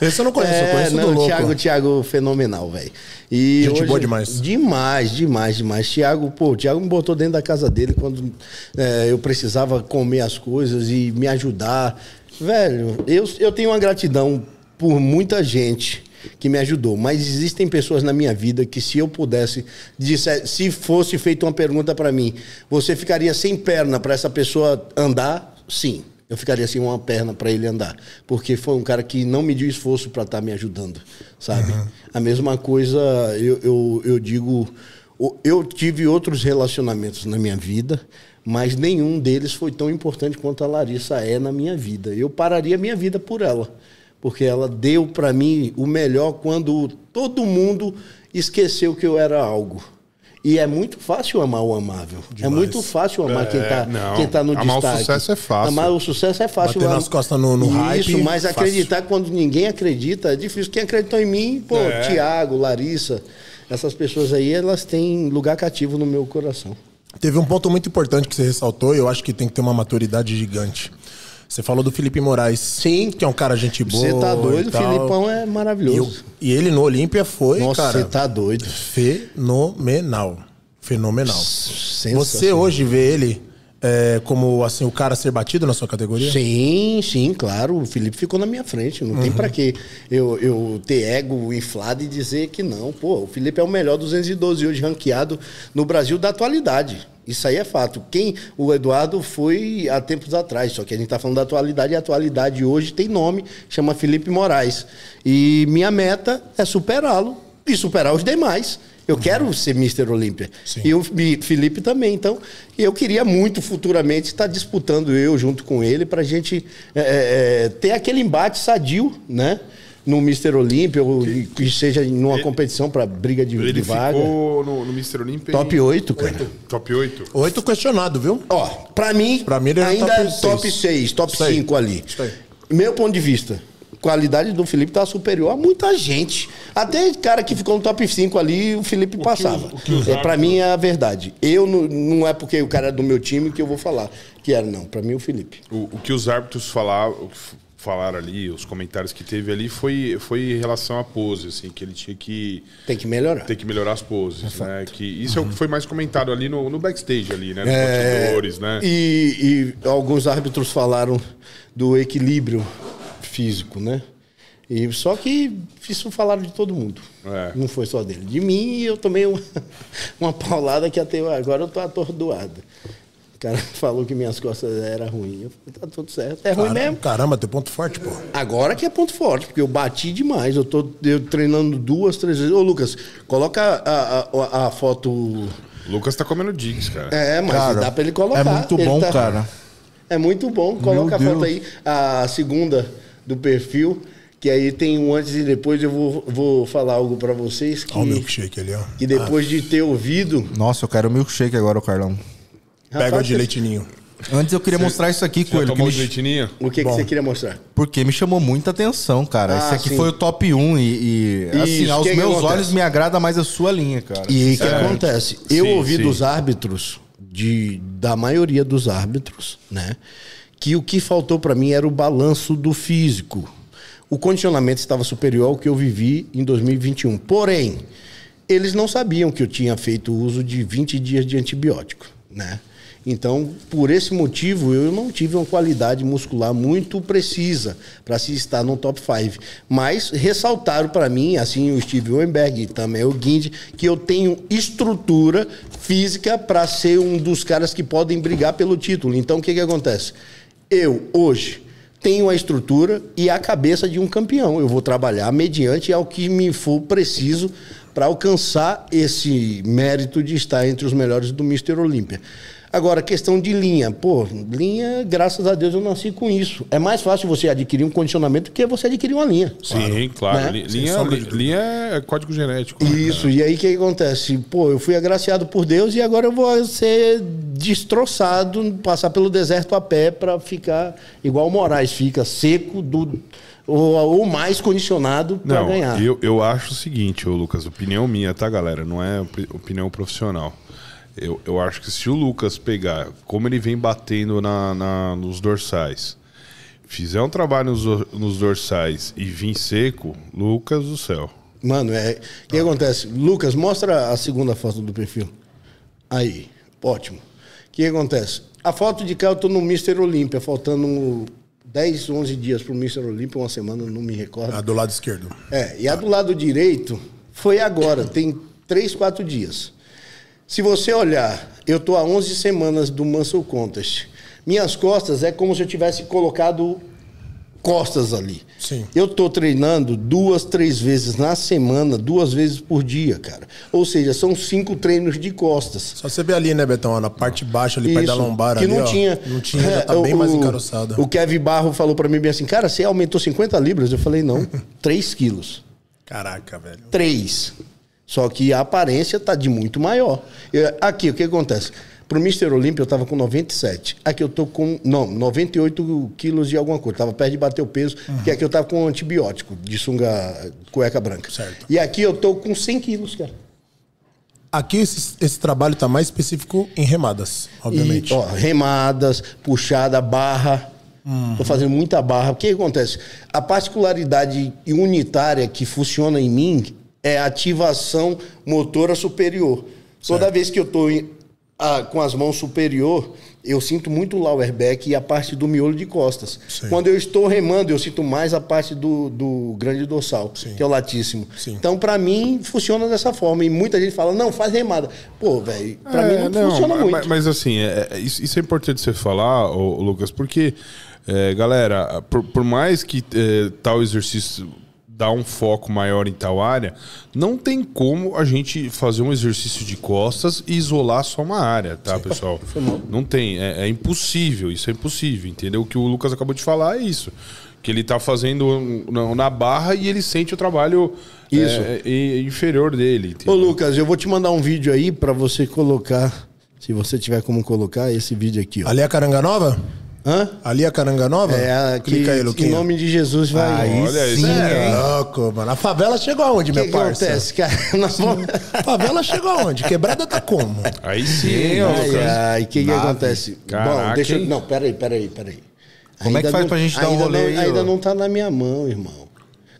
Esse eu não conheço, eu É, conheço não, do louco. Thiago, Thiago, fenomenal, velho. Gente boa demais. Demais, demais, demais. Thiago, pô, o Thiago me botou dentro da casa dele quando é, eu precisava comer as coisas e me ajudar. Velho, eu, eu tenho uma gratidão por muita gente que me ajudou. Mas existem pessoas na minha vida que, se eu pudesse, disser, se fosse feita uma pergunta para mim, você ficaria sem perna para essa pessoa andar? Sim. Eu ficaria sem uma perna para ele andar. Porque foi um cara que não mediu esforço para estar me ajudando, sabe? A mesma coisa, eu, eu, eu digo. Eu tive outros relacionamentos na minha vida, mas nenhum deles foi tão importante quanto a Larissa é na minha vida. Eu pararia minha vida por ela, porque ela deu para mim o melhor quando todo mundo esqueceu que eu era algo. E é muito fácil amar o amável. É Demais. muito fácil amar quem está quem tá no Amar o destaque. sucesso é fácil. Amar o sucesso é fácil. Bater nas costas no- no Isso, hype, mas fácil. acreditar quando ninguém acredita é difícil. Quem acreditou em mim, pô, É. Tiago, Larissa, essas pessoas aí, elas têm lugar cativo no meu coração. Teve um ponto muito importante que você ressaltou e eu acho que tem que ter uma maturidade gigante. Você falou do Felipe Moraes. Sim. Que é um cara gente boa. Você tá doido, e o. Filipão é E, maravilhoso. eu- e ele no Olímpia foi, Nossa, cara, você tá doido. fenomenal. Fenomenal. Você hoje vê ele é, como assim o cara ser batido na sua categoria? Sim, sim, claro. O Felipe ficou na minha frente. Não tem pra que eu, eu ter ego inflado e dizer que não. Pô, o Felipe é o melhor 212 hoje ranqueado no Brasil da atualidade. Isso aí é fato. Quem o Eduardo foi há tempos atrás, só que a gente tá falando da atualidade e a atualidade hoje tem nome, chama Felipe Moraes. E minha meta é superá-lo e superar os demais. Eu quero ser Mr. Olímpia. E o Felipe também. Então, eu queria muito futuramente estar disputando eu junto com ele para a gente é, é, é, ter aquele embate sadio, né? No Mr. Olímpia, ou que seja numa Ele- competição para briga de, Ele de vaga. ficou no, no Mr. Olympia. Top em- 8, cara. Top 8? Oito questionado, viu? Ó, pra mim, Pra mim ainda top é top seis. 6, top Isso aí. 5 ali. Meu ponto de vista, qualidade do Felipe tá superior a muita gente. Até cara que ficou no top 5 ali, o Felipe passava. o que os é, pra mim é a verdade. Eu não, não é porque o cara é do meu time que eu vou falar que era, não. Pra mim, o Felipe. O, o que os árbitros falaram, falaram ali, os comentários que teve ali, foi, foi em relação à pose, assim, que ele tinha que Tem que melhorar. ter que melhorar as poses, né? Que isso é o que foi mais comentado ali no, no backstage ali, né? Nos É, bastidores, né? E, e alguns árbitros falaram do equilíbrio físico, né? E só que isso falaram de todo mundo. É. Não foi só dele. De mim, eu tomei uma, uma paulada que até agora eu tô atordoado. O cara falou que minhas costas eram ruins. Eu falei, tá tudo certo. É ruim Caramba, mesmo. caramba, teu ponto forte, pô. Agora que é ponto forte, porque eu bati demais. Eu tô eu treinando duas, três vezes. Ô, Lucas, coloca a, a, a foto. O Lucas tá comendo digs, cara. É, mas Cara, dá pra ele colocar. é muito Ele bom, tá- cara. É muito bom. Coloca Meu a foto Deus. aí, a segunda do perfil, que aí tem um antes e depois. Eu vou, vou falar algo pra vocês que, Olha o milkshake ali, ó. que depois de ter ouvido. Nossa, eu quero milkshake agora, Carlão. Pega o de leitinho. Antes eu queria mostrar isso aqui, Coelho, que tomou me, de leitinho? O que, que você queria mostrar? porque me chamou muita atenção, cara. Ah, Esse aqui sim. foi o top 1 e, e, assim, aos que que meus acontece? olhos me agrada mais a sua linha, cara. E aí o que acontece? Eu Sim, ouvi sim. dos árbitros, de, da maioria dos árbitros, né? Que o que faltou pra mim era o balanço do físico. O condicionamento estava superior ao que eu vivi em 2021. Porém, eles não sabiam que eu tinha feito uso de 20 dias de antibiótico, né? Então, por esse motivo, eu não tive uma qualidade muscular muito precisa para se estar no top 5. Mas ressaltaram para mim, assim o Steve Weinberg e também o Guindy, que eu tenho estrutura física para ser um dos caras que podem brigar pelo título. Então, o que, que acontece? Eu, hoje, tenho a estrutura e a cabeça de um campeão. Eu vou trabalhar mediante ao que me for preciso para alcançar esse mérito de estar entre os melhores do Mr. Olímpia. Agora, questão de linha. Pô, linha, graças a Deus eu nasci com isso. É mais fácil você adquirir um condicionamento do que você adquirir uma linha. Sim, claro. Né? Linha, sombra de li- dúvida. linha é código genético. né, Isso, e aí o que acontece? Pô, eu fui agraciado por Deus e agora eu vou ser destroçado, passar pelo deserto a pé para ficar igual o Moraes fica, seco do, ou, ou mais condicionado para ganhar. eu, eu acho o seguinte, ô Lucas, opinião minha, tá, galera? Não é opi- opinião profissional. Eu, eu acho que se o Lucas pegar, como ele vem batendo na, na- nos dorsais, fizer um trabalho nos, nos dorsais e vir seco, Lucas do céu. Mano, é. O que acontece? Lucas, mostra a segunda foto do perfil. Aí, ótimo. O que acontece? A foto de cá eu tô no Mr. Olímpia, faltando um- 10, 11 dias pro Mr. Olímpia, uma semana, não me recordo. Ah, do lado esquerdo. É, e a do lado direito foi agora, tem 3, 4 dias. Se você olhar, eu tô há 11 semanas do Muscle Contest. Minhas costas é como se eu tivesse colocado costas ali. Sim. Eu tô treinando duas, três vezes na semana, duas vezes por dia, cara. Ou seja, são cinco treinos de costas. Só você vê ali, né, Betão? Na parte baixa ali, perto da lombar que ali, não ó. tinha. Não tinha, já tá É, bem o- mais encaroçada. O Kevin Barro falou pra mim bem assim, cara, você aumentou 50 libras? Eu falei, não, 3 quilos. Caraca, velho. 3. Só que a aparência tá de muito maior. Eu- aqui, o que acontece? Pro Mr. Olympia eu tava com 97. Aqui eu tô com, não, 98 quilos de alguma coisa. Tava perto de bater o peso, que aqui eu tava com antibiótico, de sunga, cueca branca. Certo. E aqui eu tô com 100 quilos, cara. Aqui esse, esse trabalho tá mais específico em remadas, obviamente. E, ó, remadas, puxada, barra. Tô fazendo muita barra. O que acontece? A particularidade unitária que funciona em mim é a ativação motora superior. Toda vez que eu tô ah, com as mãos superior, eu sinto muito o lower back e a parte do miolo de costas. Sim. Quando eu estou remando, eu sinto mais a parte do, do grande dorsal, que é o latíssimo. Sim. Então, pra mim, funciona dessa forma. E muita gente fala, não, faz remada. Pô, velho, pra É, mim não, funciona mas, muito. Mas assim, é- é- isso, isso é importante você falar, ô, ô, Lucas, porque, é, galera, por, por mais que é, tal exercício dá um foco maior em tal área, não tem como a gente fazer um exercício de costas e isolar só uma área, tá, pessoal? Não tem, é, é impossível, isso é impossível, entendeu? O que o Lucas acabou de falar é isso. Que ele tá fazendo na, barra e ele sente o trabalho Isso. é, é, inferior dele. Ô, entendeu? Lucas, eu vou te mandar um vídeo aí pra você colocar, se você tiver como colocar, esse vídeo aqui, ó. Ali é a Caranga Nova? Hã? Ali é a Caranga Nova? É, que, Clica aí, em Luquinha. nome de Jesus vai. Aí Olha sim, isso. É louco, mano. A favela chegou aonde, que, meu que parça? acontece, cara? Nós vamos... A favela chegou aonde? Quebrada tá como? Aí sim, ó, Ai, Lucas. ai, o que, que Nave. acontece? Caraca, Bom, deixa eu... Não, peraí, peraí, peraí. Como é que faz não- pra gente dar um ainda rolê não, aí, Ainda ó? não tá na minha mão, irmão.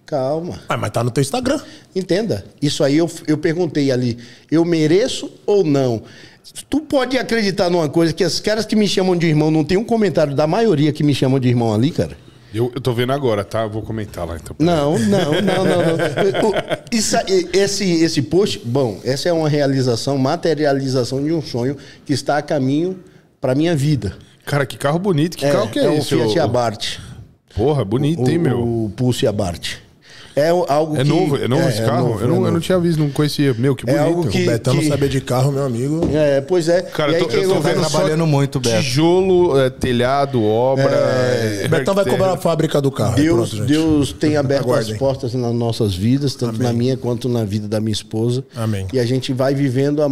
Calma. Ah, mas tá no teu Instagram. Entenda. Isso aí eu, eu perguntei ali, eu mereço ou não? Tu pode acreditar numa coisa que os caras que me chamam de irmão, não tem um comentário da maioria que me chamam de irmão ali, cara? Eu, eu tô vendo agora, tá? Eu vou comentar lá então. Não, não, não, não. não. O- isso esse, esse post, bom, essa é uma realização, materialização de um sonho que está a caminho para minha vida. Cara, que carro bonito. Que carro que é, é o esse? Fiat ô? Abarth. Porra, bonito, O, hein, meu? o Pulse Abarth. É o- algo É que... novo, é novo esse carro? novo, eu, não, é eu não tinha visto, não conhecia. Meu, que É bonito. algo que- O Betão não sabia de carro, meu amigo. É, pois é. Cara, e eu aí tô, que eu tô vendo trabalhando muito, Beto. Tijolo, é, telhado, obra. é, O Betão vai cobrar a fábrica do carro. Deus, pronto. Deus tem aberto Aguardem. as portas nas nossas vidas, tanto na minha quanto na vida da minha esposa. Amém. E a gente vai vivendo a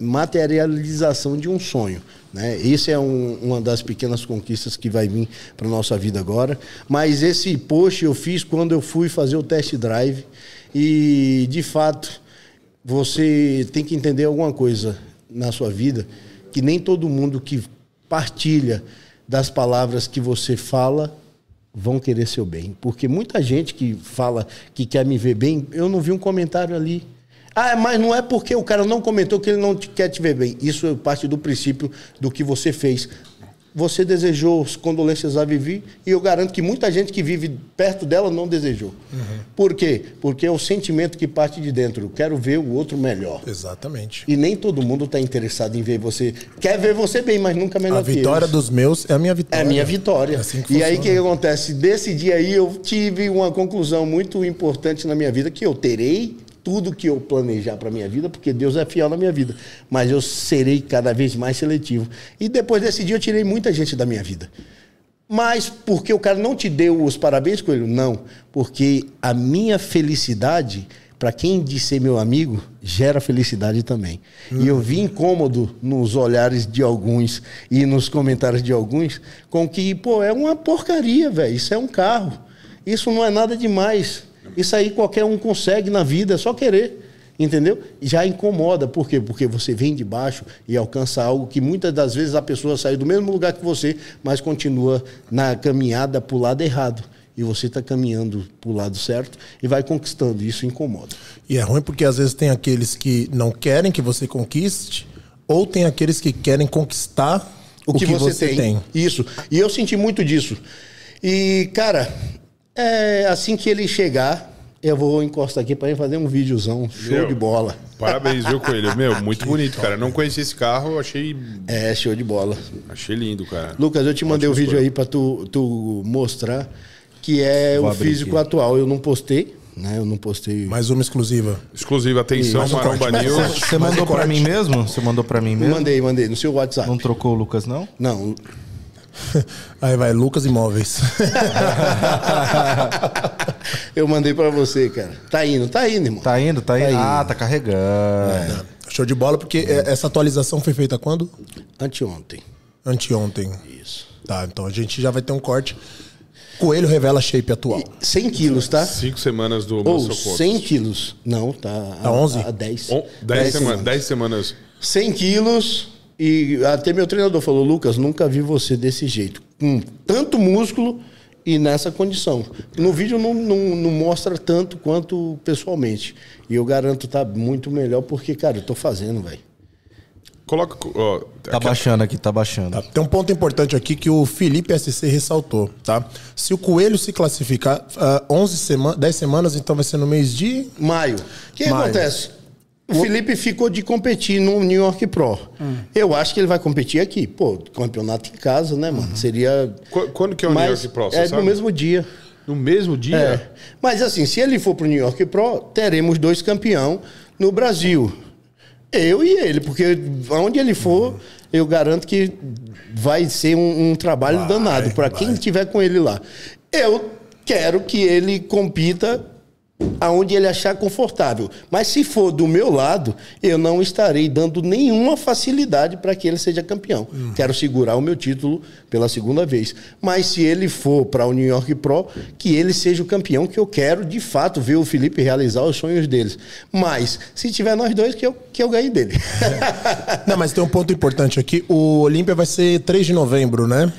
materialização de um sonho. Né? É um- uma das pequenas conquistas que vai vir para nossa vida agora. Mas esse post eu fiz quando eu fui fazer o test drive. E, de fato, você tem que entender alguma coisa na sua vida que nem todo mundo que partilha das palavras que você fala vão querer seu bem. Porque muita gente que fala que quer me ver bem, eu não vi um comentário ali. Ah, mas não é porque o cara não comentou que ele não te- quer te ver bem. Isso é parte do princípio do que você fez. Você desejou as condolências a Vivi e eu garanto que muita gente que vive perto dela não desejou. Por quê? Porque é o sentimento que parte de dentro. Eu quero ver o outro melhor. Exatamente. E nem todo mundo está interessado em ver você. Quer ver você bem, mas nunca melhor A vitória dos meus é a minha É vitória. a minha vitória. É assim que e aí o que acontece? Desse dia aí eu tive uma conclusão muito importante na minha vida, que eu terei tudo que eu planejar para minha vida, porque Deus é fiel na minha vida. Mas eu serei cada vez mais seletivo. E depois desse dia eu tirei muita gente da minha vida. Mas porque o cara não te deu os parabéns, Coelho? Não. Porque a minha felicidade, para quem diz ser meu amigo, gera felicidade também. E eu vi incômodo nos olhares de alguns e nos comentários de alguns com que, pô, é uma porcaria, velho. Isso é um carro. Isso não é nada demais. Isso aí qualquer um consegue na vida, é só querer. Entendeu? Já incomoda. Por quê? Porque você vem de baixo e alcança algo que muitas das vezes a pessoa sai do mesmo lugar que você, mas continua na caminhada para o lado errado. E você está caminhando para o lado certo e vai conquistando. Isso incomoda. E é ruim porque às vezes tem aqueles que não querem que você conquiste, ou tem aqueles que querem conquistar O, que, você, tem. tem. Isso. E eu senti muito disso. E, cara, é assim que ele chegar, eu vou encostar aqui pra ele fazer um videozão. Show Meu. de bola. Parabéns, viu, Coelho? Meu, muito bonito, cara. Não conheci esse carro, achei, É, show de bola. achei lindo, cara. Lucas, eu te mandei o Ótima vídeo aí pra tu, tu mostrar que é Vou o físico aqui. atual. Eu não postei, né? Eu não postei. Mais uma exclusiva. Exclusiva, atenção, um Maromba um News. Você mandou pra mim mesmo? Você mandou pra mim mesmo? Mandei, mandei, no seu WhatsApp. Não trocou o Lucas, não? Não. Aí vai, Lucas Imóveis. eu mandei pra você, cara. Tá indo, tá indo, irmão. Tá indo, tá indo. indo. ah, tá carregando. Show de bola, porque é, essa atualização foi feita quando? Anteontem. Anteontem. Isso. Tá, então a gente já vai ter um corte. Coelho revela shape atual. 100 quilos, tá? Cinco semanas do Ou Muscle Quantum. 100 quilos. Não, tá. Tá 11? A 10. On- Dez semanas. Dez semanas. 100 quilos. E até meu treinador falou: Lucas, nunca vi você desse jeito. Com tanto músculo e nessa condição. No vídeo não, não, não mostra tanto quanto pessoalmente. E eu garanto tá muito melhor porque, cara, eu tô fazendo, velho. Coloca. Ó, Tá baixando aqui, tá baixando. Tá, Tem um ponto importante aqui que o Felipe SC ressaltou, tá? Se o Coelho se classificar ah, 11 semanas, 10 semanas, então vai ser no mês de Maio. O que Maio. acontece? O Felipe ficou de competir no New York Pro. Eu acho que ele vai competir aqui. Pô, campeonato em casa, né, mano? Seria. Qu- Quando que é o New mais- York Pro? Você É sabe? no mesmo dia. No mesmo dia? É. Mas assim, se ele for pro New York Pro, teremos dois campeão no Brasil. Eu e ele, porque aonde ele for, eu garanto que vai ser um, um trabalho danado para quem estiver com ele lá. Eu quero que ele compita aonde ele achar confortável. Mas se for do meu lado, eu não estarei dando nenhuma facilidade para que ele seja campeão. Quero segurar o meu título pela segunda vez. Mas se ele for para o New York Pro, que ele seja o campeão, que eu quero de fato ver o Felipe realizar os sonhos deles. Mas se tiver nós dois, que eu, que eu ganhe dele. Não, mas tem um ponto importante aqui. O Olímpia vai ser 3 de novembro, né?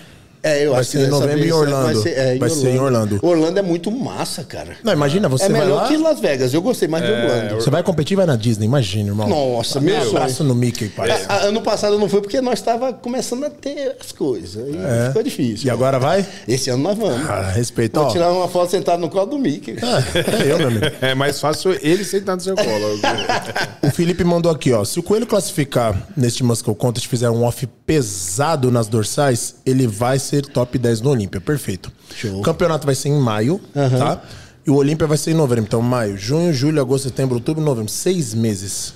É, eu Vai acho ser que em novembro em Orlando. Vai ser, é, Vai ser em Orlando. Orlando é muito massa, cara. Não, imagina, você é vai melhor lá, que Las Vegas. Eu gostei mais de Orlando. você vai competir e vai na Disney, imagina, irmão. Nossa, meu sonho. Abraço no Mickey, pai. A- ano passado não foi porque nós estava começando a ter as coisas. É. ficou difícil. E agora vai? Esse ano nós vamos. Ah, respeito, Vou ó. tirar uma foto sentado no colo do Mickey. É eu, meu amigo. É mais fácil ele sentar no seu colo. O Felipe mandou aqui, ó. Se o Coelho classificar neste Muscle Contest fizer um off pesado nas dorsais, ele vai ser top 10 no Olímpia. Perfeito. Show. O campeonato vai ser em maio, tá? E o Olímpia vai ser em novembro. Então, maio, junho, julho, agosto, setembro, outubro, novembro. Seis meses.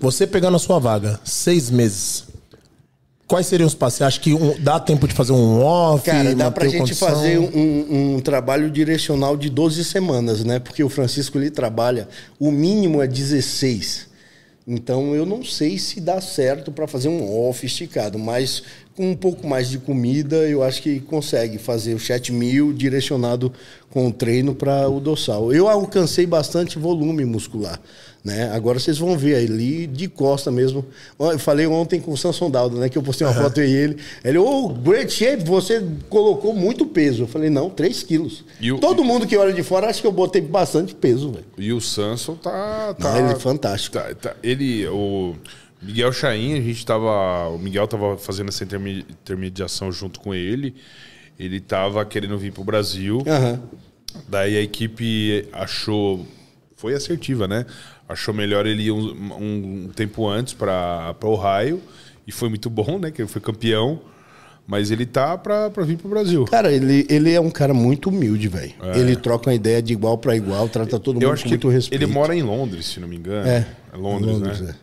Você pegando a sua vaga, seis meses. Quais seriam os passos? Você acha que um- dá tempo de fazer um off? Cara, dá pra gente condição? fazer um, um trabalho direcional de 12 semanas, né? Porque o Francisco ele trabalha, o mínimo é 16. Então eu não sei se dá certo para fazer um off esticado, mas com um pouco mais de comida eu acho que consegue fazer o chat mil direcionado com o treino para o dorsal. Eu alcancei bastante volume muscular. Né? Agora vocês vão ver ali de costa mesmo. Eu falei ontem com o Samson Daldo, né? Que eu postei uma foto eu e ele. Ele, ô, great shape, você colocou muito peso. Eu falei, não, 3 quilos. O- Todo mundo que olha de fora acha que eu botei bastante peso, velho. E o Samson tá. Não, tá ele é fantástico. tá- tá- ele, o Miguel Chain, a gente tava. O Miguel tava fazendo essa interme- intermediação junto com ele. Ele tava querendo vir pro Brasil. Aham. Daí a equipe achou. Foi assertiva, né? Achou melhor ele ir um, um tempo antes para o Ohio. E foi muito bom, né? Que ele foi campeão. Mas ele tá pra, pra vir pro Brasil. Cara, ele, ele é um cara muito humilde, velho. Ele troca uma ideia de igual para igual, trata todo mundo É. Com que muito respeito. ele mora em Londres, se não me engano. É. Londres, né? é.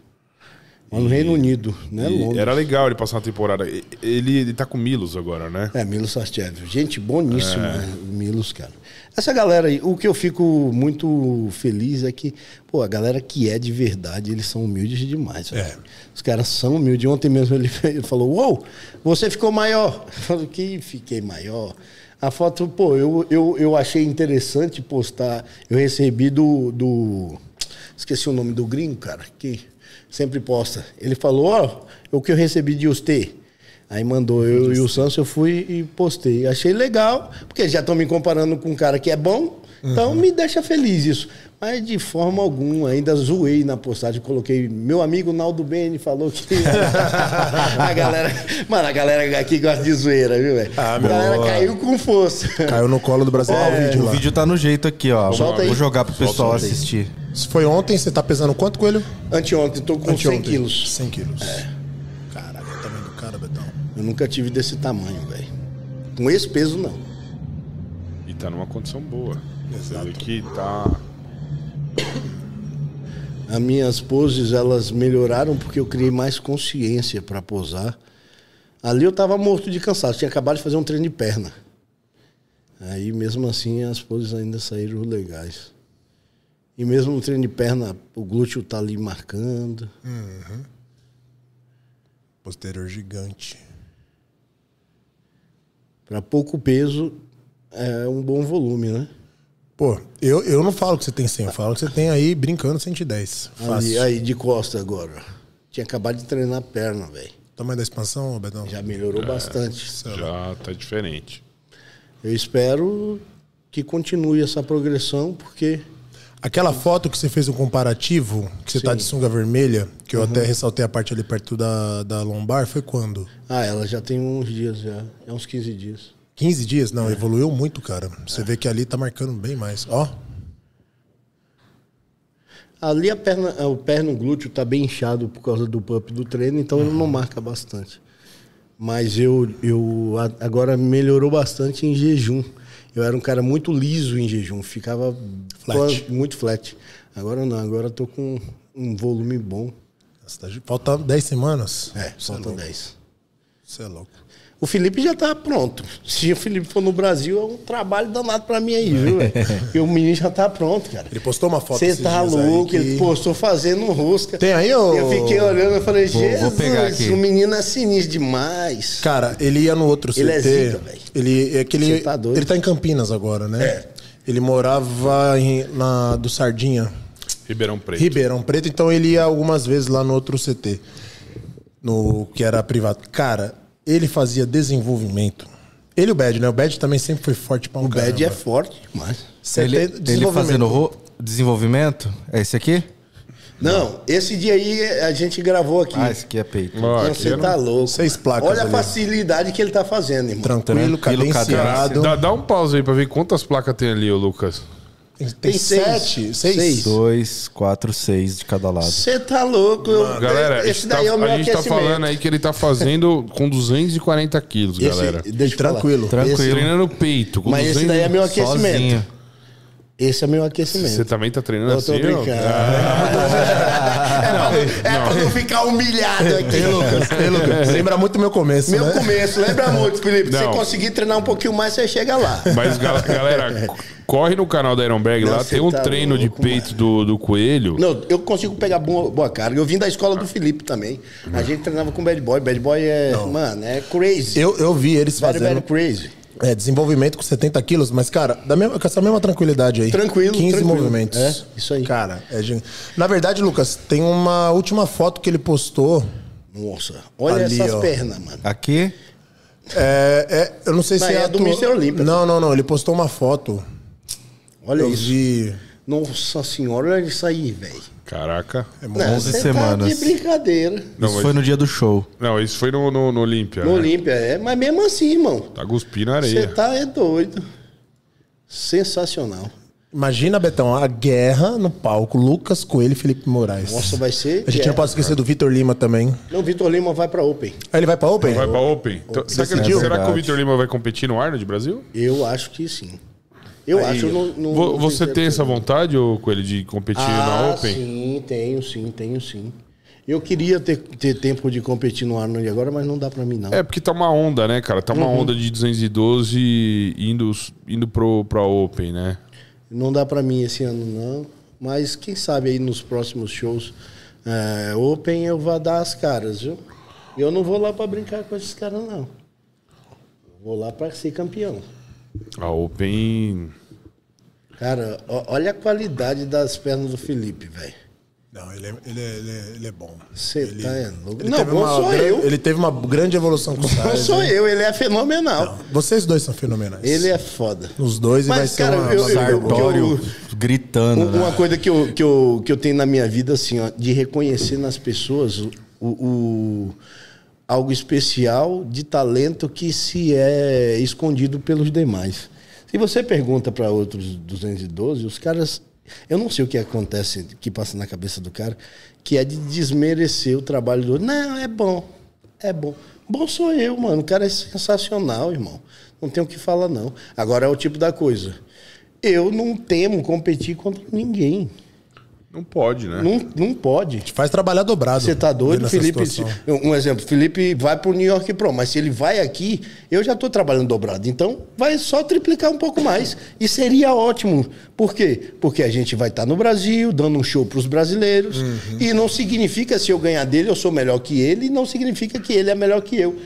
Mas no Reino Unido, né? Londres. era legal ele passar uma temporada. Ele, ele tá com Milos agora, né? É, Milos Sarchev. Gente boníssima, É. né? Milos, cara. Essa galera aí, o que eu fico muito feliz é que, pô, a galera que é de verdade, eles são humildes demais. É. Os caras são humildes. Ontem mesmo ele, ele falou: Uou, você ficou maior. Eu falei: Que fiquei maior. A foto, pô, eu, eu, eu achei interessante postar. Eu recebi do, do. Esqueci o nome do gringo, cara, que sempre posta. Ele falou: Ó, o que eu recebi de você. Aí mandou eu e o Sanso, eu fui e postei. Achei legal, porque já estão me comparando com um cara que é bom, Então me deixa feliz isso. Mas de forma alguma, ainda zoei na postagem, coloquei. Meu amigo Naldo Beni falou que. a galera. Mano, a galera aqui gosta de zoeira, viu, velho? Ah, a meu. galera caiu com força. Caiu no colo do Brasil. Olha o vídeo O lá. vídeo tá no jeito aqui, ó. Solta Vou aí. jogar pro Solta, pessoal solta assistir. Se foi ontem, você tá pesando quanto, Coelho? Anteontem, tô com 100 Anteontem. quilos. 100 quilos. Caralho, o tamanho do cara, Betão. Eu nunca tive desse tamanho, velho. Com esse peso, não. E tá numa condição boa. Exato. Que tá. As minhas poses, elas melhoraram porque eu criei mais consciência pra posar. Ali eu tava morto de cansaço, tinha acabado de fazer um treino de perna. Aí mesmo assim as poses ainda saíram legais. E mesmo no treino de perna, o glúteo tá ali marcando. Posterior gigante. Pra pouco peso, é um bom volume, né? Pô, eu, eu não falo que você tem 100, eu falo que você tem aí brincando 110. Ali, Fácil. aí de costa agora. Tinha acabado de treinar a perna, velho. Tamanho da expansão, Betão? Já melhorou bastante. Já tá diferente. Eu espero que continue essa progressão, porque Aquela foto que você fez um comparativo, que você tá de sunga vermelha, que eu até ressaltei a parte ali perto da, da lombar, foi quando? Ah, ela já tem uns dias já. É uns 15 dias. 15 dias? Não, evoluiu muito, cara. Você vê que ali tá marcando bem mais. Ó, Ali a perna, o pé no glúteo tá bem inchado por causa do pump do treino, então ele não marca bastante. Mas eu, eu agora melhorou bastante em jejum. Eu era um cara muito liso em jejum, ficava Flat. muito flat. Agora não, agora eu tô com um volume bom. Tá falta 10 semanas? É, é falta louco. 10. Você é louco. O Felipe já tá pronto. Se o Felipe for no Brasil, é um trabalho danado pra mim aí, viu? velho? Porque o menino já tá pronto, cara. Ele postou uma foto Você tá dias aí louco, que- ele postou fazendo rosca. Tem aí, ô- Eu fiquei olhando e falei, Vou- Jesus, vou pegar aqui. o menino é sinistro demais. Cara, ele ia no outro CT. Ele é zica, velho. ele, é que ele, Você tá doido. ele tá em Campinas agora, né? É. Ele morava em- na, do Sardinha, Ribeirão Preto. Ribeirão Preto, então ele ia algumas vezes lá no outro CT, no que era privado. Cara, ele fazia desenvolvimento. Ele e o Bad, né? O Bad também sempre foi forte pra um O Bad é forte demais. Ele, ele fazendo ro- desenvolvimento? É esse aqui? Não, esse dia aí a gente gravou aqui. Ah, esse aqui é peito. Ó, Não, aqui Você tá louco. Seis placas Olha a ali. facilidade que ele tá fazendo, irmão. Tranquilo, Tranquilo, cadenciado. Dá, dá um pause aí pra ver quantas placas tem ali, ô Lucas. Tem, Tem sete, seis. Seis. Dois, quatro, seis de cada lado. Você tá louco. eu- Galera, esse esse tá- daí é o meu a gente tá falando aí que ele tá fazendo com 240 quilos, Esse- galera. deixa. Tranquilo. Tranquilo. Treinando peito. Com Mas esse 200 daí é meu aquecimento. Sozinho. Esse é meu aquecimento. Você também tá treinando Eu tô assim? brincando. É, pra, é pra não ficar humilhado aqui. Ei, Lucas, ei, Lucas. Lembra muito meu começo, Meu né? começo, lembra muito, Felipe. Se Não. você conseguir treinar um pouquinho mais, você chega lá. Mas, gal- galera, corre no canal da Ironberg lá. Tem um tá treino de louco, peito do, do coelho. Não, eu consigo pegar boa, boa carga. Eu vim da escola do Felipe também. A gente treinava com Bad Boy. Bad Boy é, mano, é crazy. Eu, eu vi eles Very, fazendo very crazy. É, desenvolvimento com 70 quilos, mas, cara, da mesma, com essa mesma tranquilidade aí. Tranquilo, 15 tranquilo. movimentos. É, isso aí. Cara, é gen- Na verdade, Lucas, tem uma última foto que ele postou. Nossa, olha Ali, essas ó. pernas, mano. Aqui, É, é, eu não sei Não, se é, é a do tua- Mr. Olympia. Não, não, não. Ele postou uma foto. Olha eu isso. vi. Nossa senhora, olha isso aí, velho. Caraca. Não, 11 você semanas. Tá de brincadeira. Não, isso mas- foi no dia do show. Não, isso foi no, no, no Olímpia. No né? Olímpia, é. Mas mesmo assim, irmão. Tá cuspindo Você areia. tá é doido. Sensacional. Imagina, Betão, a guerra no palco. Lucas Coelho e Felipe Moraes. Nossa, vai ser. A gente não guerra. pode esquecer do Vitor Lima também. Não, Vitor Lima vai pra Open. Aí ele vai pra Open? Vai pra Open. Então, será que, Decidiu? será que o. Vitor Lima vai competir no Arnold Brasil? Eu acho que sim. Eu acho. eu Não, não, Vo- não Você tem essa vontade, ô Coelho, de competir na Ah, Open? sim, tenho sim, tenho sim. Eu queria ter, ter tempo de competir no Arnold agora, mas não dá pra mim, não. É, porque tá uma onda, né, cara? Tá uma Uhum. onda de 212 indo, indo pro, pra Open, né? Não dá pra mim esse ano, não. Mas quem sabe aí nos próximos shows é, Open eu vou dar as caras, viu? Eu não vou lá pra brincar com esses caras, não. Vou lá pra ser campeão. A Open. Cara, ó- olha a qualidade das pernas do Felipe, velho. Não, ele é, ele é, ele é, ele é bom. Você ele, tá é louco. ele Não, bom uma sou eu. Ele teve uma grande evolução com o Não sou hein? eu, ele é fenomenal. Vocês dois são fenomenais. Ele é foda. Os dois e Mas, vai ser cara, uma, uma eu- boa. Sartório gritando. Um- né? Uma coisa que eu, que, eu, que eu tenho na minha vida, assim, ó, de reconhecer nas pessoas o, o- algo especial de talento que se é escondido pelos demais. Se você pergunta para outros 212, os caras. Eu não sei o que acontece, que passa na cabeça do cara, que é de desmerecer o trabalho do outro. Não, é bom. É bom. Bom sou eu, mano. O cara é sensacional, irmão. Não tem o que falar, não. Agora é o tipo da coisa. Eu não temo competir contra ninguém. Não pode, né? Não, não pode. Faz trabalhar dobrado. Você tá doido, Felipe? situação. Um exemplo, Felipe vai pro New York Pro, mas se ele vai aqui, eu já tô trabalhando dobrado. Então, vai só triplicar um pouco mais. E seria ótimo. Por quê? Porque a gente vai estar no Brasil, dando um show pros brasileiros. E não significa se eu ganhar dele, eu sou melhor que ele, e não significa que ele é melhor que eu.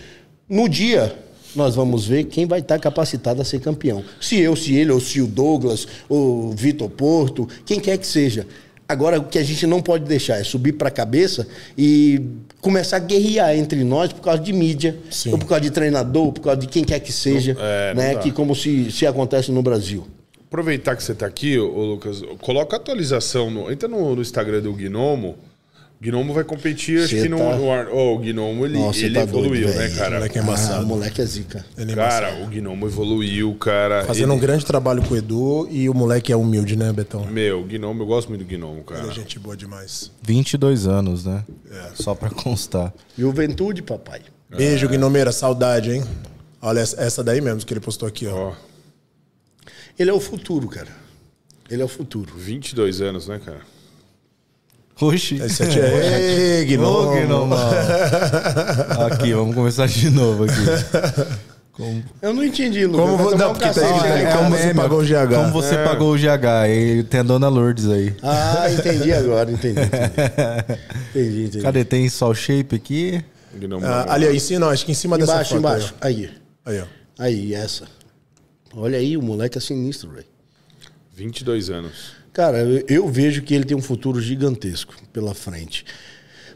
No dia, nós vamos ver quem vai estar capacitado a ser campeão. Se eu, se ele, ou se o Douglas, ou o Vitor Porto, quem quer que seja. Agora, o que a gente não pode deixar é subir para a cabeça e começar a guerrear entre nós por causa de mídia, Sim. ou por causa de treinador, ou por causa de quem quer que seja, é, não né? dá. Que como se, se acontece no Brasil. Aproveitar que você tá aqui, ô, Lucas, coloca a atualização. No, entra no, no Instagram do Gnomo. O Gnomo vai competir, acho Cê que no, tá-. Ô, o Gnomo, ele, Nossa, ele tá doido, evoluiu, né, velho. cara? Moleque é Ah, embaçado. o moleque é zica. Ele é embaçado. Cara, o Gnomo evoluiu, cara. Fazendo um Ele- grande trabalho com o Edu e o moleque é humilde, né, Betão? Meu, o Gnomo, eu gosto muito do Gnomo, cara. Ele é gente boa demais. 22 anos, né? É. Só pra constar. Juventude, papai. Beijo, Guinomeira. Saudade, hein? Olha essa- essa daí mesmo que ele postou aqui, ó. Ó, Ele é o futuro, cara. Ele é o futuro. 22 anos, né, cara? Oxi. Esse aqui é... Ei, Gnomo. Ô, Gnomo. Aqui, vamos começar de novo aqui. Como, Eu não entendi, Lucas. Como vo- não, um porque tá aí. aí, como você pagou o GH. Como você pagou o GH? E tem a dona Lourdes aí. Ah, entendi agora, entendi. Entendi, entendi. entendi. Cadê? Tem Sol Shape aqui? Ah, ali, ó, em cima, não, acho que em cima dessa Embaixo, foto. embaixo. Aí. Aí, ó. Aí, ó. Aí, essa. Olha aí, o moleque é sinistro, velho. 22 anos. Cara, eu, vejo que ele tem um futuro gigantesco pela frente.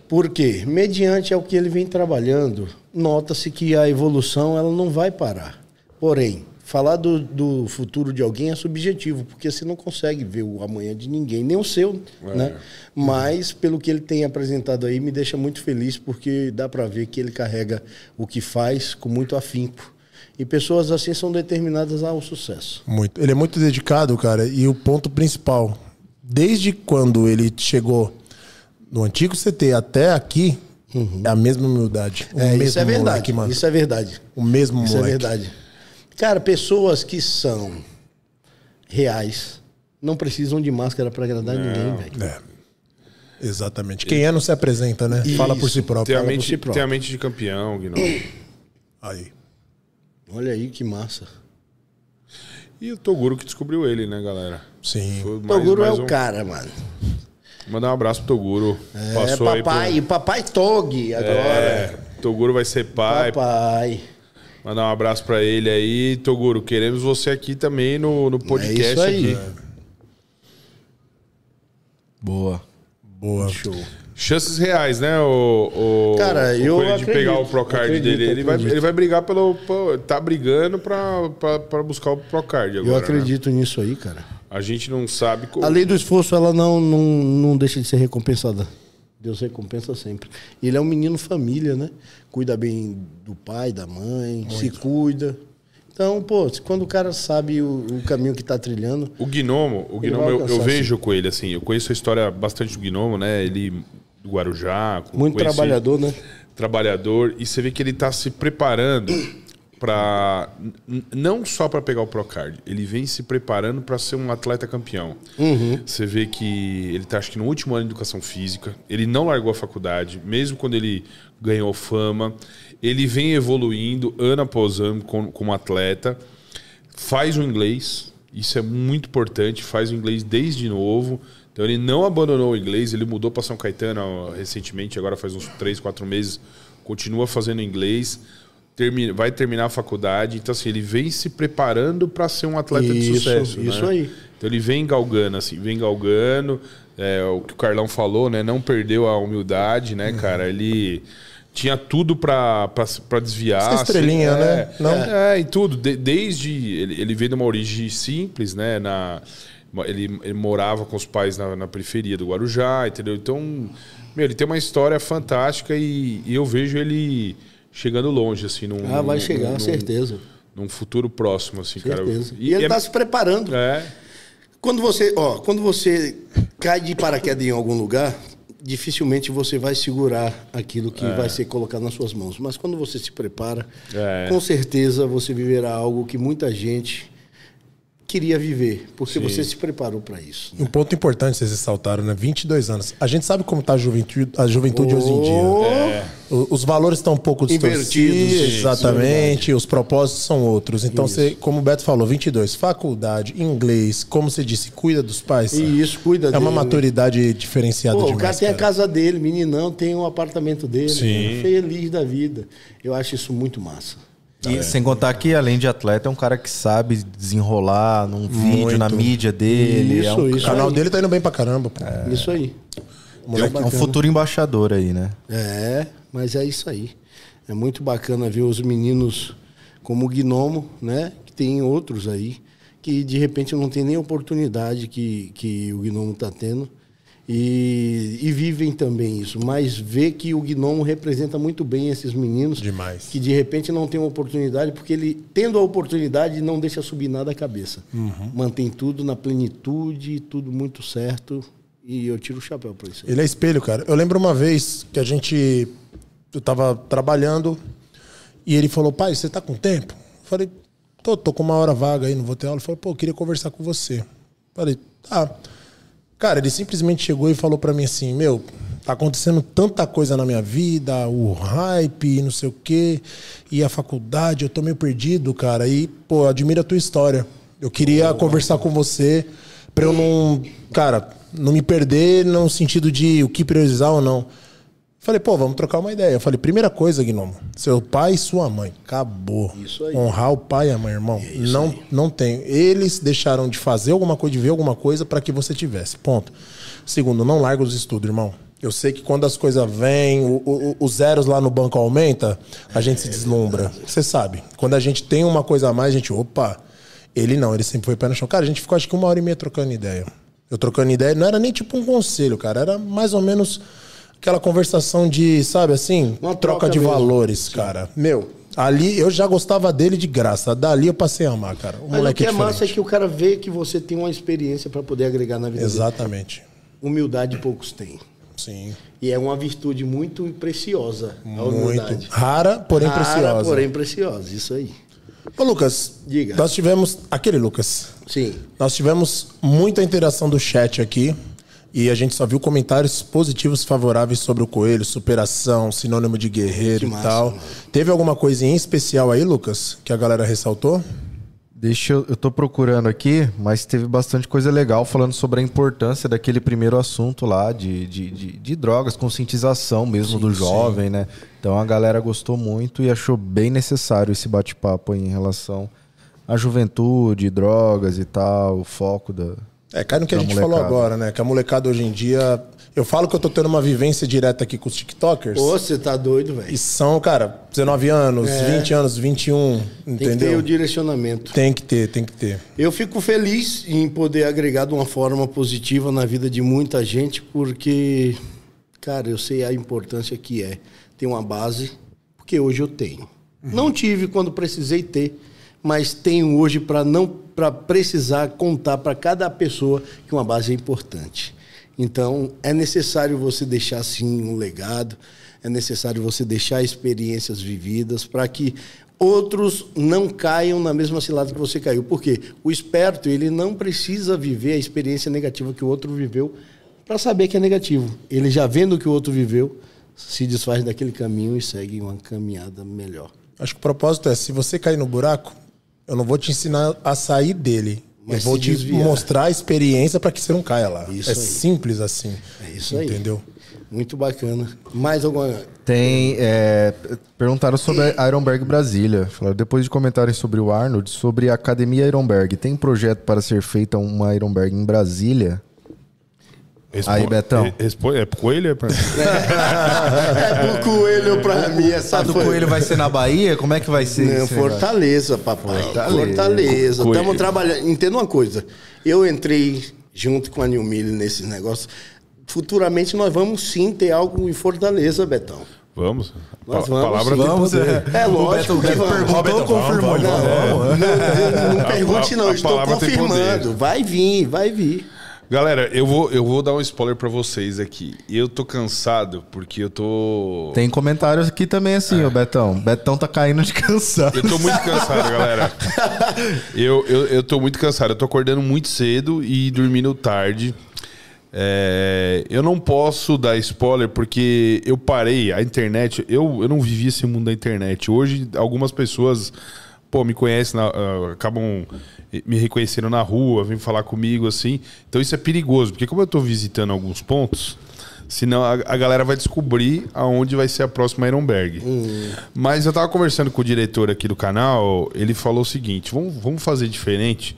Por quê? Mediante ao que ele vem trabalhando, nota-se que a evolução ela não vai parar. Porém, falar do, do futuro de alguém é subjetivo, porque você não consegue ver o amanhã de ninguém, nem o seu, né? Mas, pelo que ele tem apresentado aí, me deixa muito feliz, porque dá para ver que ele carrega o que faz com muito afinco. E pessoas assim são determinadas ao sucesso. Muito. Ele é muito dedicado, cara. E o ponto principal, desde quando ele chegou no antigo CT até aqui, é a mesma humildade. O É, mesmo isso é verdade. moleque, mano. Isso é verdade. O mesmo Isso moleque. é verdade. Cara, pessoas que são reais não precisam de máscara pra agradar ninguém, velho. É. Exatamente. Quem é não se apresenta, né? Fala por si Tem próprio. a, Fala por mente, si próprio. tem a mente de campeão, Gnomo. Aí. Olha aí que massa. E o Toguro que descobriu ele, né, galera? Sim. Foi O Toguro é o um- cara, mano. Mandar um abraço pro Toguro. É, papai, papai Tog agora. É, Toguro vai ser pai. Papai. Mandar um abraço pra ele aí. Toguro, queremos você aqui também no, no podcast É isso aí. aqui. Boa. Boa. Show. Chances reais, né, o, o Cara, o eu Coelho de acredito, pegar o Procard acredito, dele. Ele vai, acredito. ele vai brigar pelo. Tá brigando pra, pra, pra buscar o Procard agora. Eu né? acredito nisso aí, cara. A gente não sabe. co- A lei do esforço, ela não, não, não deixa de ser recompensada. Deus recompensa sempre. Ele é um menino família, né? Cuida bem do pai, da mãe, se cuida. Então, pô, quando o cara sabe o, o caminho que tá trilhando, O Gnomo, o Gnomo eu, eu vejo com ele, assim. Eu conheço a história bastante do Gnomo, né? Ele do Guarujá. muito conheci- trabalhador, né? trabalhador e você vê que ele está se preparando para não só para pegar o Procard, ele vem se preparando para ser um atleta campeão. Você vê que ele está acho que no último ano de educação física, ele não largou a faculdade, mesmo quando ele ganhou fama, ele vem evoluindo ano após ano como, como atleta, faz o inglês, isso é muito importante, faz o inglês desde novo. Então ele não abandonou o inglês, ele mudou para São Caetano recentemente, agora faz uns 3, 4 meses, continua fazendo inglês, termina, vai terminar a faculdade. Então assim, ele vem se preparando para ser um atleta de Isso, sucesso. isso né? aí. Então ele vem galgando, assim, vem galgando. é, o que o Carlão falou, né? Não perdeu a humildade, né, Uhum. cara? Ele tinha tudo pra desviar. Essa estrelinha, assim, né? É, Não? é, e tudo. De- desde. Ele, ele veio de uma origem simples, né? Na, ele, ele morava com os pais na, na periferia do Guarujá, entendeu? Então, meu, ele tem uma história fantástica e, e eu vejo ele chegando longe, assim. Num, Ah, vai num- chegar, num- certeza. Num futuro próximo, assim, Certeza. cara. E, ele é- tá se preparando. É. Quando você, ó, quando você cai de paraquedas em algum lugar, dificilmente você vai segurar aquilo que vai ser colocado nas suas mãos. Mas quando você se prepara, É. com certeza você viverá algo que muita gente queria viver, porque você se preparou para isso. Um ponto importante vocês ressaltaram, né? 22 anos. A gente sabe como tá a juventude, a juventude hoje em dia. O- Os valores estão um pouco distorcidos. Invertidos, sim, exatamente. Os propósitos são outros. Então, você, como o Beto falou, 22, faculdade, inglês, como você disse, cuida dos pais. E isso, cuida É uma dele. maturidade diferenciada Pô, o demais. cara tem a cara. casa dele, meninão, tem o apartamento dele, Sim. feliz da vida. Eu acho isso muito massa. E sem contar que, além de atleta, é um cara que sabe desenrolar num vídeo, na mídia dele. é um, Isso, O isso canal aí. dele tá indo bem pra caramba. Pô. Isso aí. é um futuro embaixador aí, né? É, mas é isso aí. É muito bacana ver os meninos como o Gnomo, né? Que tem outros aí, que de repente não tem nem oportunidade que, que o Gnomo está tendo. E, e vivem também isso. Mas vê que o Gnomo representa muito bem esses meninos. Demais. Que de repente não tem uma oportunidade, porque ele, tendo a oportunidade, não deixa subir nada a cabeça. Mantém tudo na plenitude, tudo muito certo. E eu tiro o chapéu para isso. Ele é espelho, cara. Eu lembro uma vez que a gente. Eu tava trabalhando e ele falou: pai, você tá com tempo? Eu falei: tô, tô com uma hora vaga aí, não vou ter aula. Ele falou: pô, eu queria conversar com você. Eu falei: tá. Cara, ele simplesmente chegou e falou pra mim assim: meu, tá acontecendo tanta coisa na minha vida, o hype, não sei o quê, e a faculdade, eu tô meio perdido, cara. E, pô, eu admiro a tua história. Eu queria conversar com você pra eu não, cara, não me perder no sentido de o que priorizar ou não. Falei, pô, vamos trocar uma ideia. Eu falei, primeira coisa, Gnomo, seu pai e sua mãe. Acabou. Isso aí. Honrar o pai e a mãe, irmão. não, não tem. Eles deixaram de fazer alguma coisa, de ver alguma coisa para que você tivesse. Ponto. Segundo, não larga os estudos, irmão. Eu sei que quando as coisas vêm, os zeros lá no banco aumenta, a gente se deslumbra. Você sabe. Quando a gente tem uma coisa a mais, a gente, opa. Ele não, ele sempre foi pé no chão. Cara, a gente ficou acho que uma hora e meia trocando ideia. Eu trocando ideia, não era nem tipo um conselho, cara. Era mais ou menos aquela conversação de, sabe assim, Uma troca troca de mesmo. valores, cara. Meu, ali eu já gostava dele de graça. Dali eu passei a amar, cara. O Mas o moleque que é diferente. massa é que o cara vê que você tem uma experiência para poder agregar na vida dele. Exatamente. Humildade poucos têm. Sim. E é uma virtude muito preciosa, a Muito. humildade. Rara, porém Rara, preciosa. porém preciosa, isso aí. Ô, Lucas, Diga. nós tivemos. Aquele Lucas. Sim. Nós tivemos muita interação do chat aqui. E a gente só viu comentários positivos favoráveis sobre o Coelho, superação, sinônimo de guerreiro Que e massa, tal. mano. Teve alguma coisa em especial aí, Lucas, que a galera ressaltou? Deixa eu, eu tô procurando aqui, mas teve bastante coisa legal falando sobre a importância daquele primeiro assunto lá de, de, de, de drogas, conscientização mesmo do jovem, né? Então a galera gostou muito e achou bem necessário esse bate-papo aí em relação à juventude, drogas e tal, o foco da. É, cai no que a gente falou molecada. agora, né? Que a molecada hoje em dia. Eu falo que eu tô tendo uma vivência direta aqui com os TikTokers. Ô, você tá doido, velho. E são, cara, 19 anos, 20 anos, 21, Tem que ter entendeu? o direcionamento. Tem que ter, tem que ter. Eu fico feliz em poder agregar de uma forma positiva na vida de muita gente, porque, cara, eu sei a importância que é ter uma base, porque hoje eu tenho. Não tive quando precisei ter, mas tenho hoje para não para precisar contar para cada pessoa que uma base é importante. Então, é necessário você deixar sim um legado, é necessário você deixar experiências vividas para que outros não caiam na mesma cilada que você caiu. Por quê? O esperto, ele não precisa viver a experiência negativa que o outro viveu para saber que é negativo. Ele já vendo o que o outro viveu, se desfaz daquele caminho e segue uma caminhada melhor. Acho que o propósito é, se você cair no buraco, eu não vou te ensinar a sair dele. Mas eu vou te desviar. mostrar a experiência para que você não caia lá. Isso é aí. simples assim. É isso aí. Entendeu? Muito bacana. Mais alguma. Tem. é, perguntaram sobre a Ironberg Brasília. Falaram, depois de comentarem sobre o Arnold, sobre a Academia Ironberg. Tem projeto para ser feita uma Ironberg em Brasília? Respo- Aí, Betão. Responde, é pro coelho? É pra... É do coelho pra mim, essa A do foi- Coelho vai ser na Bahia? Como é que vai ser? Não, negócio? Fortaleza, papai. Fortaleza. Estamos trabalhando. Entenda uma coisa. Eu entrei junto com a New Mille nesses negócios. Futuramente nós vamos sim ter algo em Fortaleza, Betão. Vamos. Nós Pa- vamos, palavra Vamos, poder. é. É O lógico Beto- que vamos. vamos, confirmou. vamos, Não. Não, não A- pergunte, a- não. a eu Estou confirmando. Vai vir, vai vir. Galera, eu vou, eu vou dar um spoiler pra vocês aqui. Eu tô cansado porque eu tô. Tem comentários aqui também assim, ô Betão. Betão tá caindo de cansado. Eu tô muito cansado, galera. Eu, eu, eu tô muito cansado. Eu tô acordando muito cedo e dormindo tarde. É, eu não posso dar spoiler porque eu parei a internet. Eu, eu não vivi esse mundo da internet. Hoje, algumas pessoas pô, me conhecem, na- ah, acabam me reconhecendo na rua, vêm falar comigo assim. Então isso é perigoso, porque como eu tô visitando alguns pontos, senão a, a galera vai descobrir aonde vai ser a próxima Ironberg. Mas eu tava conversando com o diretor aqui do canal, ele falou o seguinte: vamos, vamos fazer diferente.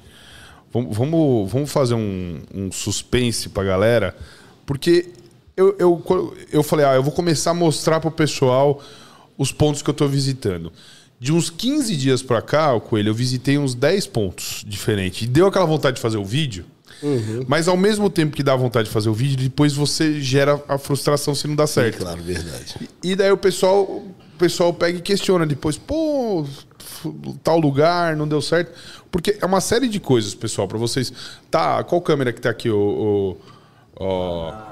Vamos, vamos, vamos fazer um, um suspense pra galera, porque eu, eu, eu falei, ah, eu vou começar a mostrar pro pessoal os pontos que eu tô visitando. De uns 15 dias pra cá, o Coelho, eu visitei uns 10 pontos diferentes. E deu aquela vontade de fazer o vídeo, mas ao mesmo tempo que dá vontade de fazer o vídeo, depois você gera a frustração se não dá certo. Claro, verdade. E daí o pessoal, o pessoal pega e questiona depois, pô, tal lugar não deu certo. Porque é uma série de coisas, pessoal, pra vocês. Tá, qual câmera que tá aqui, o. o, o-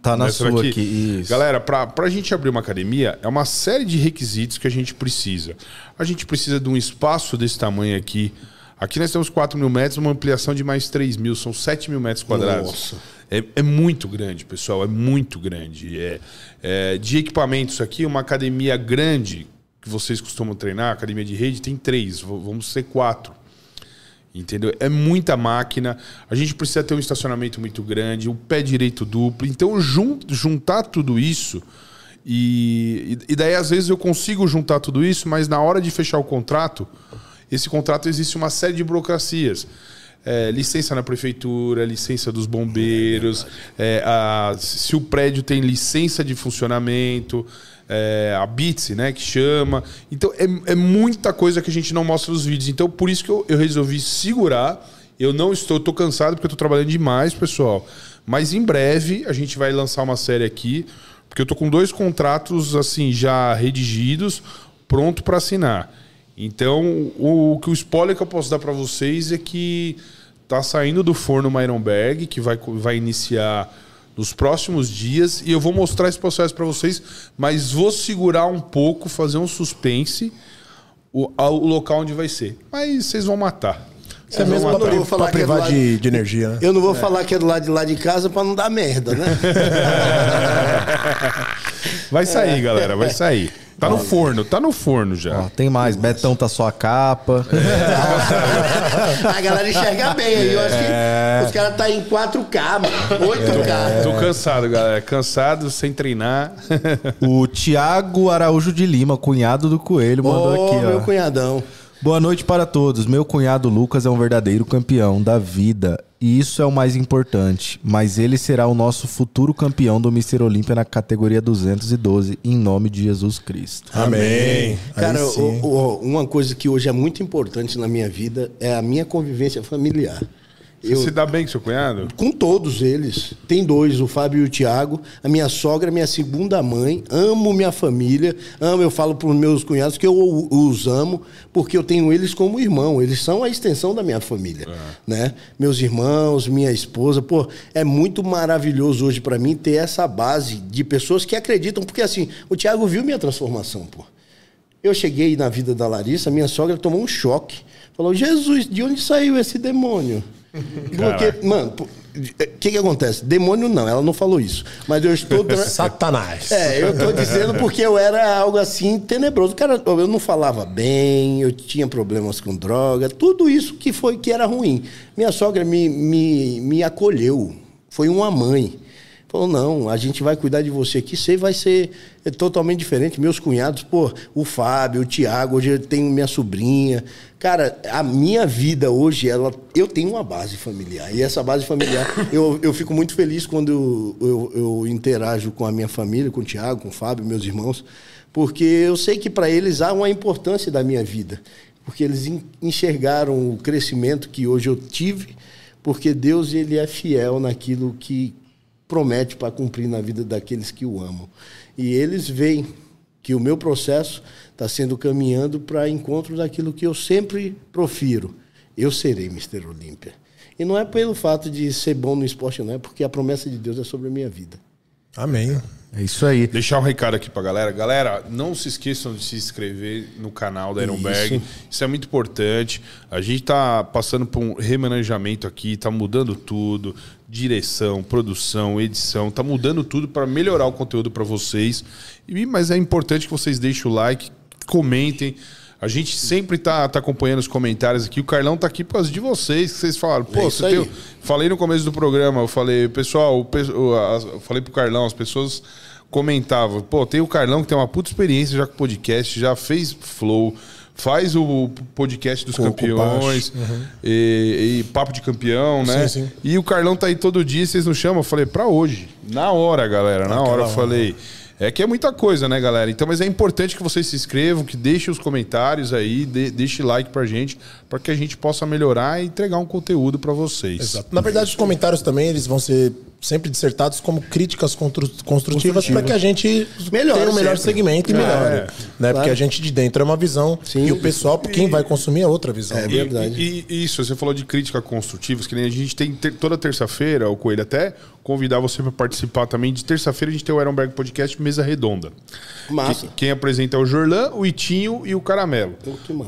Tá na sua aqui. Isso. Galera, pra, pra gente abrir uma academia, é uma série de requisitos que a gente precisa. A gente precisa de um espaço desse tamanho aqui. Aqui nós temos 4 mil metros, uma ampliação de mais 3 mil, são 7 mil metros quadrados. Nossa. É, é muito grande, pessoal, é muito grande. É, é, de equipamentos aqui, uma academia grande, que vocês costumam treinar, academia de rede, tem três, vamos ser quatro. Entendeu? É muita máquina. A gente precisa ter um estacionamento muito grande, o pé direito duplo. Então, jun- juntar tudo isso. E, e daí, às vezes, eu consigo juntar tudo isso, mas na hora de fechar o contrato, esse contrato existe uma série de burocracias. É, licença na prefeitura, licença dos bombeiros, é, a- se o prédio tem licença de funcionamento, é, a BITSE, né, que chama. Então é, é muita coisa que a gente não mostra nos vídeos. Então por isso que eu, eu resolvi segurar. Eu não estou, tô cansado porque eu tô trabalhando demais, pessoal. Mas em breve a gente vai lançar uma série aqui, porque eu tô com dois contratos assim já redigidos, pronto para assinar. Então, o, que o spoiler que eu posso dar para vocês é que tá saindo do forno uma Ironberg, que vai, vai iniciar nos próximos dias, e eu vou mostrar esse processo para vocês, mas vou segurar um pouco, fazer um suspense o, ao- o local onde vai ser. Mas vocês vão matar. Isso é Eu mesmo não pra, vou pri- falar pra é privar lado- de, de energia, né? Eu não vou falar que é do lado de lá de casa pra não dar merda, né? Vai sair, galera, vai sair. Tá no forno, tá no forno já. Ó, tem mais. Betão tá sua capa. a galera enxerga bem aí. Eu acho que os caras tá em 4K, mano. 8K. Tô cansado, galera. Cansado, sem treinar. O Tiago Araújo de Lima, cunhado do Coelho, mandou Ô, aqui, meu ó. cunhadão. Boa noite para todos. Meu cunhado Lucas é um verdadeiro campeão da vida. E isso é o mais importante. Mas ele será o nosso futuro campeão do Mr. Olímpia na categoria 212, em nome de Jesus Cristo. Amém. Cara, o- o- uma coisa que hoje é muito importante na minha vida é a minha convivência familiar. Você se dá bem com seu cunhado? Com todos eles. Tem dois, o Fábio e o Tiago. A minha sogra, é minha segunda mãe. Amo minha família. Amo, eu falo para os meus cunhados que eu os amo, porque eu tenho eles como irmão. Eles são a extensão da minha família. Né? Meus irmãos, minha esposa. Pô, é muito maravilhoso hoje para mim ter essa base de pessoas que acreditam. Porque assim, o Tiago viu minha transformação, pô. Eu cheguei na vida da Larissa, minha sogra tomou um choque. Falou, Jesus, de onde saiu esse demônio? Porque, mano, o que que acontece? Demônio não, ela não falou isso. Mas eu estou... Satanás. É, eu tô dizendo porque eu era algo assim tenebroso. Cara, eu não falava bem, eu tinha problemas com droga, tudo isso que foi que era ruim. Minha sogra me, me, me acolheu, foi uma mãe. Falou, não, a gente vai cuidar de você aqui, você vai ser totalmente diferente. Meus cunhados, pô, o Fábio, o Tiago, hoje eu tenho minha sobrinha. Cara, a minha vida hoje, ela, eu tenho uma base familiar. E essa base familiar, eu, eu fico muito feliz quando eu, eu, eu interajo com a minha família, com o Tiago, com o Fábio, meus irmãos, porque eu sei que para eles há uma importância da minha vida. Porque eles enxergaram o crescimento que hoje eu tive, porque Deus ele é fiel naquilo que promete para cumprir na vida daqueles que o amam. E eles veem que o meu processo está sendo caminhando para encontro daquilo que eu sempre profiro. Eu serei Mister Olímpia. E não é pelo fato de ser bom no esporte, não é porque a promessa de Deus é sobre a minha vida. Amém. É isso aí. Deixar um recado aqui pra galera. Galera, não se esqueçam de se inscrever no canal da Ironberg. Isso. Isso é muito importante. A gente tá passando por um remanejamento aqui, tá mudando tudo. Direção, produção, edição, tá mudando tudo para melhorar o conteúdo para vocês. E, mas é importante que vocês deixem o like, comentem. A gente sempre tá, tá acompanhando os comentários aqui. O Carlão tá aqui por causa de vocês, que vocês falaram. Pô, é você tem... Falei no começo do programa, eu falei, pessoal, o, eu falei pro Carlão, as pessoas comentavam, pô, tem o Carlão que tem uma puta experiência já com podcast, já fez flow, faz o podcast dos com, campeões uhum. e, e, papo de campeão, né? Sim, sim. E o Carlão tá aí todo dia, vocês não chamam? Eu falei, pra hoje. Na hora, galera, na hora eu falei. É que é muita coisa, né, galera? Então, mas é importante que vocês se inscrevam, que deixem os comentários aí, de, deixe like pra gente, para que a gente possa melhorar e entregar um conteúdo para vocês. Exato. Na verdade, os comentários também, eles vão ser sempre dissertados como críticas construtivas para que a gente melhore tenha o um melhor sempre. segmento e melhore. É, né? Claro. Porque a gente de dentro é uma visão Sim. e o pessoal, quem vai consumir é outra visão. É verdade. E, e, isso, você falou de crítica construtivas, que nem a gente tem ter, toda terça-feira, o Coelho até convidar você para participar também. De terça-feira a gente tem o Ironberg Podcast Mesa Redonda. Massa. Que, quem apresenta é o Jorlan, o Itinho e o Caramelo.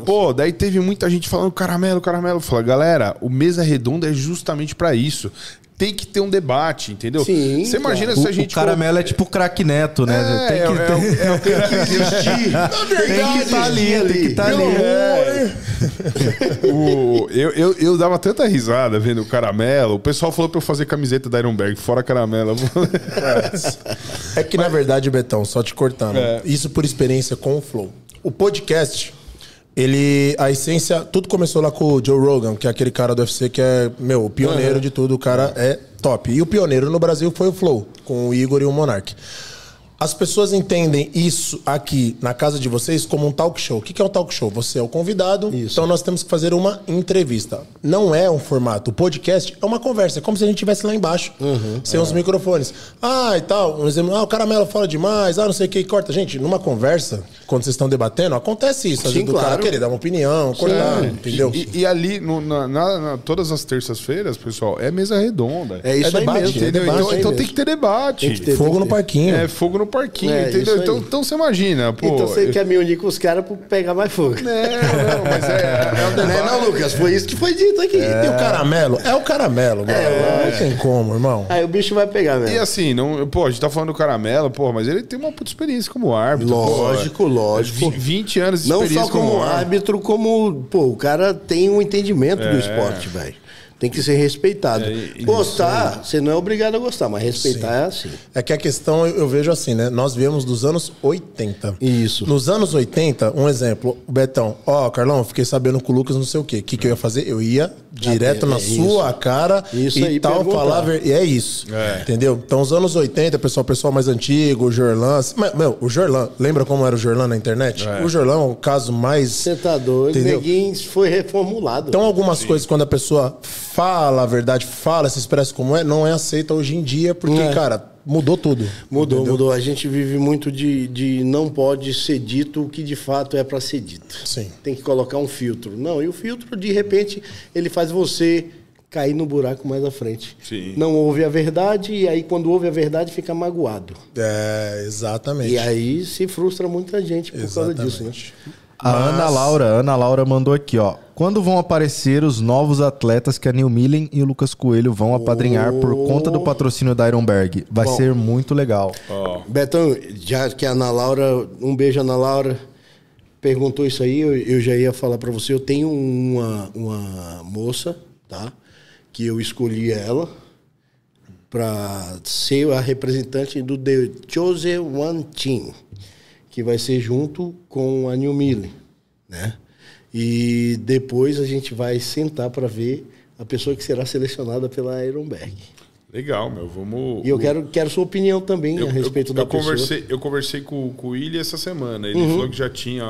Pô, daí teve muita gente falando Caramelo, Caramelo. Fala, galera, o Mesa Redonda é justamente para isso tem que ter um debate, entendeu? Sim. Você imagina se a gente. O caramelo é tipo craque neto, né? É, tem, que, é, ter... é, tem que existir. Na verdade, tem que estar tá ali, ali, tem que estar tá ali. É. o, eu, eu, eu dava tanta risada vendo o caramelo. O pessoal falou pra eu fazer camiseta da Ironberg, fora caramelo. é que, na verdade, Betão, só te cortando. É. Isso por experiência com o Flow. O podcast ele, a essência, tudo começou lá com o Joe Rogan, que é aquele cara do UFC que é, meu, o pioneiro uhum. de tudo, o cara é top. E o pioneiro no Brasil foi o Flow, com o Igor e o Monark. As pessoas entendem isso aqui na casa de vocês como um talk show. O que é um talk show? Você é o convidado, isso. então nós temos que fazer uma entrevista. Não é um formato. O podcast é uma conversa. É como se a gente estivesse lá embaixo, uhum, sem é. os microfones. Ah, e tal. Um exemplo, ah, o caramelo fala demais, ah, não sei o que, corta. Gente, numa conversa, quando vocês estão debatendo, acontece isso. Sim, claro. cara querer dar uma opinião, Sim. entendeu? E, e ali, no, na, na, todas as terças-feiras, pessoal, é mesa redonda. É isso é debate, mesmo. Entendeu? É então, então tem que ter debate. Tem que ter, fogo tem que ter. no parquinho. É, fogo no parquinho, é, entendeu? Então, então você imagina, pô. Então você quer me unir com os caras pra pegar mais fogo. Não, não, mas é, é um debate. Não, não, Lucas, foi isso que foi dito aqui. É. E o caramelo? É o caramelo, mano. É, não tem como, irmão. Aí o bicho vai pegar mesmo. E assim, não, pô, a gente tá falando do caramelo, pô, mas ele tem uma puta experiência como árbitro. Lógico, pô, lógico. 20 anos de não só como, árbitro, como, pô, o cara tem um entendimento do é. esporte, velho. Tem que ser respeitado. É, gostar, você não é obrigado a gostar, mas respeitar Sim. é assim. É que a questão eu vejo assim, né? Nós viemos dos anos 80. Isso. Nos anos 80, um exemplo, o Betão, ó, oh, Carlão, fiquei sabendo com o Lucas não sei o quê. O que, que eu ia fazer? Eu ia direto na é sua isso. cara isso e tal, falar. E é isso. É. Entendeu? Então, os anos 80, pessoal, pessoal mais antigo, o Jorlan. Mas, meu, o Jorlan, lembra como era o Jorlan na internet? É. O Jorlan é o caso mais. Você tá doido, entendeu? foi reformulado. Então, algumas Sim. coisas, quando a pessoa fala a verdade, fala, se expressa como é, não é aceita hoje em dia, porque, é. cara, mudou tudo. Mudou, entendeu? mudou. A gente vive muito de, de não pode ser dito o que de fato é para ser dito. Sim. Tem que colocar um filtro. Não, e o filtro, de repente, ele faz você cair no buraco mais à frente. Sim. Não ouve a verdade e aí quando ouve a verdade fica magoado. É, exatamente. E aí se frustra muita gente por exatamente. causa disso, né? A Mas... Ana Laura, Ana Laura mandou aqui, ó. Quando vão aparecer os novos atletas que a Neil Millen e o Lucas Coelho vão apadrinhar oh. por conta do patrocínio da Ironberg? Vai Bom, ser muito legal. Oh. Betão, já que a Ana Laura, um beijo Ana Laura, perguntou isso aí, eu, eu já ia falar para você. Eu tenho uma, uma moça, tá? Que eu escolhi ela para ser a representante do The Chosen One Team, que vai ser junto com a New Mille, né? E depois a gente vai sentar para ver a pessoa que será selecionada pela Ironberg. Legal, meu. Vamos. E eu quero, quero sua opinião também Eu, a respeito eu, da eu pessoa. conversei, eu conversei com, com o William essa semana. Ele Uhum. falou que já tinha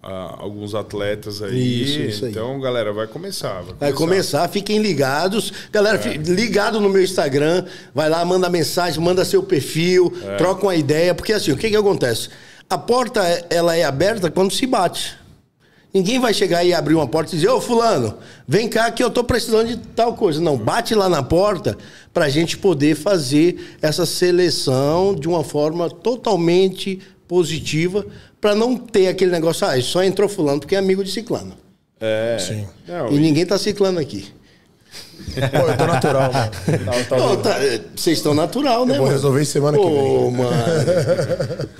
ah, alguns atletas aí. Isso, isso aí. Então, galera, vai começar. Vai, Vai começar, fiquem ligados. Galera, fi- ligado no meu Instagram, vai lá, manda mensagem, manda seu perfil, troca uma ideia, porque assim, o que que acontece? A porta, ela é aberta quando se bate. Ninguém vai chegar e abrir uma porta e dizer, ô fulano, vem cá que eu tô precisando de tal coisa. Não, bate lá na porta pra gente poder fazer essa seleção de uma forma totalmente positiva, pra não ter aquele negócio, ah, só entrou fulano porque é amigo de ciclano. É. Sim. Não, E ninguém tá ciclando aqui. Pô, eu tô natural, mano. Tá- tá vivo. tá, é, Vocês estão natural, né, Eu vou mano? resolver semana que Ô, vem. mano.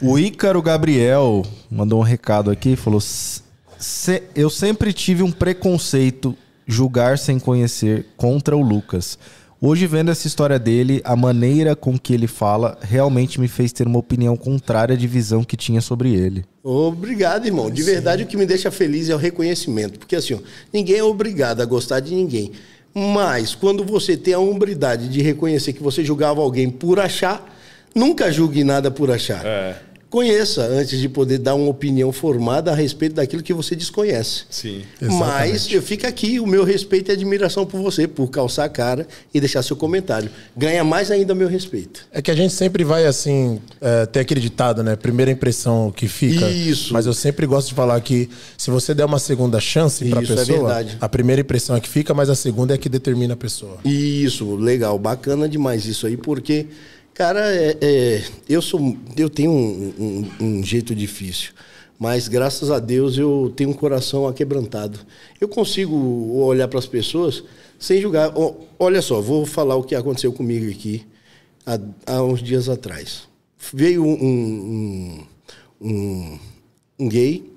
O Ícaro Gabriel mandou um recado aqui, falou: "Se- Eu sempre tive um preconceito, julgar sem conhecer, contra o Lucas. Hoje, vendo essa história dele, a maneira com que ele fala realmente me fez ter uma opinião contrária de visão que tinha sobre ele. Obrigado, irmão. De verdade, o que me deixa feliz é o reconhecimento. Porque assim, ó, ninguém é obrigado a gostar de ninguém. Mas quando você tem a hombridade de reconhecer que você julgava alguém por achar, nunca julgue nada por achar. É. Conheça antes de poder dar uma opinião formada a respeito daquilo que você desconhece. Sim. Mas eu fico aqui, o meu respeito e admiração por você, por calçar a cara e deixar seu comentário. Ganha mais ainda meu respeito. É que a gente sempre vai, assim, é, ter aquele ditado, né? Primeira impressão que fica. Isso. Mas eu sempre gosto de falar que se você der uma segunda chance pra Isso, é pessoa, verdade. a primeira impressão é que fica, mas a segunda é que determina a pessoa. Isso, legal, bacana demais isso aí, porque, cara, é, é, eu sou, eu tenho um, um- um jeito difícil, mas graças a Deus eu tenho um coração aquebrantado. Eu consigo olhar para as pessoas sem julgar. Olha só, vou falar o que aconteceu comigo aqui há, há uns dias atrás. Veio um, um, um, gay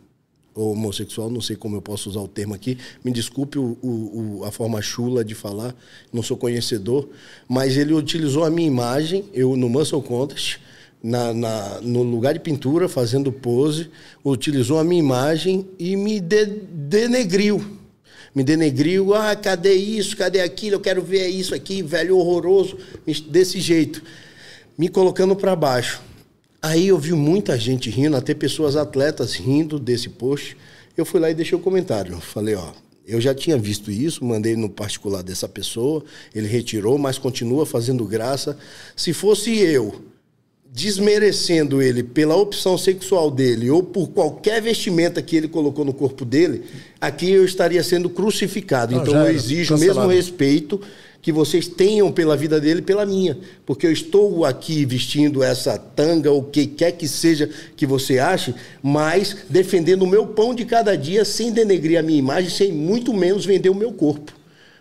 homossexual, não sei como eu posso usar o termo aqui, me desculpe o, o- o- a forma chula de falar, não sou conhecedor, mas ele utilizou a minha imagem, eu no Muscle Contest, na, na- no lugar de pintura, fazendo pose, utilizou a minha imagem e me de- denegriu. Me denegriu, ah, cadê isso, cadê aquilo, eu quero ver isso aqui, velho horroroso, desse jeito me colocando para baixo. Aí eu vi muita gente rindo, até pessoas atletas rindo desse post. Eu fui lá e deixei o comentário. Falei, ó, eu já tinha visto isso, mandei no particular dessa pessoa, ele retirou, mas continua fazendo graça. Se fosse eu desmerecendo ele pela opção sexual dele ou por qualquer vestimenta que ele colocou no corpo dele, aqui eu estaria sendo crucificado. Não, então eu exijo o mesmo respeito que vocês tenham pela vida dele e pela minha. Porque eu estou aqui vestindo essa tanga, ou o que quer que seja que você ache, mas defendendo o meu pão de cada dia, sem denegrir a minha imagem, sem muito menos vender o meu corpo.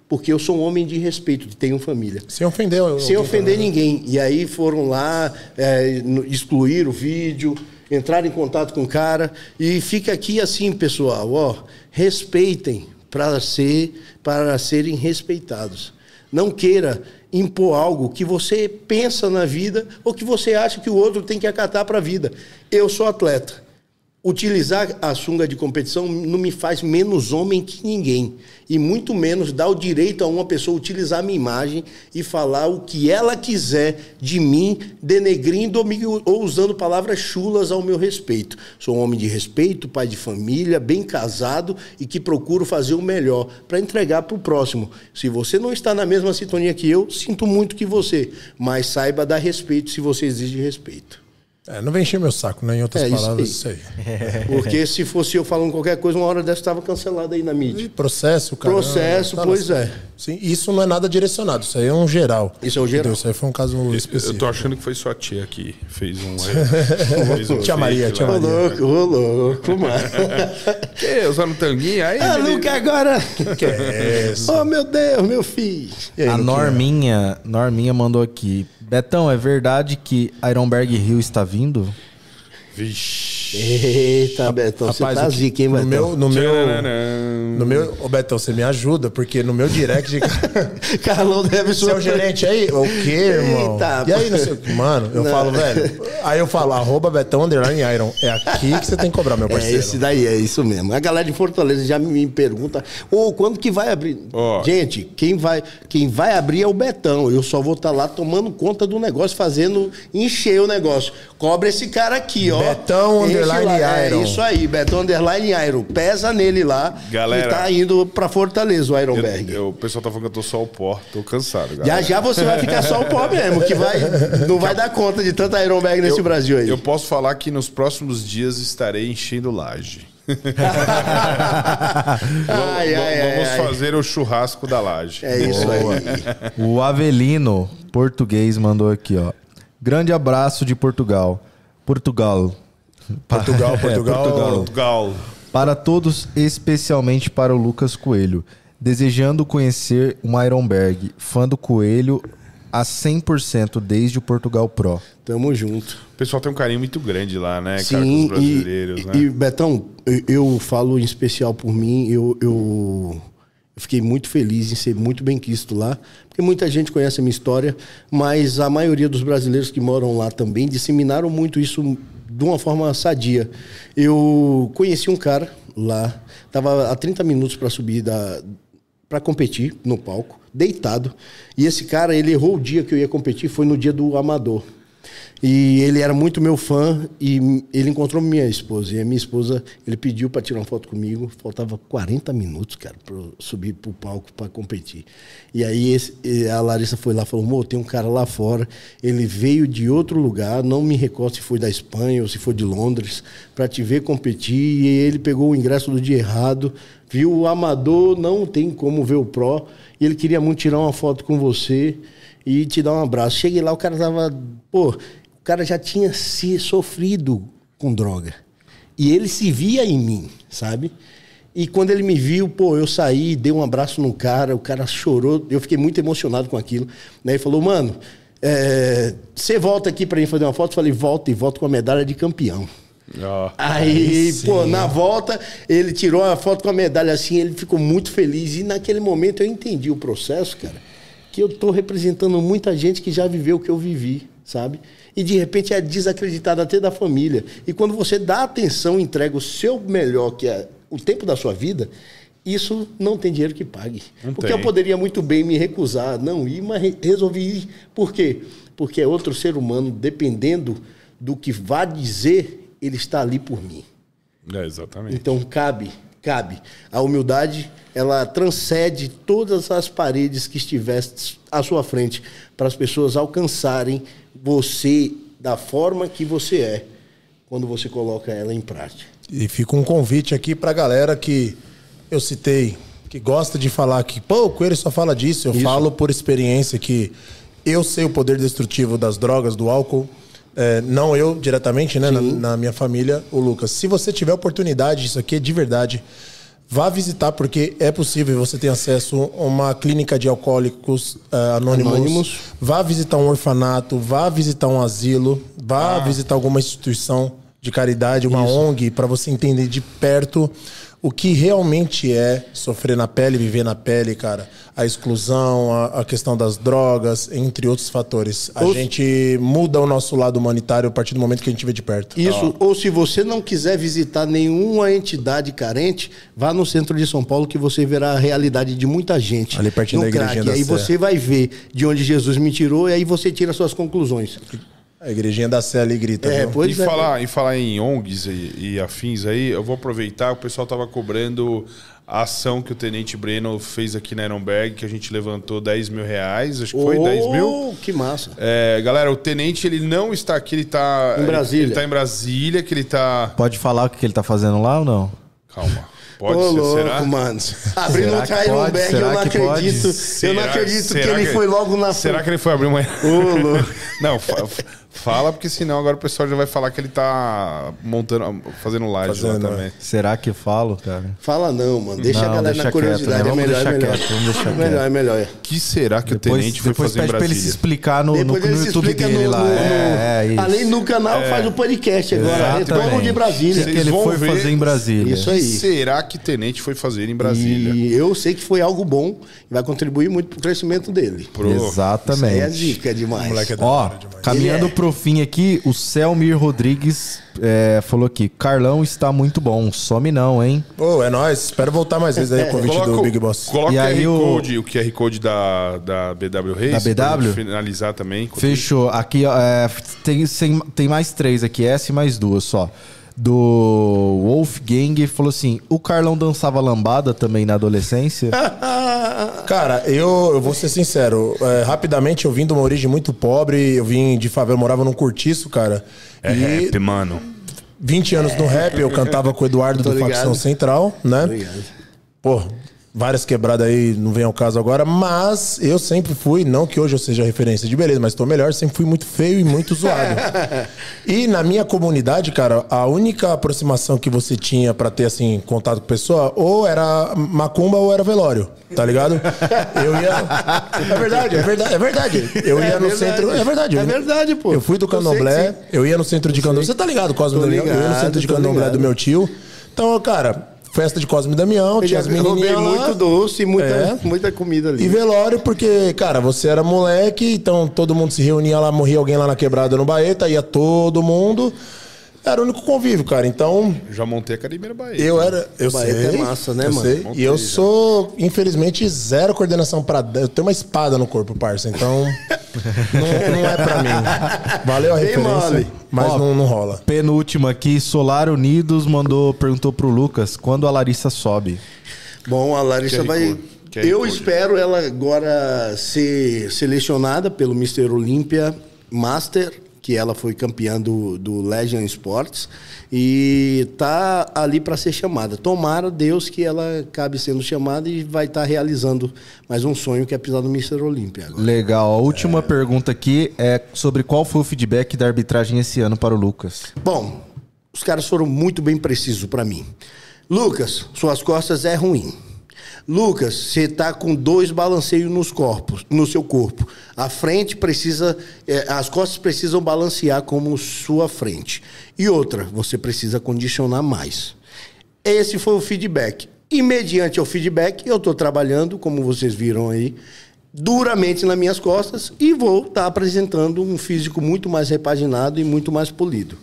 Porque eu sou um homem de respeito, tenho família. Sem ofender. alguém Sem ofender também. ninguém. E aí foram lá, é, excluir o vídeo, entraram em contato com o cara. E fica aqui assim, pessoal, ó, respeitem para ser, para serem respeitados. Não queira impor algo que você pensa na vida ou que você acha que o outro tem que acatar para a vida. Eu sou atleta. Utilizar a sunga de competição não me faz menos homem que ninguém. E muito menos dá o direito a uma pessoa utilizar a minha imagem e falar o que ela quiser de mim, denegrindo ou, usando palavras chulas ao meu respeito. Sou um homem de respeito, pai de família, bem casado e que procuro fazer o melhor para entregar para o próximo. Se você não está na mesma sintonia que eu, sinto muito que você, mas saiba dar respeito se você exige respeito. É, não vem encher meu saco, né? Em outras É, isso palavras, aí. isso aí. Porque se fosse eu falando qualquer coisa, uma hora dessa estava cancelada aí na mídia. Processo, cara. Processo, pois é. Sim, isso não é nada direcionado, isso aí é um geral. Isso é um geral. Entendeu? Isso aí foi um caso Eu específico. tô achando que foi sua tia que fez um. fez um Tia Maria, lá. tia Ô Maria. louco, ô louco, mano. Que? Usando tanguinha? Aí, Ah. Luca, agora. Que é isso? Oh, meu Deus, meu filho. E aí, a? Norminha, Norminha mandou aqui. Betão, é verdade que Ironberg Hill está vindo? Vixe. Eita, Betão, você Rapaz, tá o que- zica, hein, no Betão? meu, no meu, no meu, ô Betão, você me ajuda, porque no meu direct, Carlão deve você é o gerente aí? O quê, irmão? Eita, e aí, não sei mano, eu Não. falo, velho, aí eu falo, arroba Betão Underline Iron, é aqui que você tem que cobrar, meu É parceiro. esse daí, é isso mesmo. A galera de Fortaleza já me pergunta, ô, quando que vai abrir? Ó. Gente, quem vai, quem vai abrir é o Betão. Eu só vou estar lá tomando conta do negócio, fazendo, encher o negócio. Cobra esse cara aqui, ó. Betão underline lá. Iron. É isso aí, Betão Underline Iron. Pesa nele lá. Galera. E tá indo pra Fortaleza, o Ironberg. eu- o pessoal tá falando que eu tô só o pó. Tô cansado, Já galera. já você vai ficar só o pó mesmo, que vai, não vai dar conta de tanta Ironberg nesse eu, Brasil aí. Eu posso falar que nos próximos dias estarei enchendo laje. ai, ai, Vamos ai. fazer o churrasco da laje. É isso aí. O Avelino, português, mandou aqui, ó. Grande abraço de Portugal. Portugal. Portugal, É, Portugal. Portugal. Para todos, especialmente para o Lucas Coelho. Desejando conhecer o Ironberg, fã do Coelho a 100% desde o Portugal Pro. Tamo junto. O pessoal tem um carinho muito grande lá, né, cara, com Sim, os brasileiros, e, né? e, Betão, eu, eu falo em especial por mim, eu, eu, fiquei muito feliz em ser muito bem quisto lá, porque muita gente conhece a minha história, mas a maioria dos brasileiros que moram lá também disseminaram muito isso de uma forma sadia. Eu conheci um cara lá, estava a 30 minutos para subir da para competir no palco, deitado. E esse cara, ele errou o dia que eu ia competir, foi no dia do Amador. E ele era muito meu fã e ele encontrou minha esposa. E a minha esposa, ele pediu para tirar uma foto comigo. Faltava 40 minutos, cara, para subir pro palco para competir. E aí esse- a Larissa foi lá e falou: "Amor, tem um cara lá fora. Ele veio de outro lugar, não me recordo se foi da Espanha ou se foi de Londres, para te ver competir. E ele pegou o ingresso do dia errado, viu o amador, não tem como ver o pro. E ele queria muito tirar uma foto com você e te dar um abraço. Cheguei lá, o cara tava. Pô, o cara já tinha se sofrido com droga. E ele se via em mim, sabe? E quando ele me viu, pô, eu saí, dei um abraço no cara, o cara chorou, eu fiquei muito emocionado com aquilo. Né? Ele falou, mano, é, você volta aqui pra gente fazer uma foto? Eu falei, volta e volto com a medalha de campeão. Ó. Aí, pô, na volta, ele tirou a foto com a medalha assim, ele ficou muito feliz. E naquele momento eu entendi o processo, cara, que eu tô representando muita gente que já viveu o que eu vivi, sabe? E de repente é desacreditado até da família. E quando você dá atenção, entrega o seu melhor, que é o tempo da sua vida, isso não tem dinheiro que pague. Não Porque tem. eu poderia muito bem me recusar, não ir, mas re- resolvi ir. Por quê? Porque é outro ser humano, dependendo do que vá dizer, ele está ali por mim. É, exatamente. Então cabe, cabe. A humildade, ela transcende todas as paredes que estivessem à sua frente para as pessoas alcançarem você da forma que você é quando você coloca ela em prática. E fica um convite aqui pra galera que eu citei, que gosta de falar que, pô, o Coelho só fala disso. Eu Isso. falo por experiência que eu sei o poder destrutivo das drogas, do álcool. É, não eu diretamente, né? Na, na minha família, o Lucas. Se você tiver oportunidade, isso aqui é de verdade. Vá visitar, porque é possível você ter acesso a uma clínica de alcoólicos eh, anônimos. Anônimos. Vá visitar um orfanato, vá visitar um asilo, vá Ah. visitar alguma instituição de caridade, uma ONG, para você entender de perto o que realmente é sofrer na pele, viver na pele, cara. A exclusão, a, a questão das drogas, entre outros fatores. A Ou- gente muda o nosso lado humanitário a partir do momento que a gente vê de perto. Isso, ou se você não quiser visitar nenhuma entidade carente, vá no centro de São Paulo que você verá a realidade de muita gente. Ali pertinho no da da E aí você vai ver de onde Jesus me tirou e aí você tira suas conclusões. A igrejinha da Sé ali grita. É, e, é. falar, e falar em ONGs e, e afins aí, eu vou aproveitar, o pessoal tava cobrando a ação que o Tenente Breno fez aqui na Ironberg, que a gente levantou 10 mil reais, acho que foi Oh, 10 mil. Que massa. É, galera, o Tenente ele não está aqui, ele tá... Em Brasília. Ele tá em Brasília, que ele tá... Pode falar o que ele tá fazendo lá ou não? Calma. Pode Ô, ser, louco, será? mano. Abrindo Será um que Ironberg, pode? eu Será não que acredito. eu não Será- acredito que será ele foi logo na Será que ele foi abrir uma... Ô, louco. Não, fa- Fala, porque senão agora o pessoal já vai falar que ele tá montando, fazendo live Fazendo, lá né? também. Será que falo, cara? Fala não, mano. Deixa Não, a galera deixa na curiosidade. quieto, né? É melhor, é deixar melhor. quieto, vamos deixar é melhor, é melhor. O que será que Depois, o tenente foi depois fazer em pede pra ele se Brasília? explicar no, no, Depois no YouTube explica dele no, lá. no- é, é isso. Além no canal, faz o podcast agora. Exatamente. Retorno de O Brasília. que, que ele foi vão ver fazer em Brasília? Isso O que aí. será que tenente foi fazer em Brasília? E eu sei que foi algo bom e vai contribuir muito pro crescimento dele. Pro- Isso aí é Exatamente. dica demais. Moleque é Ó, demais. caminhando é- pro fim aqui, o Selmir Rodrigues é, falou aqui: Carlão está muito bom, some não, hein? Ô, é nóis. Espero voltar mais vezes aí o convite do Big Boss. coloca E o, aí QR o- Code, o QR Code da, da BW Reis. Da BW? finalizar também. Fechou. Aqui ó, é, tem, tem, tem mais três aqui, essa e mais duas só. Do Wolfgang falou assim: o Carlão dançava lambada também na adolescência? Cara, eu, eu vou ser sincero. é, rapidamente, eu vim de uma origem muito pobre. Eu vim de favela, eu morava num cortiço, cara. É e rap, mano. 20 anos no rap, eu cantava com o Eduardo Tô do ligado. Facção Central, né? Obrigado. Pô, várias quebradas aí, não vem ao caso agora, mas eu sempre fui, não que hoje eu seja referência de beleza, mas tô melhor, sempre fui muito feio e muito zoado. e na minha comunidade, cara, a única aproximação que você tinha pra ter, assim, contato com pessoa, ou era macumba ou era velório, tá ligado? Eu ia... É verdade, é verdade, é verdade. Eu ia É no verdade. centro... É verdade. É eu- verdade, pô. Eu fui do Eu candomblé, sim. eu ia no centro de candomblé. Você tá ligado, Tô Damião? Eu ia no ligado, centro de candomblé ligado. do meu tio. Então, cara, festa de Cosme e Damião, tinha as menininhas lá. muito doce e muita, É. muita comida ali. E velório, porque, cara, você era moleque, então todo mundo se reunia lá, morria alguém lá na quebrada no Baeta, ia todo mundo. Era o único convívio, cara. Então, Já montei a Caribeira Bahia. eu era. Eu Baeta sei. é massa, né, eu mano? sei. Montei E eu já. sou, infelizmente, zero coordenação pra. Eu tenho uma espada no corpo, parça. Então, não, não é pra mim. Valeu a Bem referência, mole. mas Ó, não, não rola. Penúltima aqui, Solar Unidos mandou, perguntou pro Lucas quando a Larissa sobe. Bom, a Larissa QR vai. QR Eu espero ela agora ser selecionada pelo Mr. Olympia Master, que ela foi campeã do, do Legend Sports, e tá ali para ser chamada. Tomara Deus que ela acabe sendo chamada e vai estar realizando mais um sonho que é pisar no Mr. Olympia agora. Legal. A última pergunta aqui é sobre qual foi o feedback da arbitragem esse ano para o Lucas. Bom, os caras foram muito bem precisos para mim. Lucas, suas costas é ruim. Lucas, você tá com dois balanceios nos corpos, no seu corpo. A frente precisa, eh, as costas precisam balancear como sua frente. E outra, você precisa condicionar mais. Esse foi o feedback. E mediante o feedback, eu estou trabalhando, como vocês viram aí, duramente nas minhas costas e vou estar apresentando um físico muito mais repaginado e muito mais polido.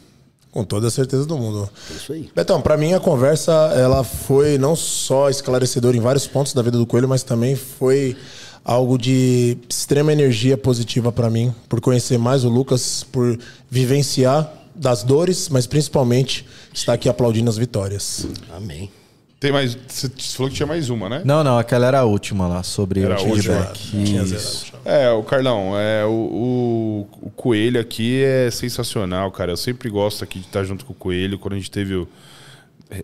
Com toda a certeza do mundo. É isso aí. Betão, pra mim a conversa ela foi não só esclarecedora em vários pontos da vida do Coelho, mas também foi algo de extrema energia positiva pra mim, por conhecer mais o Lucas, por vivenciar das dores, mas principalmente estar aqui aplaudindo as vitórias. Amém. Tem mais. Você falou que tinha mais uma, né? Não, não, aquela era a última lá, sobre Era o última. feedback. Zero. É, o Carlão, é, o, o, o Coelho aqui é sensacional, cara. Eu sempre gosto aqui de estar junto com o Coelho. Quando a gente teve o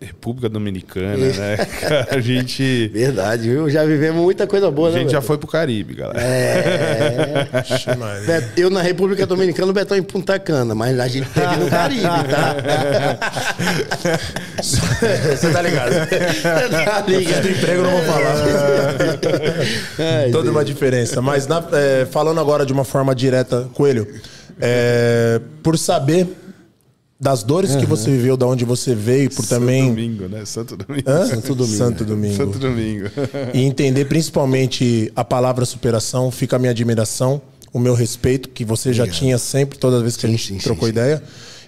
República Dominicana, né? Cara, a gente. Verdade, viu? Já vivemos muita coisa boa, A né? gente já Beto? foi pro Caribe, galera. É. Beto, Eu na República Dominicana, o Betão em Punta Cana, mas a gente teve no Caribe, tá? Você tá ligado? tá Fiz ligado? do emprego, não vou falar. Ai, Toda uma diferença. Mas na- é, falando agora de uma forma direta, Coelho, é, por saber das dores que você viveu, da onde você veio, por também. Santo Domingo, né? Santo Domingo. Hã? Santo Domingo. Santo Domingo. Santo Domingo. E entender principalmente a palavra superação, fica a minha admiração, o meu respeito, que você já tinha sempre, todas as vezes que a Sim, gente sim, trocou sim, ideia.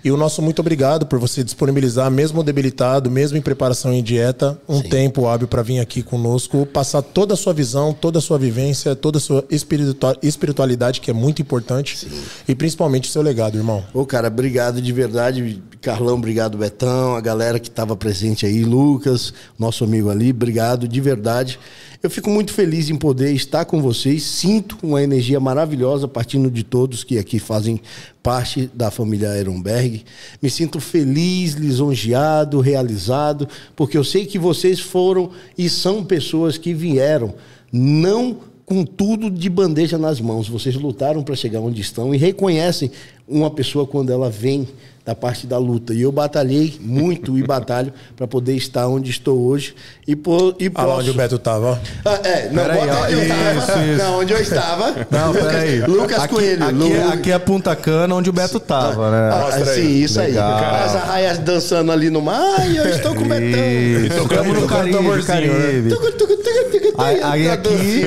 E o nosso muito obrigado por você disponibilizar, mesmo debilitado, mesmo em preparação em dieta, um tempo hábil para vir aqui conosco, passar toda a sua visão, toda a sua vivência, toda a sua espiritua- espiritualidade, que é muito importante, e principalmente o seu legado, irmão. Ô, cara, obrigado de verdade. Carlão, obrigado, Betão, a galera que estava presente aí, Lucas, nosso amigo ali, obrigado de verdade. Eu fico muito feliz em poder estar com vocês. Sinto uma energia maravilhosa partindo de todos que aqui fazem parte da família Ehrenberg. Me sinto feliz, lisonjeado, realizado, porque eu sei que vocês foram e são pessoas que vieram não com tudo de bandeja nas mãos. Vocês lutaram para chegar onde estão e reconhecem uma pessoa quando ela vem da parte da luta. E eu batalhei muito e batalho para poder estar onde estou hoje e, por, e Olha lá onde o Beto tava, ó. Ah, é, não, Peraí, ó, onde eu tava. isso, isso. Não, onde eu estava. Não, Lucas, peraí. Lucas aqui, Coelho. Aqui, Lu- é- aqui é Punta Cana, onde o Beto tava, né? Ah, Mostra aí. sim, isso Legal. aí. As arraias dançando ali no mar. Ai, eu estou com o Betão. Isso, Estamos no Caribe, Caribe. Aí, aí aqui,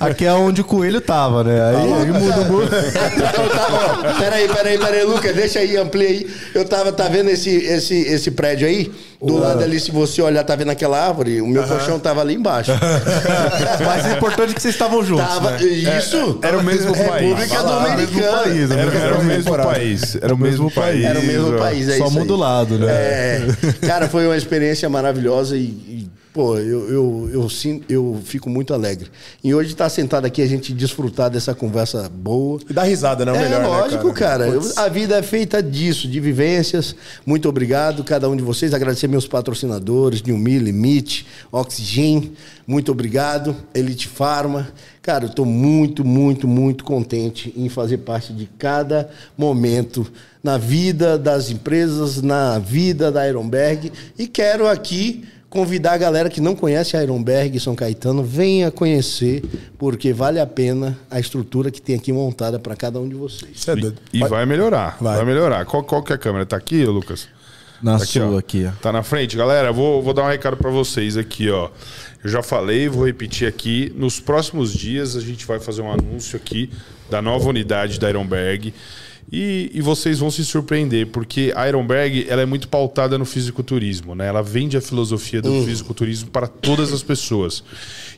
aqui é onde o coelho tava, né? Aí, aí muda o mundo. Tava, ó, peraí, peraí, peraí, Lucas, deixa aí, amplia aí. Eu tava, tá vendo esse, esse, esse prédio aí? Do lado ali, se você olhar, tá vendo aquela árvore? O meu colchão tava ali embaixo. Mas é importante que vocês estavam juntos, Tava, né? isso? Era o mesmo país. República Era o mesmo Dominicana. país, Era, era o mesmo país. Era o mesmo país. Era o mesmo país, é Só muda o lado, né? É, cara, foi uma experiência maravilhosa e, pô, eu, eu, eu, sinto- eu fico muito alegre. E hoje estar sentado aqui, a gente desfrutar dessa conversa boa. E dá risada, né? O é melhor, né, lógico, cara. Eu- Putz. a vida é feita disso, de vivências. Muito obrigado, cada um de vocês. Agradecer meus patrocinadores, Newmi, Limite, Oxygen. Muito obrigado. Elite Pharma. Cara, eu estou muito, muito, muito contente em fazer parte de cada momento na vida das empresas, na vida da Ironberg. E quero aqui convidar a galera que não conhece a Ironberg São Caetano, venha conhecer, porque vale a pena a estrutura que tem aqui montada para cada um de vocês. É doido. E vai melhorar. Vai, Vai. melhorar. Qual, qual que é a câmera? Tá aqui, Lucas? Na Tá sua ó. aqui, ó. Tá na frente. Galera, vou, vou dar um recado pra vocês aqui, ó. Eu já falei, vou repetir aqui. Nos próximos dias a gente vai fazer um anúncio aqui da nova unidade da Ironberg. E, e vocês vão se surpreender, porque a Ironberg ela é muito pautada no fisiculturismo, né? Ela vende a filosofia do fisiculturismo para todas as pessoas.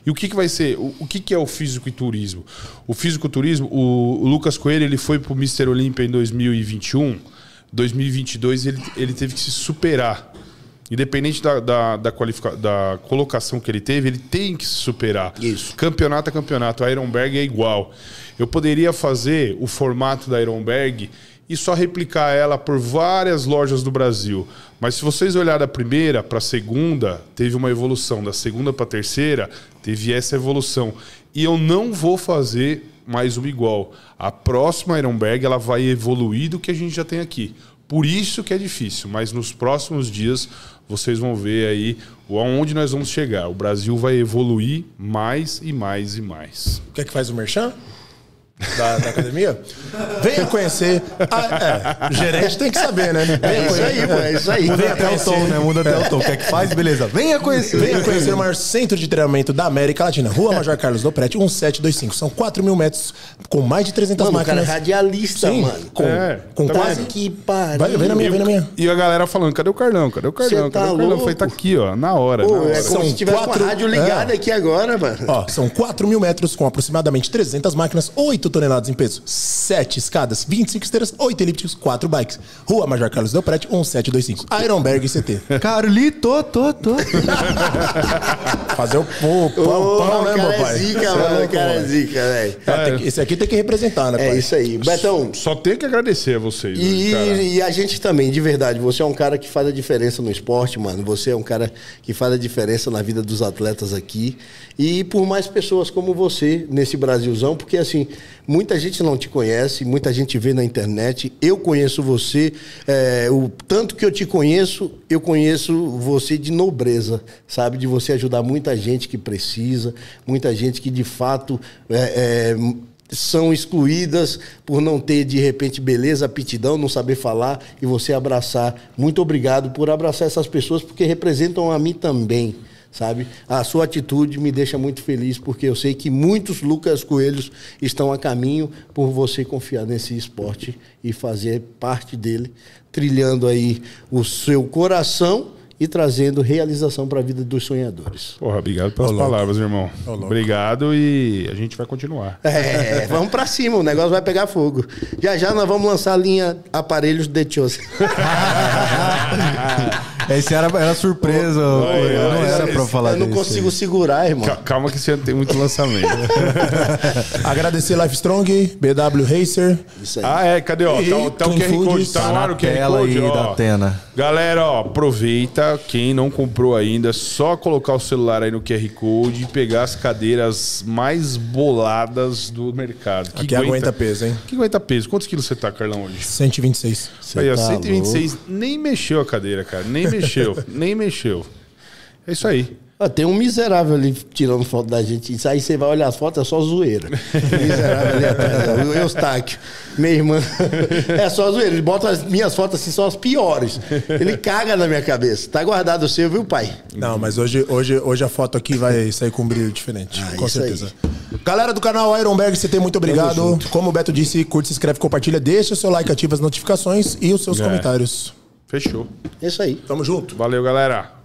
E o que, que vai ser? O, o que, que é o fisiculturismo? O fisiculturismo, o, o Lucas Coelho ele foi pro Mr. Olímpia em 2021. 2022 ele, ele teve que se superar. Independente da, da, da, qualifica- da colocação que ele teve, ele tem que se superar. Isso. Campeonato a campeonato. A Ironberg é igual. Eu poderia fazer o formato da Ironberg e só replicar ela por várias lojas do Brasil. Mas se vocês olharem da primeira para a segunda, teve uma evolução. Da segunda para a terceira, teve essa evolução. E eu não vou fazer mais uma igual. A próxima Ironberg ela vai evoluir do que a gente já tem aqui. Por isso que é difícil, mas nos próximos dias vocês vão ver aí o- aonde nós vamos chegar. O Brasil vai evoluir mais e mais e mais. Quer que faz o merchan? Da, da academia? Venha conhecer. Ah, é, o gerente tem que saber, né? É isso aí, pô, é isso aí. Muda até o tom, né? Muda até o tom. Quer que faz? Beleza. Venha conhecer. Venha conhecer o maior centro de treinamento da América Latina, Rua Major Carlos Lopretti, 1725. São 4 mil metros com mais de 300 Mano, cara é máquinas. radialista, Sim, mano. com, É, com tá quase. Que pariu. Vai, vem na minha, vem na minha. E a galera falando, cadê o Carlão? Cadê o Carlão? Cê Cadê tá o Carlão? Louco? falei, tá aqui, ó, na hora. Pô, na hora. é como São se tivesse quatro- com a rádio ligada aqui agora, mano. Ó, são 4 mil metros com aproximadamente 300 máquinas, 8 toneladas em peso, 7 escadas, 25 esteiras, 8 elípticos, 4 bikes. Rua Major Carlos Del Prete, 1725. Ironberg CT. Carlito, tô, tô. Fazer o pão, pão, pão, o né, cara meu é pai? zica, é mano. O louco, cara é mano. zica, velho. É, esse aqui tem que representar, né, É pai? isso aí. Betão, Só tenho que agradecer a vocês. E, cara. e a gente também, de verdade, você é um cara que faz a diferença no esporte, mano. Você é um cara que faz a diferença na vida dos atletas aqui. E por mais pessoas como você nesse Brasilzão, porque assim, muita gente não te conhece, muita gente vê na internet. Eu conheço você, é, o tanto que eu te conheço, eu conheço você de nobreza, sabe? De você ajudar muita gente que precisa, muita gente que de fato. é, é, são excluídas por não ter, de repente, beleza, aptidão, não saber falar e você abraçar. Muito obrigado por abraçar essas pessoas, porque representam a mim também, sabe? A sua atitude me deixa muito feliz, porque eu sei que muitos Lucas Coelhos estão a caminho por você confiar nesse esporte e fazer parte dele, trilhando aí o seu coração e trazendo realização para a vida dos sonhadores. Porra, obrigado pelas Ô, palavras, irmão. Ô. Obrigado e a gente vai continuar. É, vamos pra cima, o negócio vai pegar fogo. Já já nós vamos lançar a linha aparelhos de Chose. Esse era, era surpresa. Não era pra falar Eu não desse consigo aí. segurar, irmão. Ca- Calma que esse ano tem muito lançamento. Agradecer Life Strong, BW Racer. Isso aí. ah, é, cadê? Ó, E tá, o- tá o QR Code, tá Tá na o QR Code, aí ó. da Atena. Galera, ó, aproveita. Quem não comprou ainda, é só colocar o celular aí no QR Code e pegar as cadeiras mais boladas do mercado. Que Aqui aguenta peso, hein? Que aguenta peso. Quantos quilos você tá, Carlão, hoje? 126. Cê aí, tá 126. Nem mexeu a cadeira, cara. Nem mexeu. nem mexeu. É isso aí. Ó, tem um miserável ali tirando foto da gente. Isso aí você vai olhar as fotos, é só zoeira. miserável ali atrás. O Eustáquio, minha irmã. É só zoeira. Ele bota as minhas fotos assim, são as piores. Ele caga na minha cabeça. Tá guardado o seu, viu, pai? Não, mas hoje, hoje, hoje a foto aqui vai sair com um brilho diferente. Ah, com isso aí. certeza. Galera do canal Ironberg, CT, muito obrigado. Como o Beto disse, curte, se inscreve, compartilha, deixa o seu like, ativa as notificações e os seus É. comentários. Fechou. É isso aí. Tamo junto. Valeu, galera.